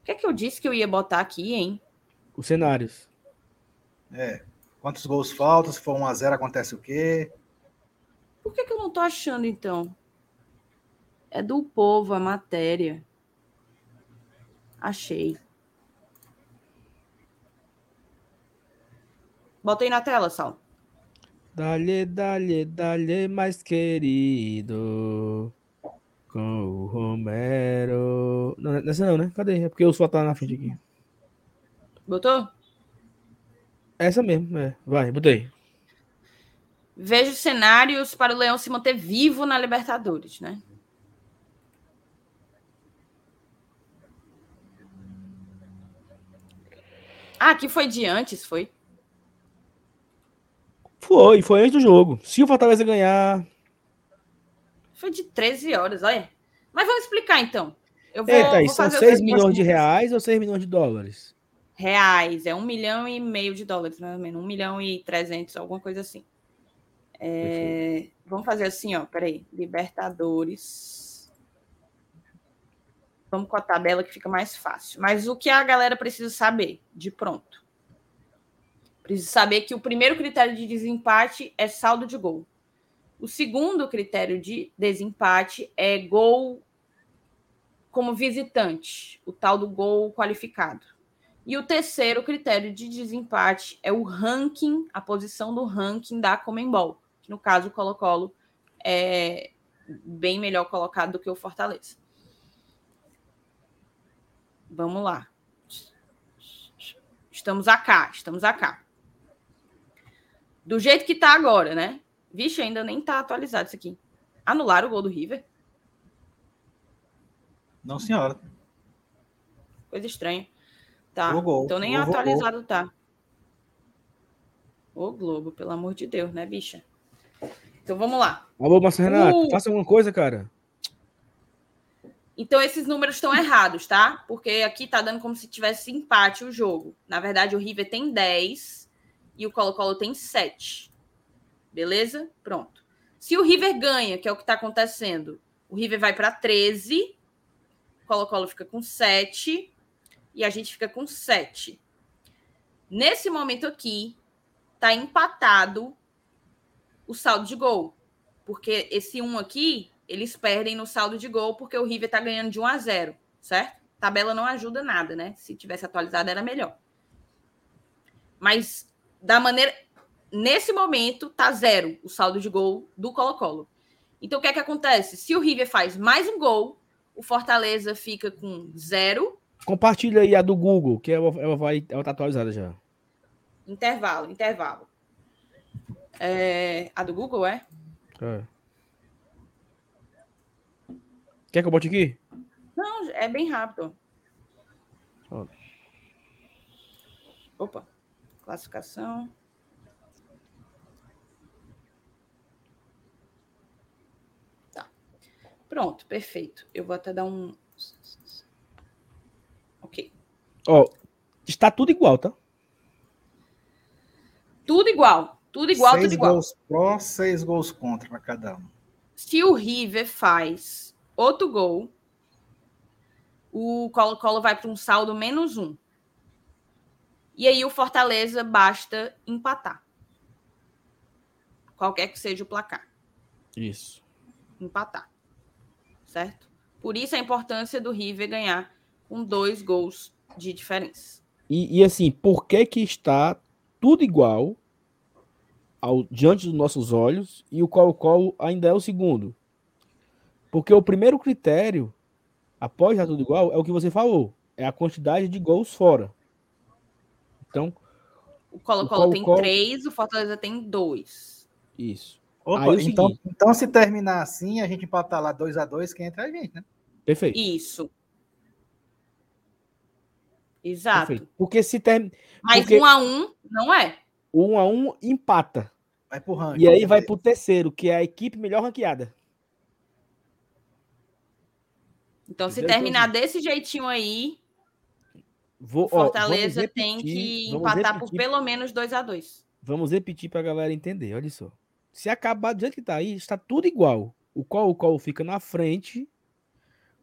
O que é que eu disse que eu ia botar aqui, hein? Os cenários. É. Quantos gols faltam? Se for 1x0, acontece o quê? Por que, que eu não tô achando, então? É do povo a matéria. Achei. Bota aí na tela, Sal. Dale, dale, dale, mais querido. Com o Romero. Não, nessa não, né? Cadê? É porque o sol tá na frente aqui. Botou? Essa mesmo, é. Vai, botei. Vejo cenários para o Leão se manter vivo na Libertadores, né? Ah, aqui foi de antes, foi? Foi, foi antes do jogo. Se o Fortaleza ganhar. Foi de 13 horas, olha. Mas vamos explicar então. Eu vou, Eita, vou são fazer 6 outras milhões de reais ou 6 milhões de dólares? reais, é um milhão e meio de dólares, mais ou menos, um milhão e trezentos, alguma coisa assim. É, vamos fazer assim, ó, peraí, Libertadores. Vamos com a tabela que fica mais fácil. Mas o que a galera precisa saber, de pronto? Precisa saber que o primeiro critério de desempate é saldo de gol. O segundo critério de desempate é gol como visitante, o tal do gol qualificado. E o terceiro critério de desempate é o ranking, a posição do ranking da Comembol, que no caso o Colo-Colo é bem melhor colocado do que o Fortaleza. Vamos lá. Estamos acá, estamos acá. Do jeito que tá agora, né? Vixe, ainda nem tá atualizado isso aqui. Anularam o gol do River? Não, senhora. Coisa estranha. Tá. Gol, gol. Então nem Gol, gol, atualizado tá. Ô Globo, pelo amor de Deus, né, bicha? Então vamos lá. Alô, Márcio Renato, Uh. faça alguma coisa, cara. Então esses números estão errados, tá? Porque aqui tá dando como se tivesse empate o jogo. Na verdade, o River tem 10 e o Colo-Colo tem 7. Beleza? Pronto. Se o River ganha, que é o que tá acontecendo, o River vai para 13, o Colo-Colo fica com 7 e a gente fica com 7. Nesse momento aqui, tá empatado o saldo de gol. Porque esse 1 aqui, eles perdem no saldo de gol porque o River tá ganhando de 1 a 0, certo? Tabela não ajuda nada, né? Se tivesse atualizado era melhor. Mas da maneira nesse momento tá zero o saldo de gol do Colo-Colo. Então o que é que acontece? Se o River faz mais um gol, o Fortaleza fica com zero, Compartilha aí a do Google, que ela, ela vai. Ela tá atualizada já. intervalo, intervalo. É, a do Google é? É. Quer que eu bote aqui? Não, é bem rápido. Opa, classificação. Pronto, perfeito. Eu vou até dar um. Ok. Ó, está tudo igual, tá? Tudo igual. Tudo igual, seis tudo igual. gols pró, seis gols contra para cada um. Se o River faz outro gol, o Colo-Colo vai para um saldo menos um. E aí o Fortaleza basta empatar. Qualquer que seja o placar. Isso. Empatar. Certo? Por isso a importância do River ganhar com dois gols de diferença. E, e assim, por que que está tudo igual ao, diante dos nossos olhos e o Colo-Colo ainda é o segundo. Porque o primeiro critério, após já tudo igual, é o que você falou, é a quantidade de gols fora. Então, o Colo-Colo tem três, o Fortaleza tem dois. Isso. Opa, é então, então, se terminar assim, a gente empatar lá 2 a 2 quem entra é a gente, né? Perfeito. Isso. Exato. Perfeito. Porque se termina. Mas Porque... um a um não é. Um a um empata. Vai pro ranking. E aí vai pro terceiro, que é a equipe melhor ranqueada. Então, se terminar desse jeitinho aí, Vou, Fortaleza ó, repetir, tem que empatar por pelo menos 2 a 2 Vamos repetir para a galera entender. Olha só. Se acabar do jeito que tá aí, está tudo igual. O qual o qual fica na frente,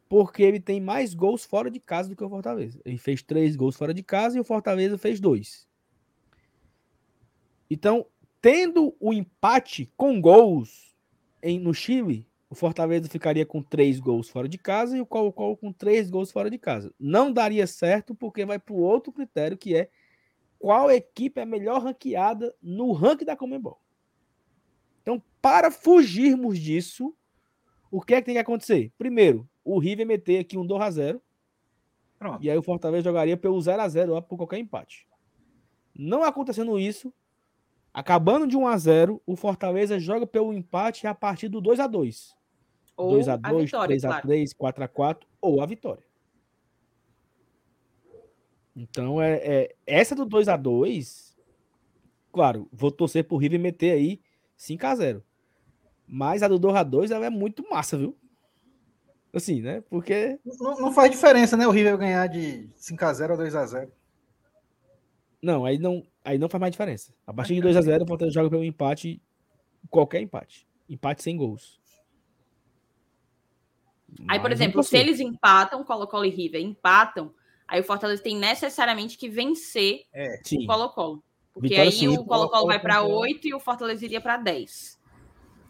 porque ele tem mais gols fora de casa do que o Fortaleza. Ele fez três gols fora de casa e o Fortaleza fez dois. Então, tendo o empate com gols em, no Chile, o Fortaleza ficaria com três gols fora de casa e o Colo-Colo com três gols fora de casa. Não daria certo porque vai para o outro critério que é qual equipe é melhor ranqueada no ranking da Comembol. Então, para fugirmos disso, o que é que tem que acontecer? Primeiro, o River meter aqui um 2 a 0 Pronto. E aí o Fortaleza jogaria pelo 0 a 0 lá por qualquer empate. Não acontecendo isso, acabando de 1 a 0, o Fortaleza joga pelo empate a partir do 2 a 2. Ou 2 a 2, 3 a 3, 4 a 4 ou a vitória. Então é, é essa do 2 a 2, claro, vou torcer pro River meter aí 5 a 0. Mas a do 2 a 2 ela é muito massa, viu? Assim, né? Porque não, não faz diferença, né, o River ganhar de 5 a 0 ou 2 a 0. Não, aí não, aí não faz mais diferença. A partir de 2 a 0 o Fortaleza joga pelo empate, qualquer empate. Empate sem gols. Aí, por exemplo, se eles empatam, Colo-Colo e River empatam, aí o Fortaleza tem necessariamente que vencer é, o Colo-Colo. Porque Vitória, aí o Colo-Colo vai para 8 e o Fortaleza iria para 10.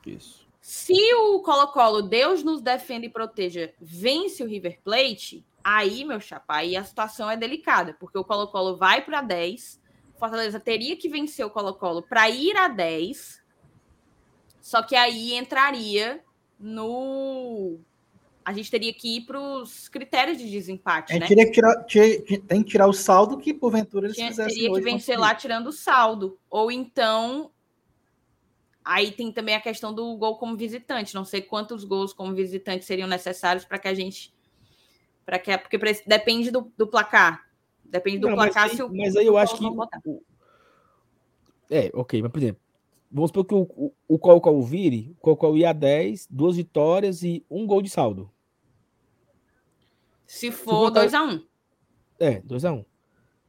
Isso. Se o Colo-Colo, Deus nos defenda e proteja, vence o River Plate, aí, meu chapa, aí a situação é delicada, porque o Colo-Colo vai para 10, o Fortaleza teria que vencer o Colo-Colo para ir a 10, só que aí entraria no a gente teria que ir para os critérios de desempate, é, né? Teria que tirar, tem que tirar o saldo que, porventura, eles Tinha, fizessem Teria que vencer lá tirando o saldo. Ou então... Aí tem também a questão do gol como visitante. Não sei quantos gols como visitante seriam necessários para que a gente... Pra que, porque depende do, do placar. Depende do Não, placar. Mas, se o, mas aí eu acho que... É, ok. Mas, por exemplo, vamos supor que o, o, o qual qual vire, o qual qual ia a 10, duas vitórias e um gol de saldo. Se for 2x1. Um. É, 2x1. Um.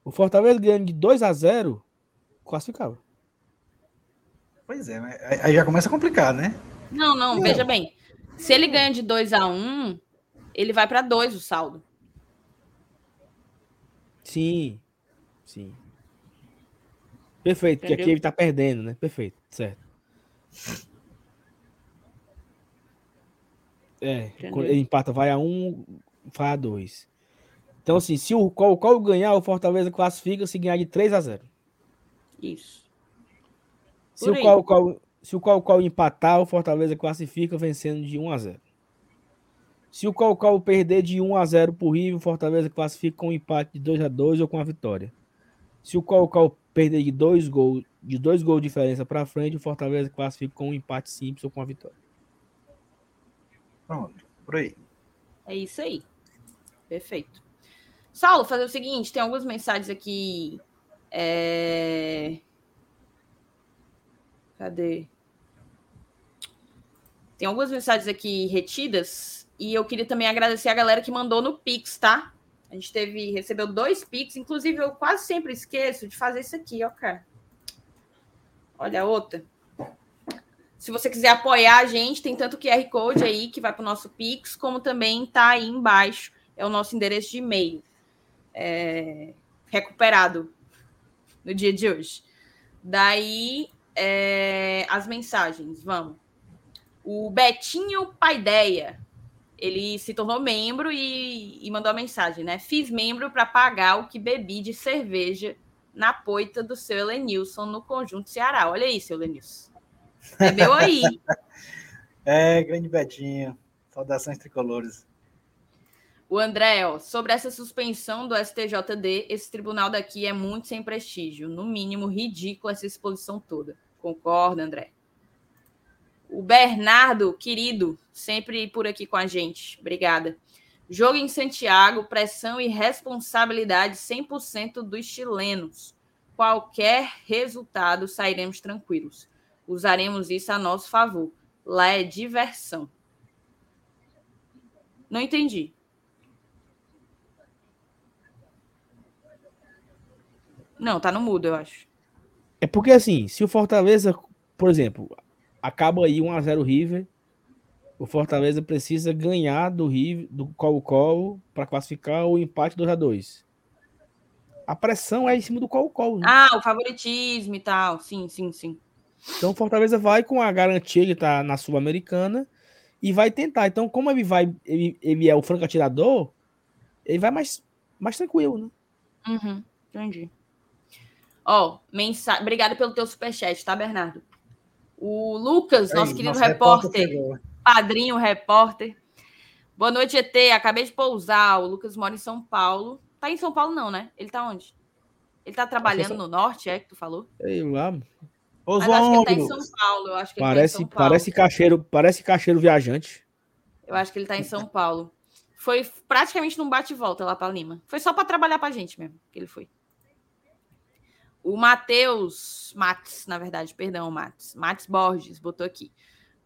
O Fortaleza ganhando de 2x0, classificava. Pois é, aí já começa a complicar, né? Não, não, não. veja bem. Se ele ganha de 2x1, um, ele vai para 2 o saldo. Sim, sim. Perfeito, Entendeu? porque aqui ele tá perdendo, né? Perfeito, certo. É, Entendeu? ele empata, vai a 1, um, vai a 2. Então, assim, se o qual, qual ganhar, o Fortaleza classifica se ganhar de 3 a 0. Isso. Se o, qual, qual, se o qual, qual empatar, o Fortaleza classifica vencendo de 1 a 0. Se o qual, qual perder de 1 a 0 por River, o Fortaleza classifica com um empate de 2 a 2 ou com a vitória. Se o qual, qual perder de dois gols, de dois gols de diferença para frente, o Fortaleza classifica com um empate simples ou com a vitória. Pronto, por aí. É isso aí. Perfeito. Saulo, fazer o seguinte: tem algumas mensagens aqui. É... Cadê? Tem algumas mensagens aqui retidas e eu queria também agradecer a galera que mandou no Pix, tá? A gente teve, recebeu dois Pix, inclusive eu quase sempre esqueço de fazer isso aqui, ó, cara. Olha a outra. Se você quiser apoiar a gente, tem tanto QR Code aí que vai para o nosso Pix, como também está aí embaixo, é o nosso endereço de e-mail. É, recuperado no dia de hoje. Daí, é, as mensagens, vamos. O Betinho Paideia, ele se tornou membro e, e mandou a mensagem, né? Fiz membro para pagar o que bebi de cerveja na poita do seu Elenilson no conjunto Ceará. Olha aí, seu Elenilson. Bebeu aí. é, grande Betinho. Saudações tricolores. O André, ó, sobre essa suspensão do STJD, esse tribunal daqui é muito sem prestígio. No mínimo, ridículo essa exposição toda. Concorda, André? O Bernardo, querido, sempre por aqui com a gente. Obrigada. Jogo em Santiago, pressão e responsabilidade 100% dos chilenos. Qualquer resultado, sairemos tranquilos. Usaremos isso a nosso favor. Lá é diversão. Não entendi. Não, tá no mudo, eu acho. É porque assim, se o Fortaleza, por exemplo, acaba aí 1 a 0 River, o Fortaleza precisa ganhar do River, do Colo-Colo para classificar o empate 2 a 2. A pressão é em cima do Colo-Colo. Né? Ah, o favoritismo e tal. Sim, sim, sim. Então o Fortaleza vai com a garantia que tá na Sul-Americana e vai tentar. Então, como ele vai, ele, ele é o franco atirador, ele vai mais, mais tranquilo, né? Uhum, entendi. Ó, oh, mensagem. Obrigada pelo teu superchat, tá, Bernardo? O Lucas, nosso querido repórter, repórter padrinho repórter. Boa noite, ET. Acabei de pousar. O Lucas mora em São Paulo. Tá em São Paulo, não, né? Ele tá onde? Ele tá trabalhando no norte, é que tu falou? Ei, lá. Mas eu acho que ele tá em São Paulo. Acho que parece, tá Paulo. Parece cacheiro, parece cacheiro viajante. Eu acho que ele tá em São Paulo. Foi praticamente num bate-volta lá para Lima. Foi só para trabalhar pra gente mesmo que ele foi. O Matheus Max, na verdade, perdão, Max. Max Borges botou aqui.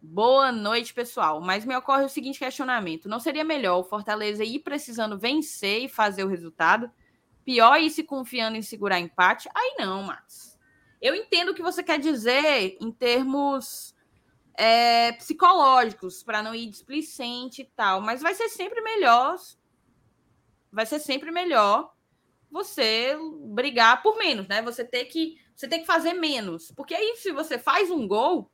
Boa noite, pessoal. Mas me ocorre o seguinte questionamento: não seria melhor o Fortaleza ir precisando vencer e fazer o resultado? Pior ir se confiando em segurar empate? Aí não, Max. Eu entendo o que você quer dizer em termos é, psicológicos, para não ir displicente e tal, mas vai ser sempre melhor. Vai ser sempre melhor você brigar por menos, né? Você ter que você tem que fazer menos, porque aí se você faz um gol,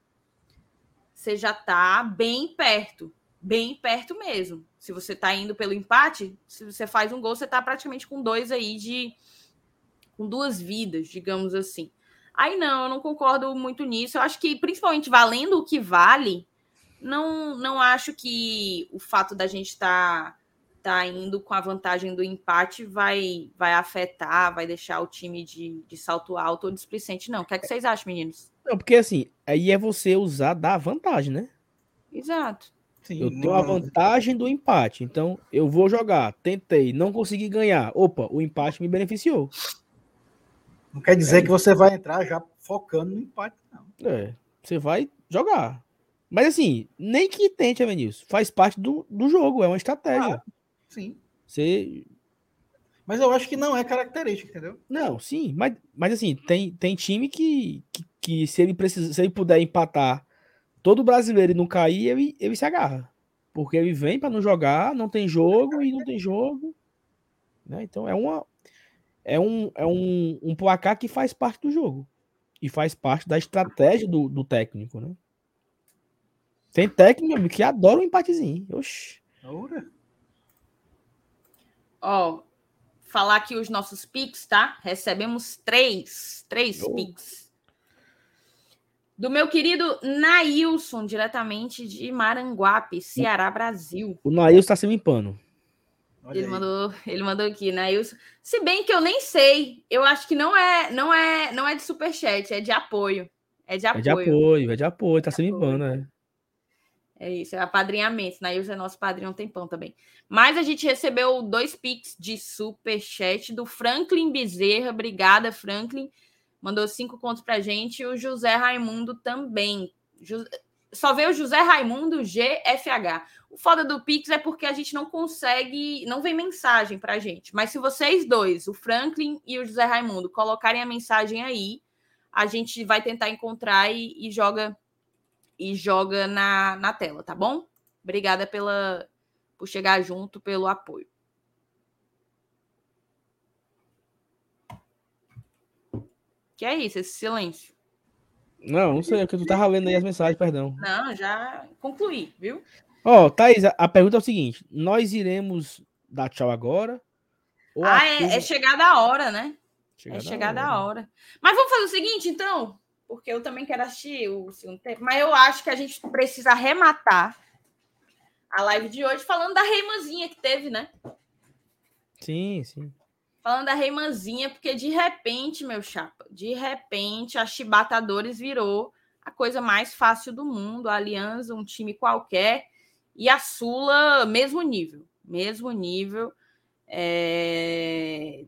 você já tá bem perto, bem perto mesmo. Se você tá indo pelo empate, se você faz um gol, você tá praticamente com dois aí de com duas vidas, digamos assim. Aí não, eu não concordo muito nisso. Eu acho que principalmente valendo o que vale, não não acho que o fato da gente estar tá tá indo com a vantagem do empate vai vai afetar, vai deixar o time de, de salto alto ou displicente, não. O que, é que vocês acham, meninos? Não, porque assim, aí é você usar da vantagem, né? Exato. Sim, eu tenho a vantagem do empate, então eu vou jogar, tentei, não consegui ganhar. Opa, o empate me beneficiou. Não quer dizer é. que você vai entrar já focando no empate, não. É, você vai jogar. Mas assim, nem que tente, Evanilson, faz parte do, do jogo, é uma estratégia. Ah, Sim. Você. Mas eu acho que não é característica, entendeu? Não, sim, mas, mas assim, tem, tem time que, que, que se ele precisa, se ele puder empatar todo brasileiro e não cair, ele, ele se agarra. Porque ele vem para não jogar, não tem jogo e não tem jogo. Né? Então é uma é um, é um, um placar que faz parte do jogo. E faz parte da estratégia do, do técnico, né? Tem técnico que adora um empatezinho. Oxi. Ora. Ó, falar aqui os nossos Pix, tá? Recebemos três, três oh. Pix. Do meu querido Nailson, diretamente de Maranguape, Ceará, Brasil. O Nailson tá se limpando. Ele mandou, ele mandou aqui, Nailson. Se bem que eu nem sei, eu acho que não é, não é, não é de superchat, é de apoio. É de apoio. É de apoio, é de apoio, tá se limpando, é. É isso, é apadrinhamento. Nailson é nosso padrinho há um tempão também. Mas a gente recebeu dois pics de superchat do Franklin Bezerra. Obrigada, Franklin. Mandou cinco contos pra gente. E o José Raimundo também. Só veio o José Raimundo GFH. O foda do Pix é porque a gente não consegue, não vem mensagem pra gente. Mas se vocês dois, o Franklin e o José Raimundo, colocarem a mensagem aí, a gente vai tentar encontrar e, e joga e joga na, na tela, tá bom? Obrigada pela por chegar junto, pelo apoio. Que é isso, esse silêncio? Não, não sei, é que tu tava lendo aí as mensagens, perdão. Não, já concluí, viu? Ó, oh, Thaís, a pergunta é o seguinte: nós iremos dar tchau agora? ah, é, é chegada a hora, né? Chegada é chegada a hora. Mas vamos fazer o seguinte, então, porque eu também quero assistir o segundo tempo, mas eu acho que a gente precisa arrematar a live de hoje falando da Reimanzinha que teve, né? Sim, sim. Falando da Reimanzinha, porque de repente, meu chapa, de repente a Chibatadores virou a coisa mais fácil do mundo, a Aliança, um time qualquer, e a Sula, mesmo nível, mesmo nível. É...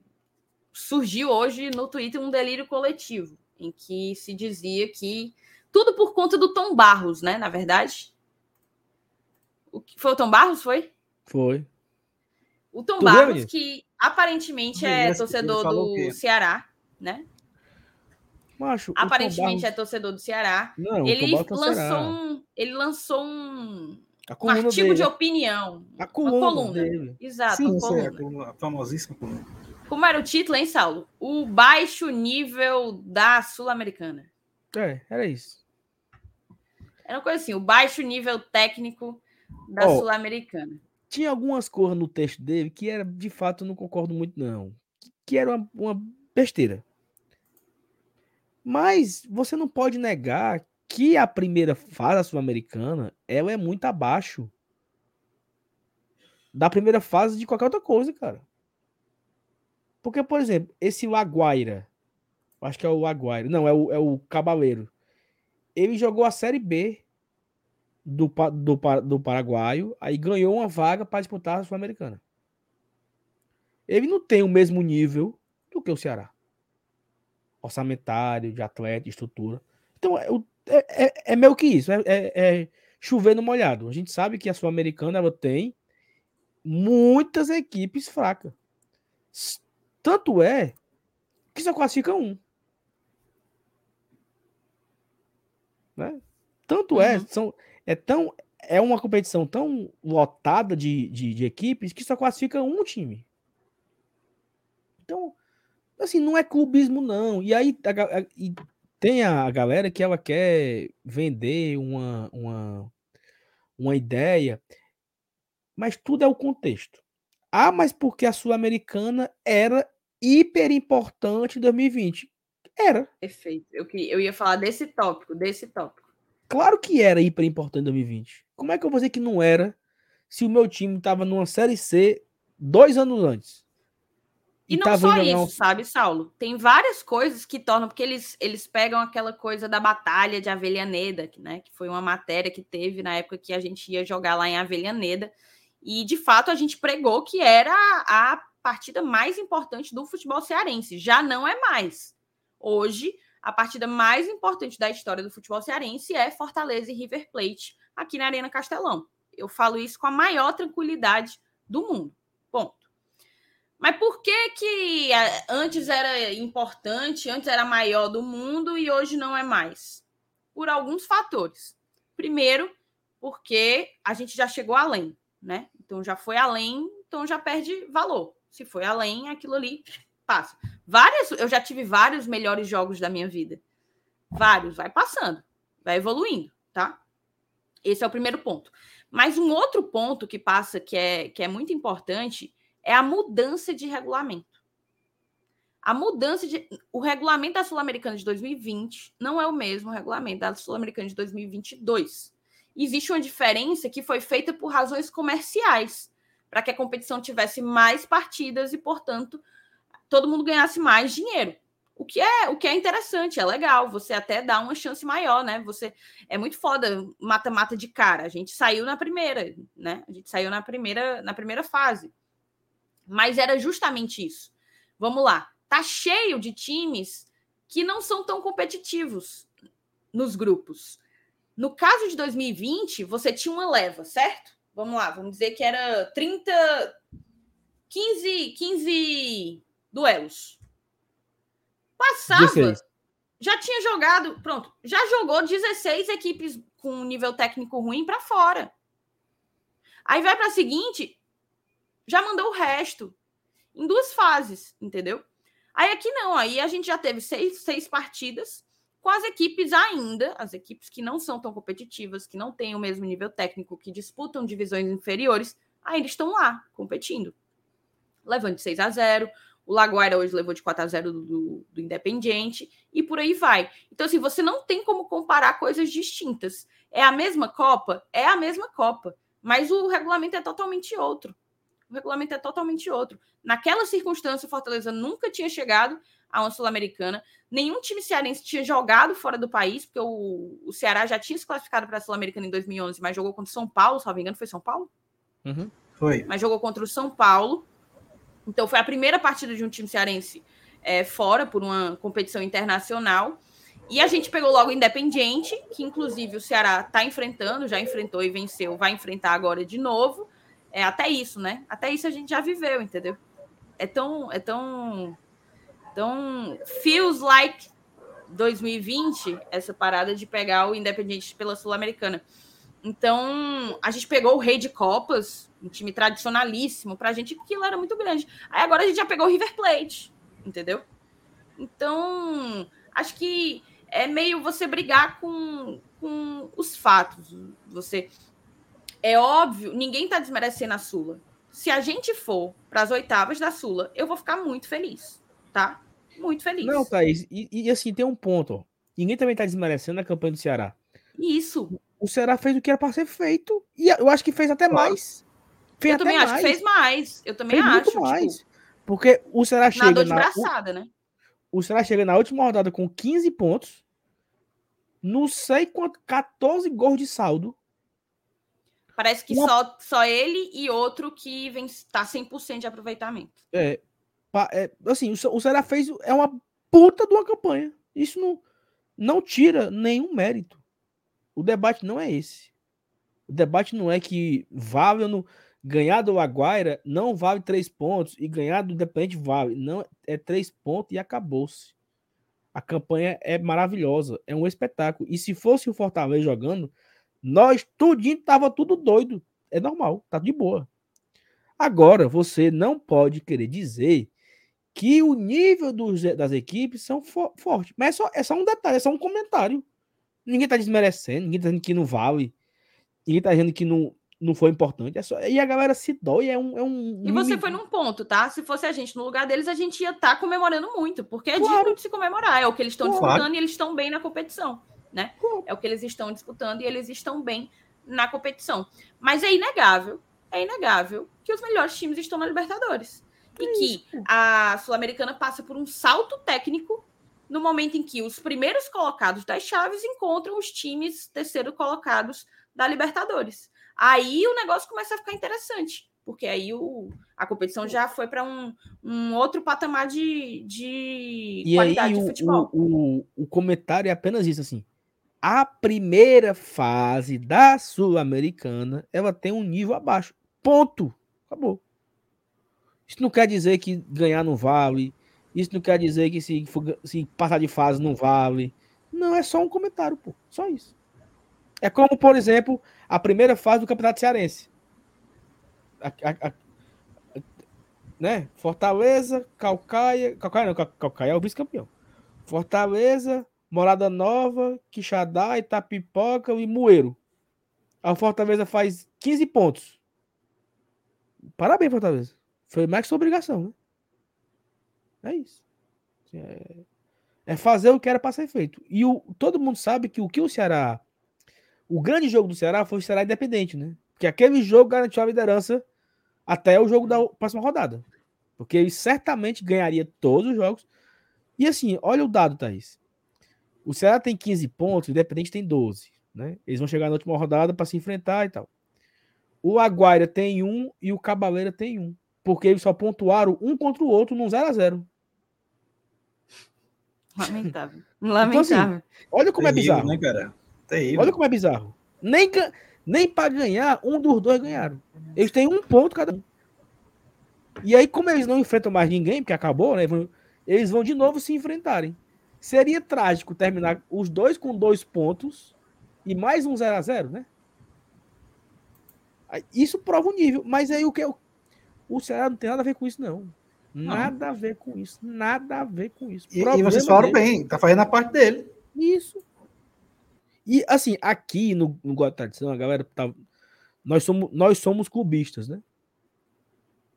Surgiu hoje no Twitter um delírio coletivo, em que se dizia que tudo por conta do Tom Barros, né? Na verdade. O que... Foi o Tom Barros, foi? Foi. O Tom tu Barros, viu, que aparentemente é torcedor do Ceará, né? Macho, aparentemente Barros... é torcedor do Ceará. Não, ele lançou um, ele lançou um, um artigo dele. de opinião. A coluna, coluna. dele. Exato, Sim, a, coluna. a famosíssima coluna. Como era o título, hein, Saulo? O baixo nível da Sul-Americana. É, era isso. Era uma coisa assim, o baixo nível técnico da oh, Sul-Americana. Tinha algumas coisas no texto dele que era, de fato, não concordo muito, não. Que era uma, uma besteira. Mas você não pode negar que a primeira fase sul-americana ela é muito abaixo da primeira fase de qualquer outra coisa, cara. Porque, por exemplo, esse Laguaira, acho que é o Laguaira, não, é o, é o Cabaleiro. Ele jogou a Série B do, do, do Paraguaio, aí ganhou uma vaga para disputar a Sul-Americana. Ele não tem o mesmo nível do que o Ceará orçamentário, de atleta, de estrutura. Então, é, é, é, é meio que isso, é, é, é, chover no molhado. A gente sabe que a Sul-Americana ela tem muitas equipes fracas. Tanto é que só classifica um. Né? Tanto é, uhum. são, é tão é uma competição tão lotada de, de, de, equipes que só classifica um time. Então, Assim, não é clubismo, não. E aí a, a, e tem a galera que ela quer vender uma, uma, uma ideia, mas tudo é o contexto. Ah, mas porque a Sul-Americana era hiper importante em 2020. Era. Perfeito. Eu, eu ia falar desse tópico, desse tópico. Claro que era hiper importante em 2020. Como é que eu vou dizer que não era se o meu time estava numa Série C dois anos antes? E, não tá só isso, sabe, Saulo? Tem várias coisas que tornam, porque eles, eles pegam aquela coisa da batalha de Avellaneda, né? Que foi uma matéria que teve na época que a gente ia jogar lá em Avellaneda. E de fato a gente pregou que era a partida mais importante do futebol cearense. Já não é mais. Hoje, a partida mais importante da história do futebol cearense é Fortaleza e River Plate, aqui na Arena Castelão. Eu falo isso com a maior tranquilidade do mundo. Mas por que que é, antes era importante, antes era maior do mundo e hoje não é mais? Por alguns fatores. Primeiro, porque a gente já chegou além, né? Então já foi além, então já perde valor. Se foi além, aquilo ali passa. Várias, eu já tive vários melhores jogos da minha vida. Vários, vai passando, vai evoluindo, tá? Esse é o primeiro ponto. Mas um outro ponto que passa que é, que é muito importante é a mudança de regulamento. A mudança de. O regulamento da Sul-Americana de 2020 não é o mesmo regulamento da Sul-Americana de 2022. Existe uma diferença que foi feita por razões comerciais, para que a competição tivesse mais partidas e, portanto, todo mundo ganhasse mais dinheiro. O que é, o que é interessante, é legal, você até dá uma chance maior, né? Você é muito foda mata-mata de cara. A gente saiu na primeira, né? A gente saiu na primeira, na primeira fase. Mas era justamente isso. Vamos lá. Tá cheio de times que não são tão competitivos nos grupos. No caso de 2020, você tinha uma leva, certo? Vamos lá, vamos dizer que era 30 15 15 duelos. Passava 16. Já tinha jogado, pronto, já jogou 16 equipes com nível técnico ruim para fora. Aí vai para a seguinte, já mandou o resto em duas fases, entendeu? Aí aqui não, aí a gente já teve seis, seis partidas com as equipes ainda, as equipes que não são tão competitivas, que não têm o mesmo nível técnico, que disputam divisões inferiores, ainda estão lá competindo. Levando de 6 a 0, O Laguaira hoje levou de 4 a 0 do, do, Independiente e por aí vai. Então, assim, você não tem como comparar coisas distintas. É a mesma Copa? É a mesma Copa. Mas o regulamento é totalmente outro. O regulamento é totalmente outro. Naquela circunstância, o Fortaleza nunca tinha chegado a uma Sul-Americana. Nenhum time cearense tinha jogado fora do país, porque o, o Ceará já tinha se classificado para a Sul-Americana em 2011, mas jogou contra o São Paulo, se não me engano, foi São Paulo? Uhum. Foi. Mas jogou contra o São Paulo. Então foi a primeira partida de um time cearense é, fora por uma competição internacional. E a gente pegou logo o Independiente, que inclusive o Ceará está enfrentando, já enfrentou e venceu, vai enfrentar agora de novo. É até isso, né? Até isso a gente já viveu, entendeu? É tão, é tão, tão feels like 2020 essa parada de pegar o Independiente pela Sul-Americana. Então, a gente pegou o Rei de Copas, um time tradicionalíssimo, pra gente aquilo era muito grande. Aí agora a gente já pegou o River Plate, entendeu? Então, acho que é meio você brigar com, com os fatos. Você é óbvio, ninguém tá desmerecendo a Sula. Se a gente for para as oitavas da Sula, eu vou ficar muito feliz, tá? Muito feliz. Não, Thaís, e, e assim, tem um ponto, ó. Ninguém também tá desmerecendo a campanha do Ceará. Isso. O Ceará fez o que era para ser feito. E eu acho que fez até Claro. mais. Fez eu também acho mais. que fez mais. Eu também Fez acho. muito tipo, mais. Porque o Ceará chega nadou de na, o, braçada, né? o Ceará chega na última rodada com 15 pontos. Não sei quanto, 14 gols de saldo. Parece que Uma- só, só ele e outro que vem tá 100% de aproveitamento. É, é, assim, o o Ceará fez é uma puta de uma campanha. Isso não, não tira nenhum mérito. O debate não é esse. O debate não é que vale não ganhar do Aguaira não vale três pontos e ganhar do Independente vale. Não, é três pontos e acabou-se. A campanha é maravilhosa, é um espetáculo. E se fosse o Fortaleza jogando, nós tudinho tava tudo doido. É normal, tá de boa. Agora, você não pode querer dizer que o nível dos- das equipes são fo fortes. Mas é só, é só um detalhe, é só um comentário. Ninguém tá desmerecendo, ninguém tá dizendo que não vale, ninguém tá dizendo que não, não foi importante. É só, e a galera se dói, é um. É um E você foi num ponto, tá? Se fosse a gente no lugar deles, a gente ia estar comemorando muito, porque é Claro. digno de se comemorar. É o que eles estão Claro. disputando e eles estão bem na competição, né? É o que eles estão disputando e eles estão bem na competição. Mas é inegável, é inegável que os melhores times estão na Libertadores. E que isso, a Sul-Americana passa por um salto técnico no momento em que os primeiros colocados das chaves encontram os times terceiro colocados da Libertadores. Aí o negócio começa a ficar interessante, porque aí o, a competição já foi para um, um outro patamar de, de E aí qualidade de futebol. o, o, o comentário é apenas isso, assim. A primeira fase da Sul-Americana, ela tem um nível abaixo. Ponto. Acabou. Isso não quer dizer que ganhar não vale. Isso não quer dizer que se, se passar de fase não vale. Não, é só um comentário, pô. Só isso. É como, por exemplo, a primeira fase do Campeonato Cearense. A- a- a- né? Fortaleza, Calcaia. Calcaia não, Cal- Calcaia é o vice-campeão. Fortaleza, Morada Nova, Quixadá, Itapipoca e Moeiro. A Fortaleza faz 15 pontos. Parabéns, Fortaleza. Foi mais que sua obrigação, né? É isso. É, é fazer o que era para ser feito. E o, todo mundo sabe que o que o Ceará. O grande jogo do Ceará foi o Ceará Independente, né? Porque aquele jogo garantiu a liderança até o jogo da próxima rodada. Porque ele certamente ganharia todos os jogos. E assim, olha o dado, Thaís. O Ceará tem 15 pontos, o Independente tem 12. Né? Eles vão chegar na última rodada para se enfrentar e tal. O Aguaira tem um e o Cabaleira tem um. Porque eles só pontuaram um contra o outro num 0 a 0 Lamentável. Então, Lamentável. Olha como é Terrível, bizarro. né, cara? Terrível. Olha como é bizarro. Nem, nem para ganhar, um dos dois ganharam. Eles têm um ponto cada um. E aí, como eles não enfrentam mais ninguém, porque acabou, né? Eles vão de novo se enfrentarem. Seria trágico terminar os dois com dois pontos e mais um 0 a 0 né? Isso prova o nível. Mas aí o que o, o Ceará não tem nada a ver com isso, não. Nada a ver com isso. Nada a ver com isso. E, e vocês falaram dele. bem, tá fazendo a parte dele. Isso. E assim, aqui no, no Guarda Tradição, a galera tá. Nós somos, nós somos clubistas, né?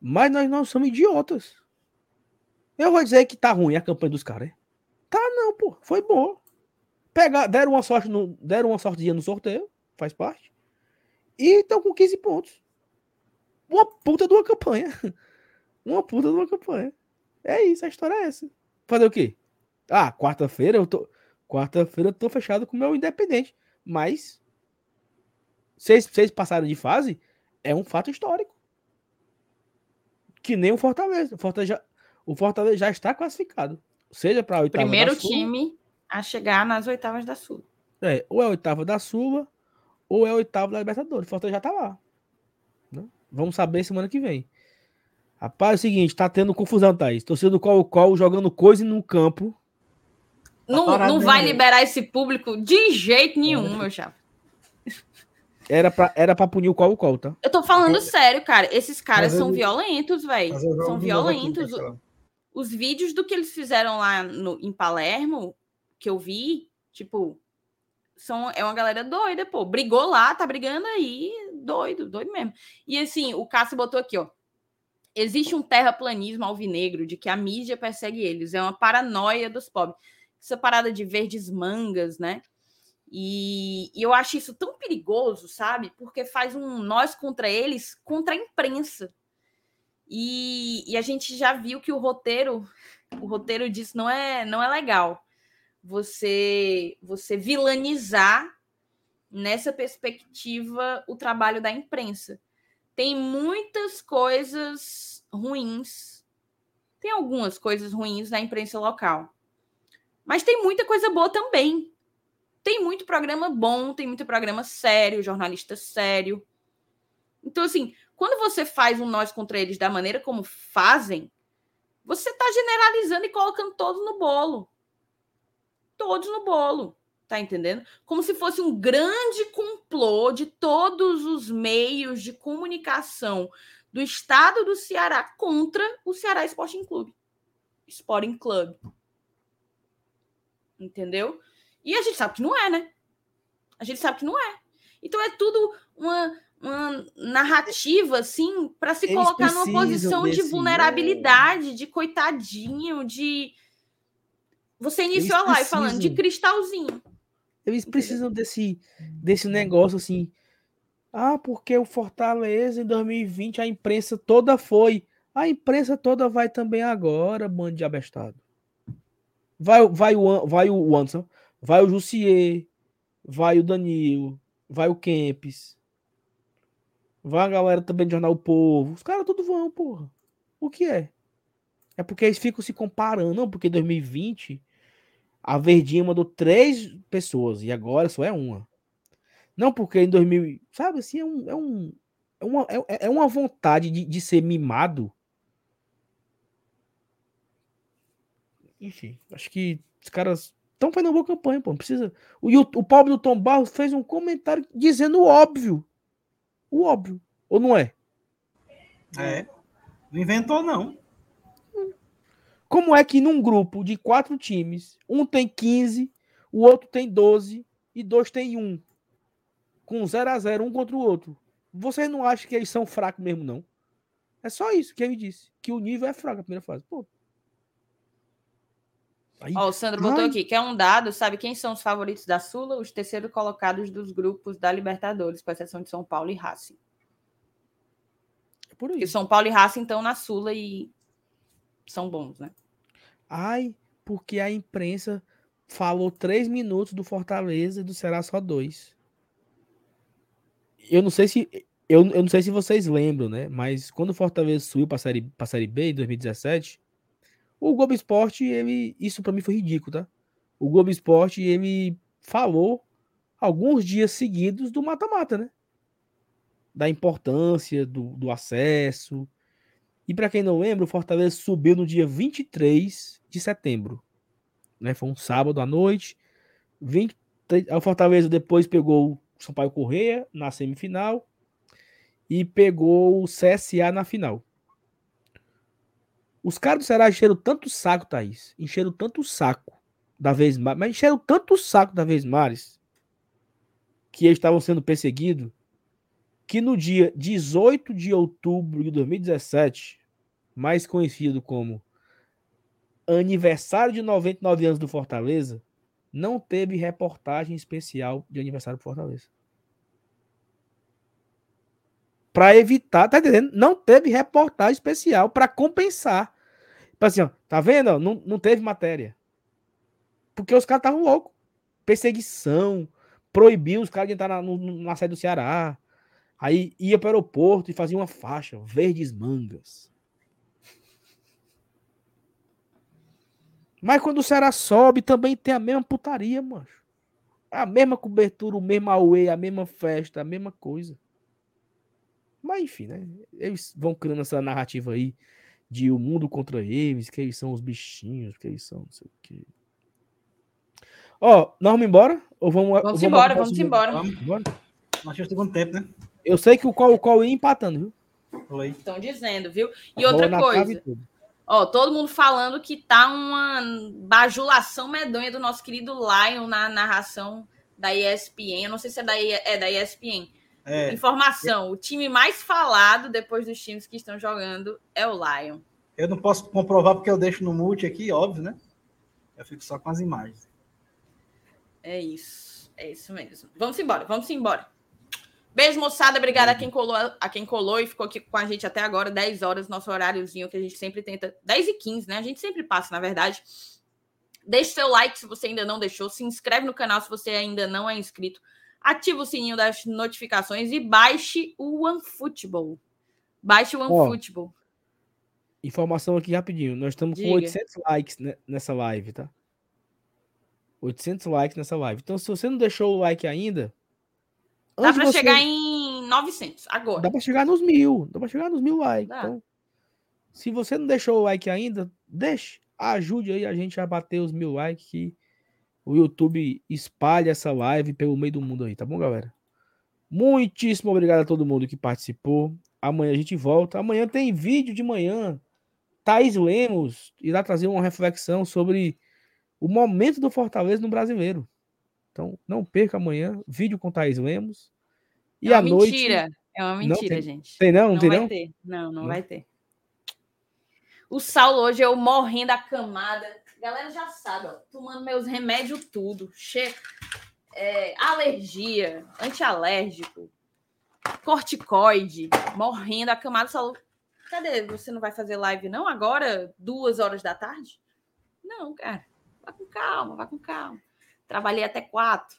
Mas nós não somos idiotas. Eu vou dizer que tá ruim a campanha dos caras. Tá não, pô. Foi boa. Pegar, deram uma sorte no, deram uma sortezinha no sorteio, faz parte. E estão com 15 pontos. Uma puta de uma campanha. Uma puta de uma campanha. É isso, a história é essa. Fazer o quê? Ah, quarta-feira eu tô. Quarta-feira eu tô fechado com o meu independente. Mas. Vocês, vocês passaram de fase, é um fato histórico. Que nem o Fortaleza. O Fortaleza o Fortaleza já está classificado. Seja para a oitava Primeiro da Sul, time a chegar nas oitavas da Sul. É, ou é a oitava da Sula, ou é a oitava da Libertadores. O Fortaleza já tá lá. Né? Vamos saber semana que vem. Rapaz, é o seguinte, tá tendo confusão, Thaís. Torcida do Colo-Colo jogando coisa no campo. Não, parado não vai liberar esse público de jeito nenhum, meu chapa. Era pra, era pra punir o Colo-Colo, tá? Eu tô falando sério, cara. Esses caras Mas são eu- violentos, velho. São aqui, violentos. Os vídeos do que eles fizeram lá no, em Palermo, que eu vi, tipo, são, é uma galera doida, pô. Brigou lá, tá brigando aí, doido, doido mesmo. E assim, o Cássio botou aqui, ó. Existe um terraplanismo alvinegro de que a mídia persegue eles. É uma paranoia dos pobres. Essa parada de verdes mangas, né? E, e eu acho isso tão perigoso, sabe? Porque faz um nós contra eles, contra a imprensa. E, e a gente já viu que o roteiro, o roteiro disso não é, não é legal. Você, você vilanizar nessa perspectiva o trabalho da imprensa. Tem muitas coisas ruins. Tem algumas coisas ruins na imprensa local. Mas tem muita coisa boa também. Tem muito programa bom, tem muito programa sério, jornalista sério. Então, assim, quando você faz um nós contra eles da maneira como fazem, você está generalizando e colocando todos no bolo. Todos no bolo. Tá entendendo? Como se fosse um grande complô de todos os meios de comunicação do estado do Ceará contra o Ceará Sporting Clube. Sporting Club. Entendeu? E a gente sabe que não é, né? A gente sabe que não é. Então é tudo uma, uma narrativa, assim, para se Eles colocar numa posição de desse- vulnerabilidade, de coitadinho, de. Você iniciou Eles a live falando de cristalzinho. Eles precisam desse, desse negócio assim. Ah, porque o Fortaleza em 2020 a imprensa toda foi. A imprensa toda vai também agora, bando de abestado. Vai, vai, o, vai o Anderson, vai o Jussier, vai o Danilo, vai o Kempis. Vai a galera também do Jornal O Povo. Os caras tudo vão, porra. O que é? É porque eles ficam se comparando. Não, porque em 2020 a Verdinha mandou três pessoas e agora só é uma. Não, porque em 2000. Sabe assim, é, um, é, um, é, uma, é, é uma vontade de, de ser mimado. Enfim, acho que os caras estão fazendo uma boa campanha, pô. não Precisa. O, o pobre do Tom Barros fez um comentário dizendo o óbvio. O óbvio. Ou não é? É. Não inventou, não. Como é que num grupo de quatro times, um tem 15, o outro tem 12 e dois tem 1? Com 0 a 0 um contra o outro. Você não acha que eles são fracos mesmo, não? É só isso que ele disse. Que o nível é fraco na primeira fase. Pô. Aí, Ó, o Sandro botou Ai. aqui, quer um dado, sabe quem são os favoritos da Sula? Os terceiros colocados dos grupos da Libertadores, com exceção de São Paulo e Racing. é por aí. Porque São Paulo e Racing estão na Sula e são bons, né? Ai, porque a imprensa falou três minutos do Fortaleza e do Ceará só dois. Eu não sei se eu, eu não sei se vocês lembram, né? Mas quando o Fortaleza subiu para série para série B em 2017, o Globo Esporte, ele isso para mim foi ridículo, tá? O Globo Esporte, ele falou alguns dias seguidos do mata-mata, né? Da importância do, do acesso, e para quem não lembra, o Fortaleza subiu no dia 23 de setembro. Né? Foi um sábado à noite. 23, o Fortaleza depois pegou o Sampaio Correia na semifinal e pegou o CSA na final. Os caras do Ceará encheram tanto saco, Thaís. Encheram tanto saco da vez mais. Mas encheram tanto saco da vez mais que eles estavam sendo perseguidos que no dia 18 de outubro de 2017, mais conhecido como aniversário de 99 anos do Fortaleza, não teve reportagem especial de aniversário do Fortaleza. Para evitar, tá entendendo? Não teve reportagem especial para compensar. Tipo assim, ó, tá vendo? Não, não teve matéria. Porque os caras estavam loucos. Perseguição, proibiu os caras de entrar na, no, na sede do Ceará. Aí ia para o aeroporto e fazia uma faixa, verdes mangas. Mas quando o Ceará sobe, também tem a mesma putaria, mano. A mesma cobertura, o mesmo away, a mesma festa, a mesma coisa. Mas enfim, né? Eles vão criando essa narrativa aí de o mundo contra eles, que eles são os bichinhos, que eles são não sei o quê. Ó, nós vamos embora? Ou vamos, vamos, vamos embora, vamos embora. Vamos embora. Nós temos segundo tempo, né? Eu sei que o qual, o qual ia empatando, viu? Oi. Estão dizendo, viu? E outra coisa. Ó, todo mundo falando que tá uma bajulação medonha do nosso querido Lion na narração da ESPN. Eu não sei se é da, é da ESPN. É. Informação: o time mais falado depois dos times que estão jogando é o Lion. Eu não posso comprovar porque eu deixo no mute aqui, óbvio, né? Eu fico só com as imagens. É isso. É isso mesmo. Vamos embora, vamos embora. Beijo, moçada. Obrigada a quem, colou, a quem colou e ficou aqui com a gente até agora, 10 horas, nosso horáriozinho que a gente sempre tenta. 10 e 15, né? A gente sempre passa, na verdade. Deixe seu like se você ainda não deixou. Se inscreve no canal se você ainda não é inscrito. Ativa o sininho das notificações e baixe o OneFootball. Baixe o OneFootball. Informação aqui rapidinho. Nós estamos Diga. com 800 likes nessa live, tá? 800 likes nessa live. Então, se você não deixou o like ainda, Dá para você... chegar em 900 agora. Dá para chegar nos mil. Dá para chegar nos mil likes. Então, se você não deixou o like ainda, deixe. Ajude aí a gente a bater os mil likes que o YouTube espalhe essa live pelo meio do mundo aí, tá bom, galera? Muitíssimo obrigado a todo mundo que participou. Amanhã a gente volta. Amanhã tem vídeo de manhã. Thaís Lemos irá trazer uma reflexão sobre o momento do Fortaleza no brasileiro. Então, não perca amanhã, vídeo com Thaís Lemos. E é à noite. Mentira. É uma mentira, tem, gente. Tem não? Não, não tem vai não? Ter. Não, não, não vai ter. O Saulo hoje eu morrendo a camada. Galera já sabe, ó, tomando meus remédios tudo. Che... É, alergia, antialérgico, corticoide, morrendo a camada. Saulo, cadê? Você não vai fazer live não agora, duas horas da tarde? Não, cara. Vá com calma, vá com calma. Trabalhei até quatro.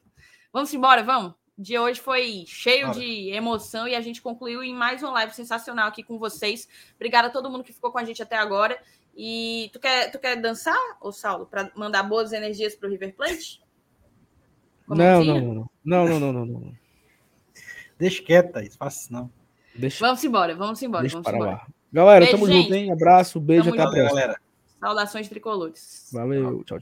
Vamos embora, vamos? O dia hoje foi cheio Bora. de emoção e a gente concluiu em mais uma live sensacional aqui com vocês. Obrigada a todo mundo que ficou com a gente até agora. E tu quer, tu quer dançar, ô Saulo, para mandar boas energias para o River Plate? Não, não, não, não, não, não, não, não. Deixa quieto, Thaís, faça isso não. Deixa... Vamos embora, vamos embora. Deixa vamos para embora. lá. Galera, beijo, tamo gente. junto, hein? Abraço, beijo, tamo até a próxima. Galera. Saudações tricolores. Valeu, tchau.